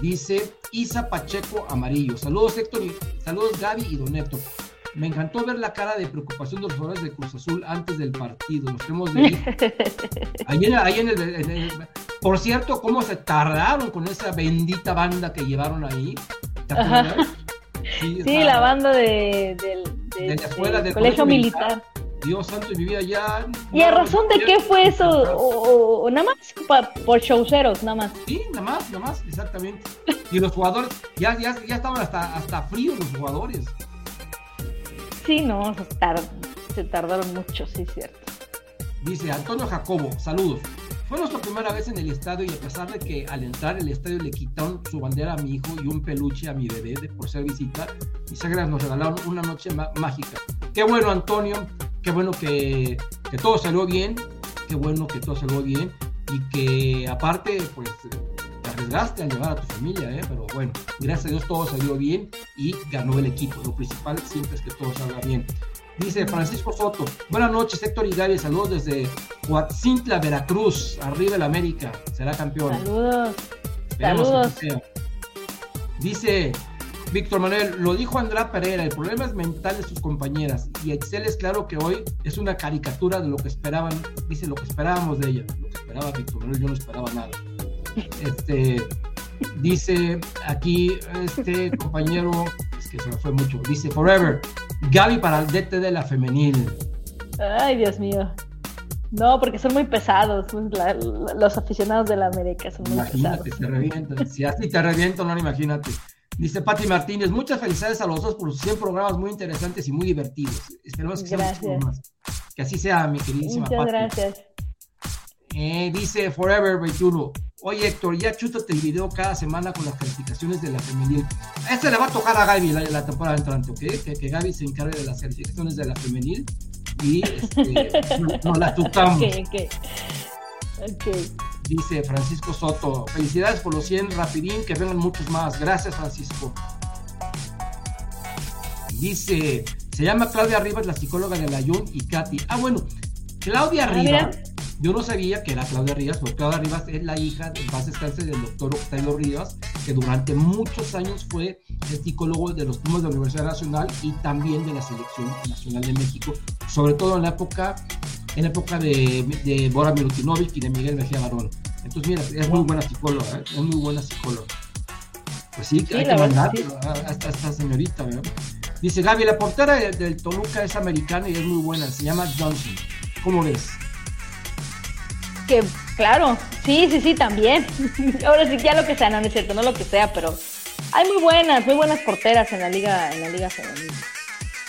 Dice Isa Pacheco Amarillo. Saludos, Héctor, y saludos, Gaby y Don Héctor. Me encantó ver la cara de preocupación de los jugadores de Cruz Azul antes del partido. Nos tenemos de ir. Ahí en, el, Por cierto, cómo se tardaron con esa bendita banda que llevaron ahí. Sí, la banda de, de, la escuela del colegio, militar. Dios santo y vida ya. ¿Y a razón de qué fue eso? O, nada más por showceros, nada más. Sí, nada más, nada más, exactamente. Y los jugadores, ya, ya, ya estaban hasta, hasta fríos los jugadores. Sí, no, se, tardaron mucho, sí, cierto. Dice Antonio Jacobo, saludos. Fue nuestra primera vez en el estadio y a pesar de que al entrar el estadio le quitaron su bandera a mi hijo y un peluche a mi bebé de, por ser visita, mis sagras nos regalaron una noche mágica. Qué bueno, Antonio, qué bueno que, que, todo salió bien, qué bueno que todo salió bien y que aparte, pues arriesgaste a llevar a tu familia, ¿eh? pero bueno, gracias a Dios todo salió bien y ganó el equipo. Lo principal siempre es que todo salga bien. Dice Francisco Soto, buenas noches Héctor y Gaby, saludos desde Huatzintla, Veracruz, arriba el América, será campeón. Saludos. saludos. Dice Víctor Manuel, lo dijo Andrá Pereira, el problema es mental de sus compañeras. Y Excel es claro que hoy es una caricatura de lo que esperaban, dice lo que esperábamos de ella. Lo que esperaba Víctor Manuel, yo no esperaba nada. Este, dice aquí este compañero, es que se me fue mucho, dice Forever, Gaby para el DT de la femenil. Ay, Dios mío. No, porque son muy pesados. los aficionados de la América son muy imagínate, pesados. te revientan. Si así te reviento, no, imagínate. Dice Pati Martínez, muchas felicidades a los dos por sus 100 programas muy interesantes y muy divertidos. Esperemos que gracias. Que así sea, mi queridísima Muchas gracias. Eh, dice Forever 21, Oye, Héctor, ya chútate el video cada semana con las calificaciones de la femenil. Este le va a tocar a Gaby la, temporada entrante, ¿ok? Que, que, Gaby se encargue de las calificaciones de la femenil y este, nos la tocamos. Okay, okay. Okay. Dice Francisco Soto, felicidades por los 100, rapidín, que vengan muchos más. Gracias, Francisco. Dice, se llama Claudia Rivas, la psicóloga de la Jun y Katy. Ah, bueno, Claudia ah, Rivas yo no sabía que era Claudia Rivas, porque Claudia Rivas es la hija, en paz descanse, del doctor Octavio Rivas, que durante muchos años fue el psicólogo de los Pumas de la Universidad Nacional y también de la Selección Nacional de México, sobre todo en la época, en la época de, de Bora Milutinovic y de Miguel Mejía Barón. Entonces, mira, es muy buena psicóloga, ¿eh? es muy buena psicóloga. Pues sí, hay que mandar a, esta, señorita, ¿verdad? Dice Gaby, la portera del Toluca es americana y es muy buena, se llama Johnson. ¿Cómo ves? Que, claro, sí, sí, sí, también. Ahora sí, ya lo que sea, no, es cierto, no lo que sea, pero hay muy buenas, muy buenas porteras en la liga, en la liga femenina.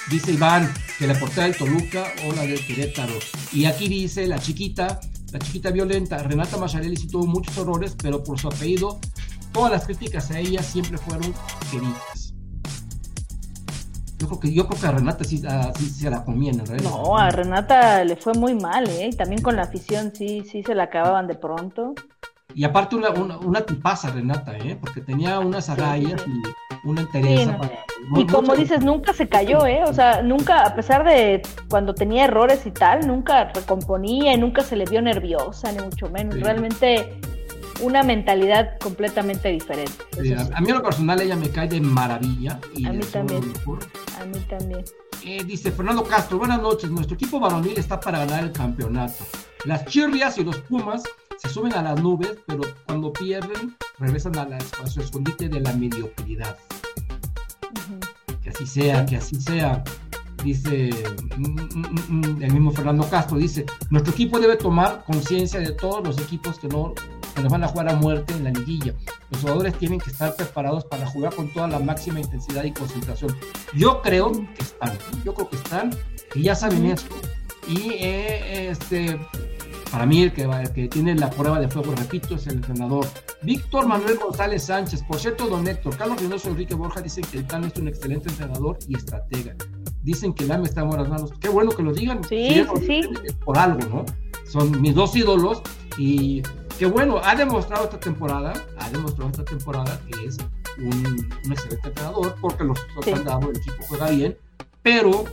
Dice Iván que la portera del Toluca o la del Querétaro. Y aquí dice la chiquita, la chiquita violenta, Renata Macharelli sí tuvo muchos errores, pero por su apellido, todas las críticas a ella siempre fueron queridas. Yo creo que, yo creo que a Renata sí, se la comían en realidad. No, a Renata le fue muy mal, ¿eh? Y también con la afición sí, sí se la acababan de pronto. Y aparte una, una, tipaza Renata, ¿eh? Porque tenía unas agallas y una entereza. y como dices, nunca se cayó, ¿eh? O sea, nunca, a pesar de cuando tenía errores y tal, nunca recomponía y nunca se le vio nerviosa, ni mucho menos. Realmente una mentalidad completamente diferente. a, mí en lo personal ella me cae de maravilla. Y a mí también. A mí también. Eh, dice Fernando Castro, buenas noches, nuestro equipo varonil está para ganar el campeonato. Las chirrias y los pumas se suben a las nubes, pero cuando pierden regresan a, la, su escondite de la mediocridad. Que así sea, que así sea dice mm, mm, mm, el mismo Fernando Castro, dice, nuestro equipo debe tomar conciencia de todos los equipos que no que nos van a jugar a muerte en la liguilla. Los jugadores tienen que estar preparados para jugar con toda la máxima intensidad y concentración. Yo creo que están, yo creo que están, que ya saben esto. Y eh, este, para mí el que, el que tiene la prueba de fuego, repito, es el entrenador. Víctor Manuel González Sánchez. Por cierto, don Héctor, Carlos Reynoso y Enrique Borja dicen que el Tano es un excelente entrenador y estratega. Dicen que el AME está en buenas manos. Qué bueno que lo digan. Sí, sí, sí. Por algo, ¿no? Son mis dos ídolos y que bueno, ha demostrado esta temporada, ha demostrado esta temporada que es un, excelente entrenador porque los sí. han dado, el equipo juega bien, pero,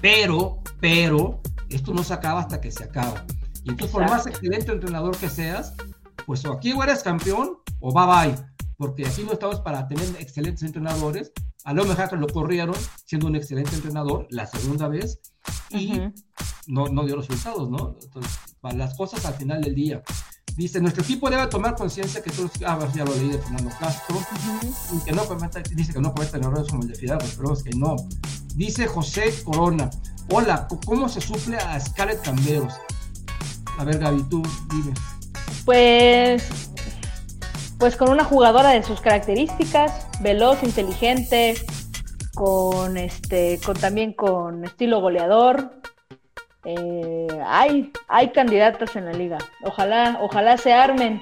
pero, pero, esto no se acaba hasta que se acaba. Y entonces, por más excelente entrenador que seas, pues o aquí o eres campeón o bye bye, porque aquí no estamos para tener excelentes entrenadores. A lo mejor lo corrieron siendo un excelente entrenador la segunda vez y no, no dio resultados, ¿no? Entonces, para las cosas al final del día. Dice, nuestro equipo debe tomar conciencia que todos, ah, ya lo leí de Fernando Castro, y que no cometa, dice que no cometa errores como el de Fidalgo, pero es que no. Dice José Corona, hola, ¿cómo se suple a Scarlett Camberos? A ver, Gaby, tú dime. Pues, pues con una jugadora de sus características, veloz, inteligente, con este, con también con estilo goleador, eh, hay, hay candidatas en la liga. Ojalá, ojalá se armen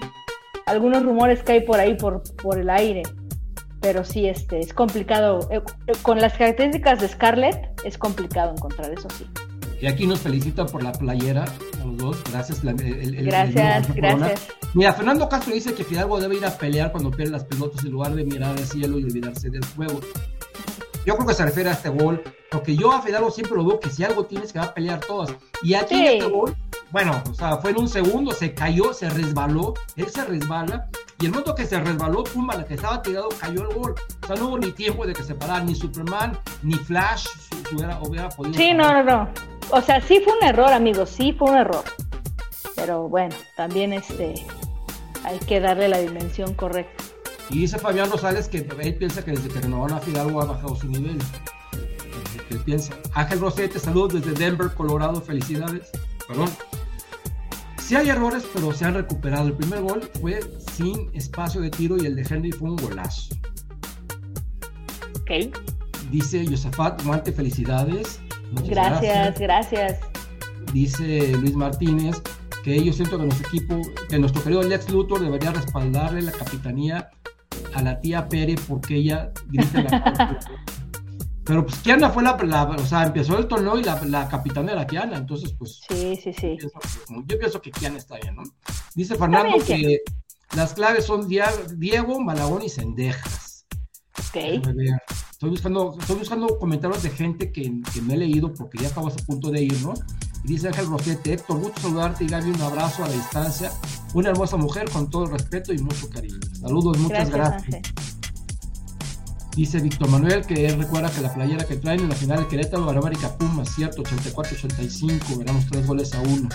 algunos rumores que hay por ahí por, por el aire. Pero sí, este, es complicado. Eh, eh, con las características de Scarlett, es complicado encontrar eso sí. Y aquí nos felicitan por la playera, a los dos. Gracias. gracias, gracias. Mira, Fernando Castro dice que Fidalgo debe ir a pelear cuando pierde las pelotas en lugar de mirar al cielo y olvidarse del juego. Yo creo que se refiere a este gol, porque yo a Fidalgo siempre lo veo que si algo tienes que va a pelear todas. Y aquí en este gol, bueno, o sea, fue en un segundo, se cayó, se resbaló, él se resbala, y el momento que se resbaló, pumba, la que estaba tirado, cayó el gol. O sea, no hubo ni tiempo de que se parara, ni Superman, ni Flash hubiera, hubiera podido. Sí, no, no, no. O sea, sí fue un error, amigos, sí fue un error. Pero bueno, también este hay que darle la dimensión correcta. Y dice Fabián Rosales que él piensa que desde que renovaron a Fidalgo ha bajado su nivel. Que él piensa. Ángel Rosete, saludos desde Denver, Colorado, felicidades. Perdón. Sí hay errores, pero se han recuperado. El primer gol fue sin espacio de tiro y el de Henry fue un golazo. Ok. Dice Yosafat Mante, felicidades. gracias, gracias, Dice Luis Martínez, que yo siento que nuestro equipo, que nuestro querido Lex Luthor debería respaldarle la capitanía a la tía Pere porque ella grita la Pero pues Kiana fue la, o sea, empezó el torneo y la, la capitana era Kiana, entonces pues... Sí, sí, sí. Yo pienso, que Kiana está bien, ¿no? Dice Fernando que las claves son Diego, Malagón y Cendejas. Ok. Estoy buscando, estoy buscando comentarios de gente que, que me he leído porque ya estamos a punto de ir, ¿no? Dice Ángel Rosete, Héctor, gusto saludarte y Gaby, un abrazo a la distancia. Una hermosa mujer con todo el respeto y mucho cariño. Saludos, muchas gracias. Dice Víctor Manuel que él recuerda que la playera que traen en la final de Querétaro ganó América Puma, cierto, 84-85, ganamos tres goles a uno.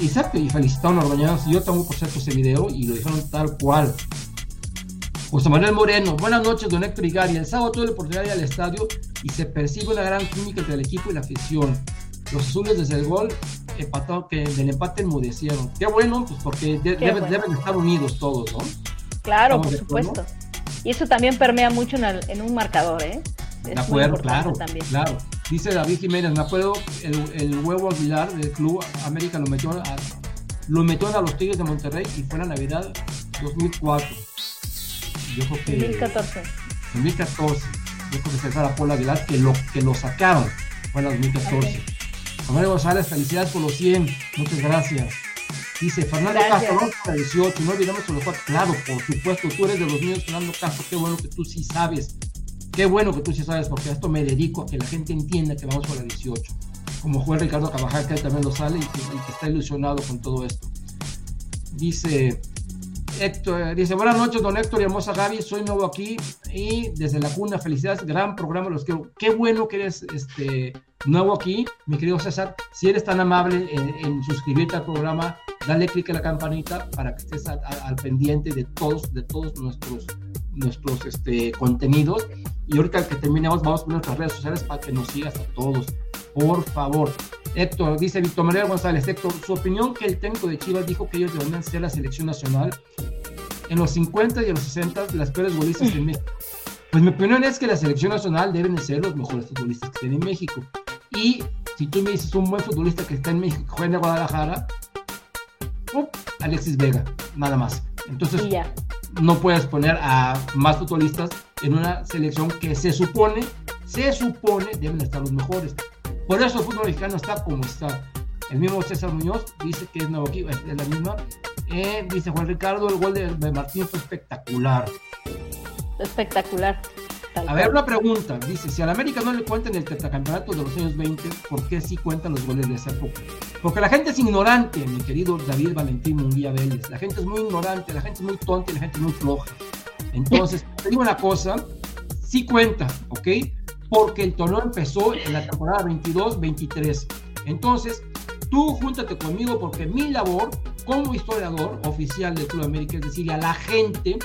Exacto, y felicitaron a Orbañanos. Yo tengo por cierto ese video y lo dijeron tal cual. José Manuel Moreno, buenas noches, don Héctor y Gary. El sábado tuve la oportunidad al estadio y se percibe una gran química entre el equipo y la afición. Los azules desde el gol empatado, que del empate enmudecieron. Qué bueno, pues porque deben, estar unidos todos, ¿no? Claro, por supuesto. Y eso también permea mucho en, un marcador, ¿eh? de acuerdo, claro, también. claro. Dice David Jiménez, me acuerdo, el, huevo Aguilar del Club América lo metió a, lo metió a los Tigres de Monterrey y fue la Navidad 2004. Yo creo que... 2014. 2014. Yo creo que César Apolo Aguilar que lo, que lo sacaron. Fue en 2014. Okay. González, felicidades por los 100. Muchas gracias. Dice Fernando Castro, 18, no olvidemos los cuatro. Claro, por supuesto, tú eres de los míos, Fernando Castro, qué bueno que tú sí sabes. Qué bueno que tú sí sabes, porque a esto me dedico a que la gente entienda que vamos por la 18. Como juez Ricardo Cabajal, que también lo sale y que, y que está ilusionado con todo esto. Dice Héctor, dice, buenas noches, don Héctor y hermosa Gaby, soy nuevo aquí y desde la cuna, felicidades, gran programa, los quiero. Qué bueno que eres este, nuevo aquí, mi querido César. Si eres tan amable en, suscribirte al programa, dale clic a la campanita para que estés al pendiente de todos, de todos nuestros, nuestros este, contenidos. Y ahorita que terminemos, vamos a poner nuestras redes sociales para que nos sigas a todos. Por favor. Héctor, dice Víctor María González, Héctor, su opinión que el técnico de Chivas dijo que ellos deberían ser la selección nacional en los 50 y en los 60 las peores futbolistas en México. Pues mi opinión es que la selección nacional deben de ser los mejores futbolistas que estén en México. Y si tú me dices un buen futbolista que está en México, juega en Guadalajara, Alexis Vega, nada más. Entonces, no puedes poner a más futbolistas en una selección que se supone, se supone deben estar los mejores. Por eso el fútbol mexicano está como está. El mismo César Muñoz dice que es nuevo aquí, es la misma. Eh, dice Juan Ricardo, el gol de, Martín fue espectacular. Espectacular. A ver, una pregunta. Dice, si a la América no le cuentan el tetracampeonato de los años 20, ¿por qué sí cuentan los goles de esa época? Porque la gente es ignorante, mi querido David Valentín Munguía Vélez. La gente es muy ignorante, la gente es muy tonta y la gente es muy floja. Entonces, te digo una cosa, sí cuenta, ¿ok? porque el torneo empezó en la temporada 22-23. Entonces, tú júntate conmigo porque mi labor como historiador oficial del Club América es decirle a la gente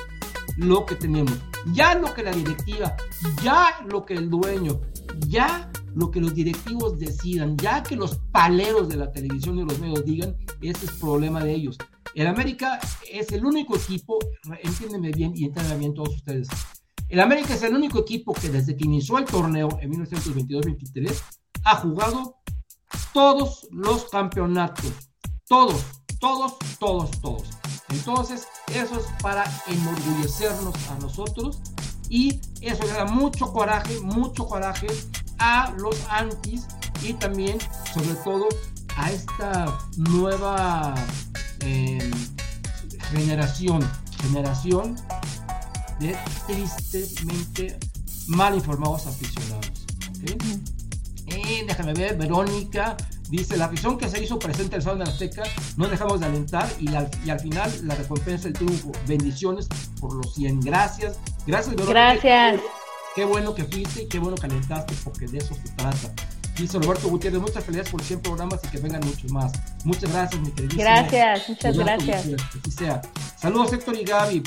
lo que tenemos. Ya lo que la directiva, ya lo que el dueño, ya lo que los directivos decidan, ya que los paleros de la televisión y los medios digan, ese es problema de ellos. El América es el único equipo, entiéndeme bien y entiéndeme bien todos ustedes, el América es el único equipo que desde que inició el torneo en 1922-23 ha jugado todos los campeonatos. Todos, todos, todos, todos. Entonces, eso es para enorgullecernos a nosotros y eso le da mucho coraje, mucho coraje a los antis y también, sobre todo, a esta nueva eh, generación, generación de tristemente mal informados aficionados. déjame ver, Verónica dice, la afición que se hizo presente el sábado en Azteca, no dejamos de alentar y, y, al final la recompensa del triunfo. Bendiciones por los 100. Gracias. Gracias, Verónica. Gracias. Qué, bueno que fuiste y qué bueno que alentaste porque de eso se trata. Dice Roberto Gutiérrez, muchas felicidades por 100 programas y que vengan muchos más. Muchas gracias, mi queridísimo. Gracias, muchas gracias. sea. Saludos, Héctor y Gaby.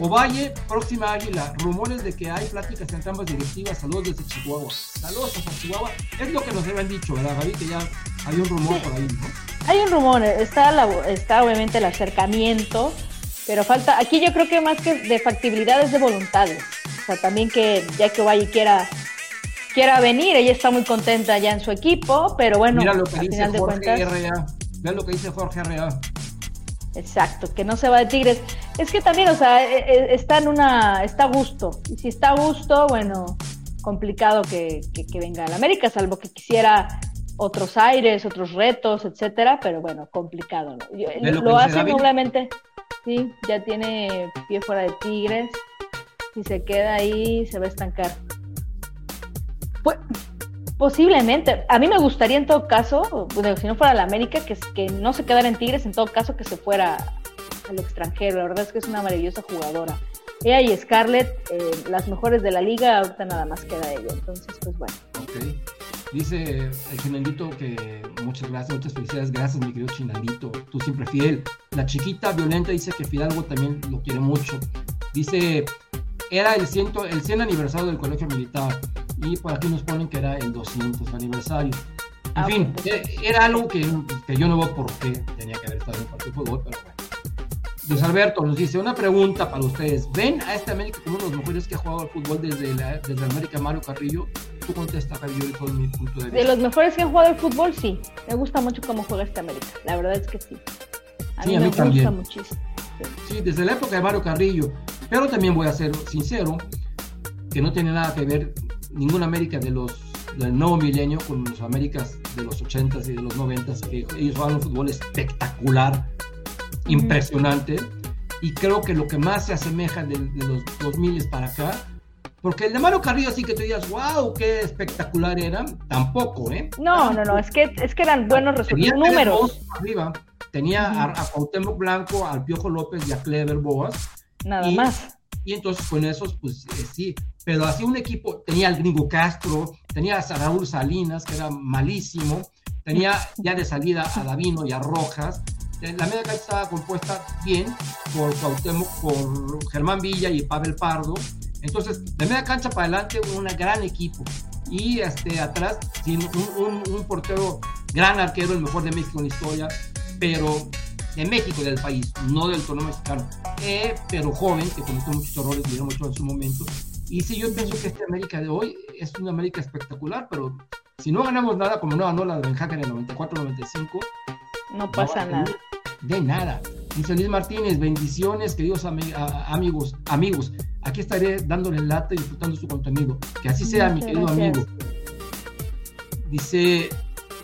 Ovalle, próxima águila. Rumores de que hay pláticas entre ambas directivas. Saludos desde Chihuahua. Saludos hasta Chihuahua. Es lo que nos habían dicho, ¿verdad, Gaby? Que ya hay un rumor por ahí, ¿no? Hay un rumor. Está, está obviamente el acercamiento, pero falta. Aquí yo creo que más que de factibilidad es de voluntades. O sea, también que ya que Ovalle quiera quiera venir, ella está muy contenta ya en su equipo, pero bueno, Mira lo que dice final de cuentas. Vean lo que dice Jorge Arrea. Exacto, que no se va de Tigres. Es que también, o sea, e, e, está en una, está a gusto. Y si está a gusto, bueno, complicado que, que, venga al América, salvo que quisiera otros aires, otros retos, etcétera, pero bueno, complicado. ¿no? Lo, hace noblemente, sí, ya tiene pie fuera de Tigres. Si se queda ahí, se va a estancar. Pues, Posiblemente. A mí me gustaría en todo caso, si no fuera la América, que, que no se quedara en Tigres, en todo caso que se fuera al extranjero. La verdad es que es una maravillosa jugadora. Ella y Scarlett, eh, las mejores de la liga, ahorita nada más queda ella. Entonces, pues bueno. Ok. Dice el Chinandito que muchas gracias, muchas felicidades. Gracias, mi querido Chinandito. Tú siempre fiel. La chiquita violenta dice que Fidalgo también lo quiere mucho. Dice, era el, ciento, el 100 aniversario del colegio militar y por aquí nos ponen que era el 200 aniversario. En ah, fin, e, era algo que, que, yo no veo por qué tenía que haber estado en el partido de fútbol, pero bueno. Luis Alberto nos dice una pregunta para ustedes. ¿Ven a este América como uno de los mejores que ha jugado al fútbol desde, la, desde América Mario Carrillo? Tú contesta, Javier, todo mi punto de vista. De los mejores que han jugado al fútbol, sí. Me gusta mucho cómo juega este América. La verdad es que sí. A mí, me gusta muchísimo. Sí, desde la época de Mario Carrillo. Pero también voy a ser sincero, que no tiene nada que ver ninguna América de los del nuevo milenio con los Américas de los 80s y de los 90s, que ellos juegan un fútbol espectacular, impresionante, y creo que lo que más se asemeja de, los 2000 para acá, porque el de Mario Carrillo sí que tú digas, wow, qué espectacular era, tampoco, ¿eh? No, no, no, es que, es que eran buenos resultados, números. Arriba. Tenía a, Cuauhtémoc Blanco, al Piojo López y a Clever Boas. Nada más. Y entonces con esos, pues eh, sí, pero así un equipo, tenía al Gringo Castro, tenía a Raúl Salinas, que era malísimo, tenía ya de salida a Davino y a Rojas, la media cancha estaba compuesta bien por por Germán Villa y Pavel Pardo, entonces de media cancha para adelante un gran equipo, y este, atrás sin un, un, portero gran arquero, el mejor de México en la historia, pero de México, del país, no del torneo mexicano, eh, pero joven, que cometió muchos errores, dieron mucho en su momento. Y sí, yo pienso que esta América de hoy es una América espectacular, pero si no ganamos nada, como no ganó la de Benjaca en el 94-95, no pasa nada. De nada. Dice Luis Martínez, bendiciones, queridos amigos, amigos. Aquí estaré dándole lata y disfrutando su contenido. Que así sea, mi querido amigo. Dice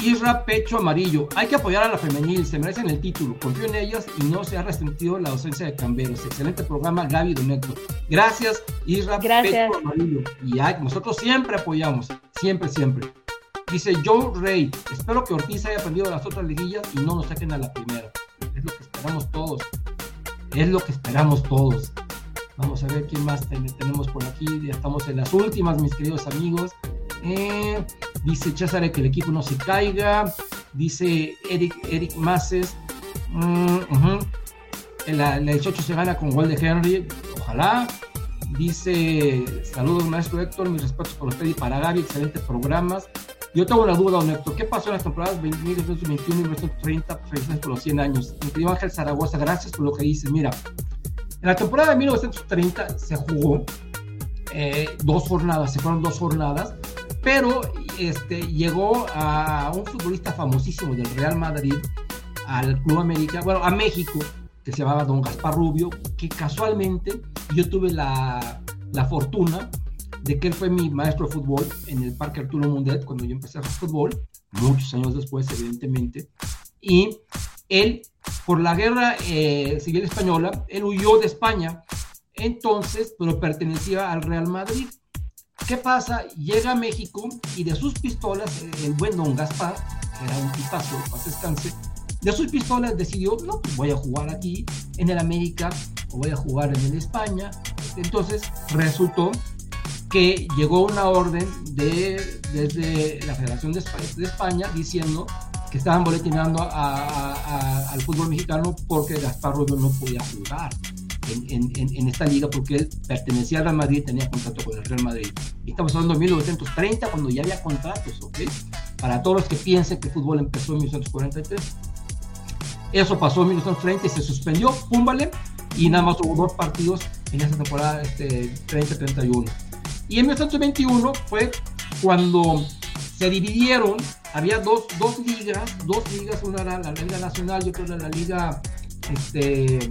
Isra Pecho Amarillo. Hay que apoyar a la femenil, se merecen el título. Confío en ellas y no se ha restringido la ausencia de Camberos. Excelente programa, Gaby Doneto. Gracias, Isra Pecho Amarillo. Y nosotros siempre apoyamos, siempre, siempre. Dice Joe Rey, espero que Ortiz haya aprendido las otras liguillas y no nos saquen a la primera. Es lo que esperamos todos. Es lo que esperamos todos. Vamos a ver quién más tenemos por aquí. Ya estamos en las últimas, mis queridos amigos. Eh, dice César que el equipo no se caiga. Dice Eric, Eric Maces. Mm, la, 18 se gana con gol de Henry. Ojalá. Dice, saludos maestro Héctor, mis respetos por usted y para Gaby, excelentes programas. Yo tengo una duda, don Héctor, ¿qué pasó en las temporadas 1921 y 1930? Felicidades por los 100 años. Mi querido Ángel Zaragoza, gracias por lo que dice. Mira, en la temporada de 1930 se jugó eh, dos jornadas, se fueron dos jornadas, pero este, llegó a un futbolista famosísimo del Real Madrid al Club América, bueno, a México, que se llamaba Don Gaspar Rubio, que casualmente yo tuve la, la fortuna de que él fue mi maestro de fútbol en el Parque Arturo Mundet cuando yo empecé a jugar fútbol, muchos años después, evidentemente, y él, por la guerra eh, civil española, él huyó de España, entonces, pero pertenecía al Real Madrid. ¿Qué pasa? Llega a México y de sus pistolas, el buen don Gaspar, que era un tipazo, paz descanse, de sus pistolas decidió, no, pues voy a jugar aquí en el América o voy a jugar en el España. Entonces resultó que llegó una orden de, desde la Federación de España, diciendo que estaban boletinando al fútbol mexicano porque Gaspar Rubio no podía jugar en, esta liga porque él pertenecía al Real Madrid tenía contrato con el Real Madrid. estamos hablando de 1930 cuando ya había contratos, ¿ok? Para todos los que piensen que el fútbol empezó en 1943. Eso pasó en 1930 y se suspendió, púmbale, y nada más hubo dos partidos en esa temporada este, 30-31. Y en 1921 fue cuando se dividieron, había dos, dos ligas, dos ligas, una era la Liga Nacional y otra era la Liga, este,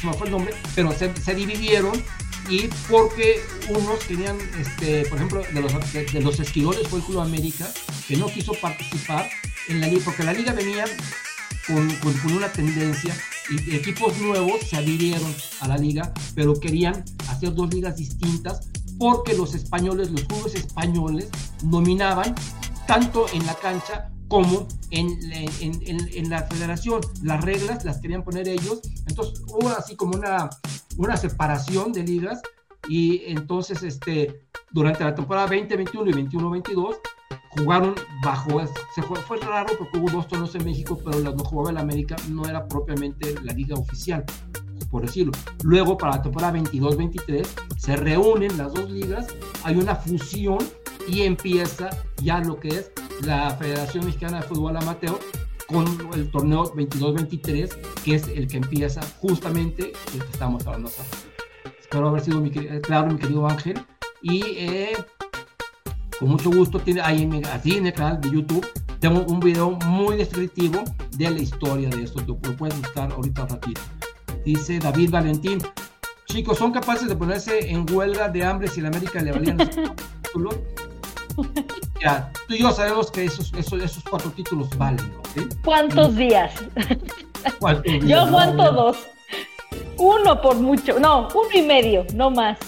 se me fue el nombre, pero se, dividieron y porque unos querían, este, por ejemplo, de los, de, los fue el Club América, que no quiso participar en la liga, porque la liga venía con, con, una tendencia y equipos nuevos se adhirieron a la liga, pero querían hacer dos ligas distintas porque los españoles, los clubes españoles, dominaban tanto en la cancha como en, en, en, la federación. Las reglas las querían poner ellos. Entonces hubo así como una, una separación de ligas y entonces este, durante la temporada 2021 y 21-22 jugaron bajo, se fue, fue, raro porque hubo dos torneos en México, pero los no jugaba el América no era propiamente la liga oficial, por decirlo. Luego para la temporada 22-23 se reúnen las dos ligas, hay una fusión y empieza ya lo que es la Federación Mexicana de Fútbol Amateur con el torneo 22-23, que es el que empieza justamente el que estamos hablando. Espero haber sido claro, mi querido Ángel. Y eh, con mucho gusto, tiene, ahí en, así el canal de YouTube, tengo un video muy descriptivo de la historia de esto. Lo puedes buscar ahorita ratito. Dice David Valentín. Chicos, ¿son capaces de ponerse en huelga de hambre si la América le valían los títulos? Ya, tú y yo sabemos que esos, esos, esos cuatro títulos valen, ¿Cuántos días? Yo aguanto dos. Uno por mucho. No, uno y medio, no más.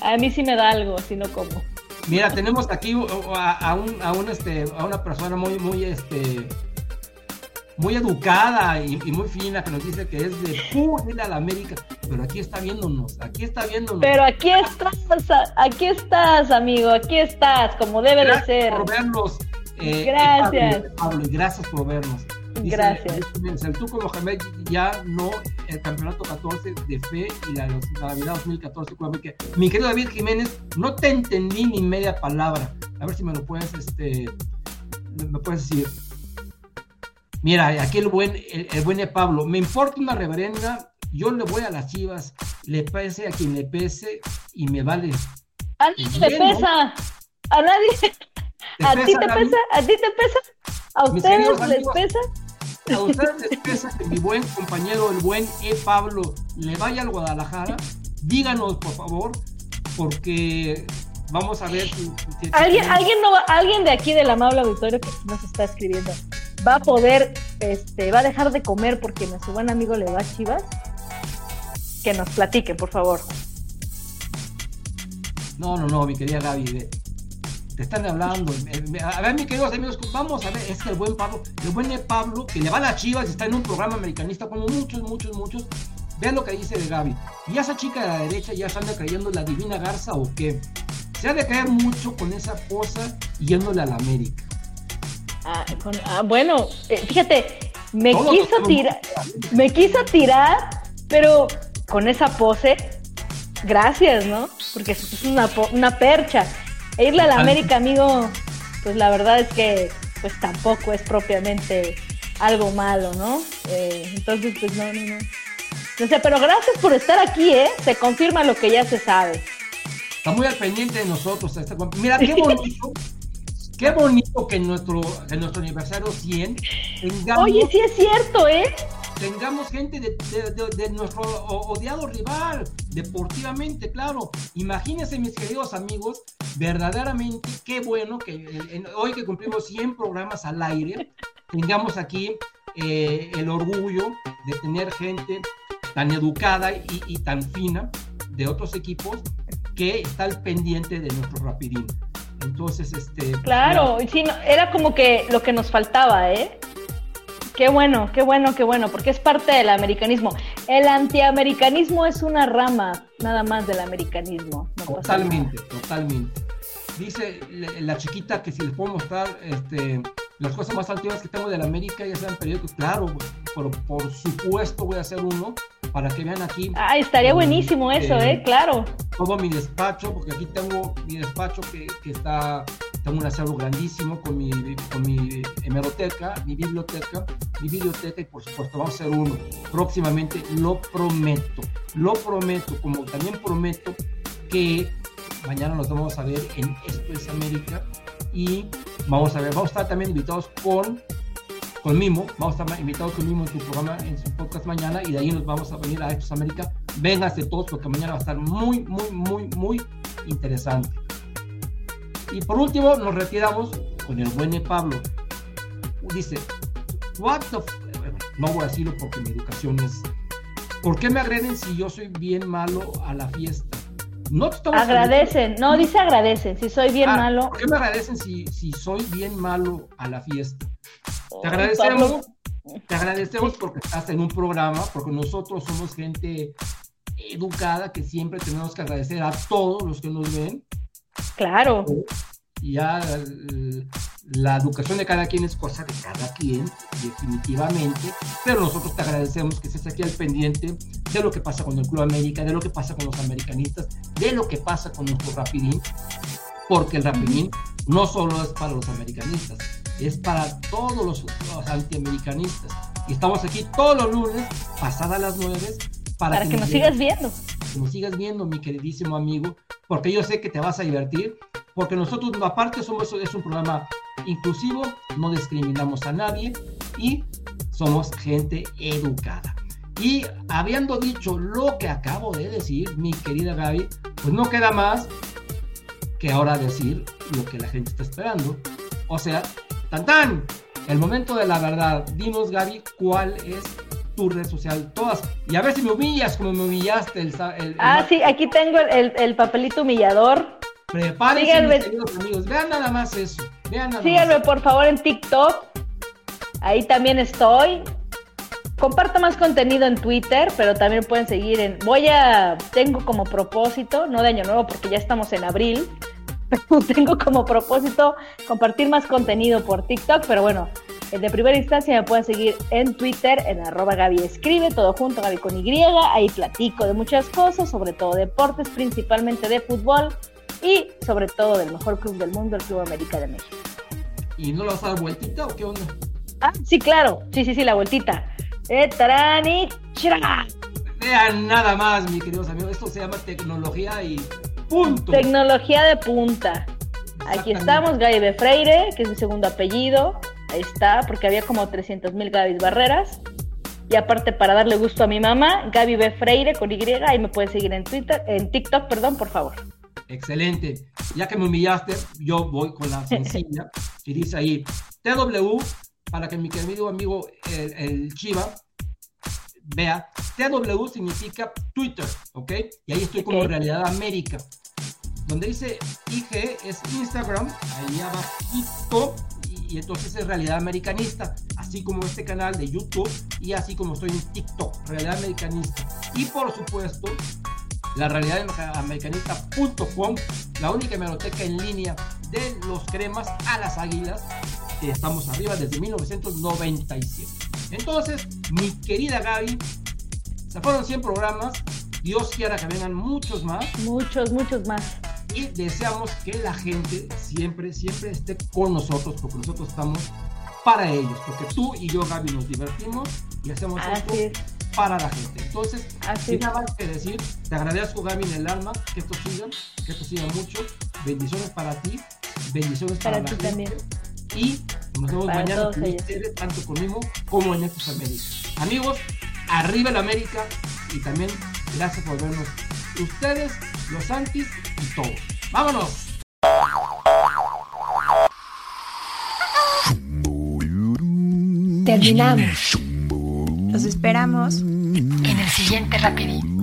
a mí sí me da algo, si no como. Mira, tenemos aquí a, un, a, un, este, a una persona muy, muy, este, muy educada y, muy fina que nos dice que es de a la América, pero aquí está viéndonos, aquí está viéndonos. Pero aquí estás, aquí estás, amigo, aquí estás, como debe de ser. Por vernos. Eh, gracias. Pablo, y gracias por vernos. gracias. El Tuco Mohamed ya no el campeonato 14 de fe y la, la Navidad 2014. Mi querido David Jiménez, no te entendí ni media palabra. A ver si me lo puedes, este, me puedes decir. Mira, aquí el buen, el, buen Pablo, me importa una reverenda, yo le voy a las chivas, le pese a quien le pese y me vale. A nadie le pesa, a nadie. ¿A ti te pesa? ¿A ti te pesa? ¿A ustedes les pesa? A ustedes les pesa que mi buen compañero, el buen E. Pablo, le vaya al Guadalajara. Díganos, por favor, porque vamos a ver si. ¿Alguien, ¿alguien, no, alguien de aquí del amable auditorio que nos está escribiendo va a poder, este, va a dejar de comer porque nuestro buen amigo le va a Chivas, que nos platique, por favor. No, no, no, mi querida Gaby, te están hablando. A ver, mis queridos amigos, vamos a ver, es que el buen Pablo, el buen Pablo, que le va a las Chivas y está en un programa americanista como muchos, muchos, muchos. Vean lo que dice de Gaby. ¿Y esa chica de la derecha ya se anda creyendo la divina garza o qué? Se ha de caer mucho con esa cosa yéndole a la América. Ah, ah, bueno, eh, fíjate, me quiso tirar, me quiso tirar, pero con esa pose, gracias, ¿no? Porque es una, una percha. E irle a la América, amigo, pues la verdad es que pues tampoco es propiamente algo malo, ¿no? Eh, entonces, pues no, no, no. No sé, pero gracias por estar aquí, ¿eh? Se confirma lo que ya se sabe. Está muy al pendiente de nosotros. Mira, qué bonito Qué bonito que en nuestro, en nuestro aniversario 100 tengamos. Oye, sí es cierto, ¿eh? Tengamos gente de, nuestro odiado rival, deportivamente, claro. Imagínense, mis queridos amigos, verdaderamente qué bueno que hoy que cumplimos 100 programas al aire, tengamos aquí eh, el orgullo de tener gente tan educada y, y tan fina de otros equipos que está al pendiente de nuestro rapidín. Entonces, este... Claro, sí, era como que lo que nos faltaba, ¿eh? Qué bueno, qué bueno, qué bueno, porque es parte del americanismo. El antiamericanismo es una rama nada más del americanismo. totalmente, totalmente. Dice la chiquita que si les puedo mostrar este, las cosas más antiguas que tengo de la América, ya sean periódicos, claro, por, por supuesto voy a hacer uno para que vean aquí. Ah, estaría buenísimo eso, ¿eh? Claro. Todo mi despacho, porque aquí tengo mi despacho que, que está, tengo un acervo grandísimo con mi, con mi hemeroteca, mi biblioteca, mi biblioteca y por supuesto vamos a hacer uno próximamente, lo prometo, lo prometo, como también prometo que mañana nos vamos a ver en Esto es América y vamos a ver, vamos a estar también invitados con, con Mimo, vamos a estar invitados con Mimo en su programa, en su podcast mañana y de ahí nos vamos a venir a es América. Vénganse todos porque mañana va a estar muy, muy, muy, muy interesante. Y por último, nos retiramos con el buen Pablo. Dice, what the no voy a decirlo porque mi educación es... ¿Por qué me agreden si yo soy bien malo a la fiesta? No te agradecen, no dice agradecen, si soy bien ah, malo. ¿Por qué me agradecen si, si soy bien malo a la fiesta? Te agradecemos, te agradecemos porque estás en un programa, porque nosotros somos gente educada que siempre tenemos que agradecer a todos los que nos ven. Claro. Ya la educación de cada quien es cosa de cada quien, definitivamente, pero nosotros te agradecemos que estés aquí al pendiente de lo que pasa con el Club América, de lo que pasa con los americanistas, de lo que pasa con nuestro Rapidín, porque el Rapidín no solo es para los americanistas, es para todos los, antiamericanistas. Y estamos aquí todos los lunes, pasadas las nueve, para, que, nos sigas viendo. Que nos sigas viendo, mi queridísimo amigo, porque yo sé que te vas a divertir, porque nosotros, aparte, somos es un programa inclusivo, no discriminamos a nadie y somos gente educada. Y habiendo dicho lo que acabo de decir, mi querida Gaby, pues no queda más que ahora decir lo que la gente está esperando. O sea, tan tan, el momento de la verdad. Dinos, Gaby, cuál es tu red social, todas. Y a ver si me humillas como me humillaste el. ah, sí, aquí tengo el, el papelito humillador. Prepárense, amigos. Vean nada más eso. Síganme por favor en TikTok. Ahí también estoy. Comparto más contenido en Twitter, pero también pueden seguir en. Voy a. Tengo como propósito, no de año nuevo porque ya estamos en abril, tengo como propósito compartir más contenido por TikTok, pero bueno, de primera instancia me pueden seguir en Twitter, en arroba Gaby Escribe, todo junto, Gaby con Y. Ahí platico de muchas cosas, sobre todo deportes, principalmente de fútbol y sobre todo del mejor club del mundo, el Club América de México. ¿Y no lo vas a dar vueltita o qué onda? Ah, sí, claro. Sí, sí, sí, la vueltita. Eh, tarani, Vean nada más, mis queridos amigos. Esto se llama tecnología y punto. Tecnología de punta. Aquí estamos, Gaby B. Freire, que es mi segundo apellido. Ahí está, porque había como 300 mil Gaby Barreras. Y aparte, para darle gusto a mi mamá, Gaby B. Freire con Y, ahí me pueden seguir en Twitter, en TikTok, perdón, por favor. Excelente. Ya que me humillaste, yo voy con la sencilla. y dice ahí, TW, para que mi querido amigo el, Chiva vea, TW significa Twitter, ¿ok? Y ahí estoy como Realidad América. Donde dice IG es Instagram, ahí abajito, y, y entonces es Realidad Americanista, así como este canal de YouTube y así como estoy en TikTok, Realidad Americanista. Y por supuesto, la realidad americanista.com, la única biblioteca en línea de los cremas a las águilas, que estamos arriba desde 1997. Entonces, mi querida Gaby, se fueron 100 programas, Dios quiera que vengan muchos más. Muchos, muchos más. Y deseamos que la gente siempre, siempre esté con nosotros, porque nosotros estamos para ellos, porque tú y yo, Gaby, nos divertimos y hacemos esto para la gente. Entonces, sin nada más que decir, te agradezco, Gaby, en el alma, que esto siga, que esto siga mucho. Bendiciones para ti, bendiciones para, para ti también. Y nos vemos mañana con ustedes, tanto conmigo como en estos Américas. Amigos, arriba el América y también gracias por vernos. Ustedes, los antis y todos. ¡Vámonos! Terminamos. Los esperamos en el siguiente rapidito.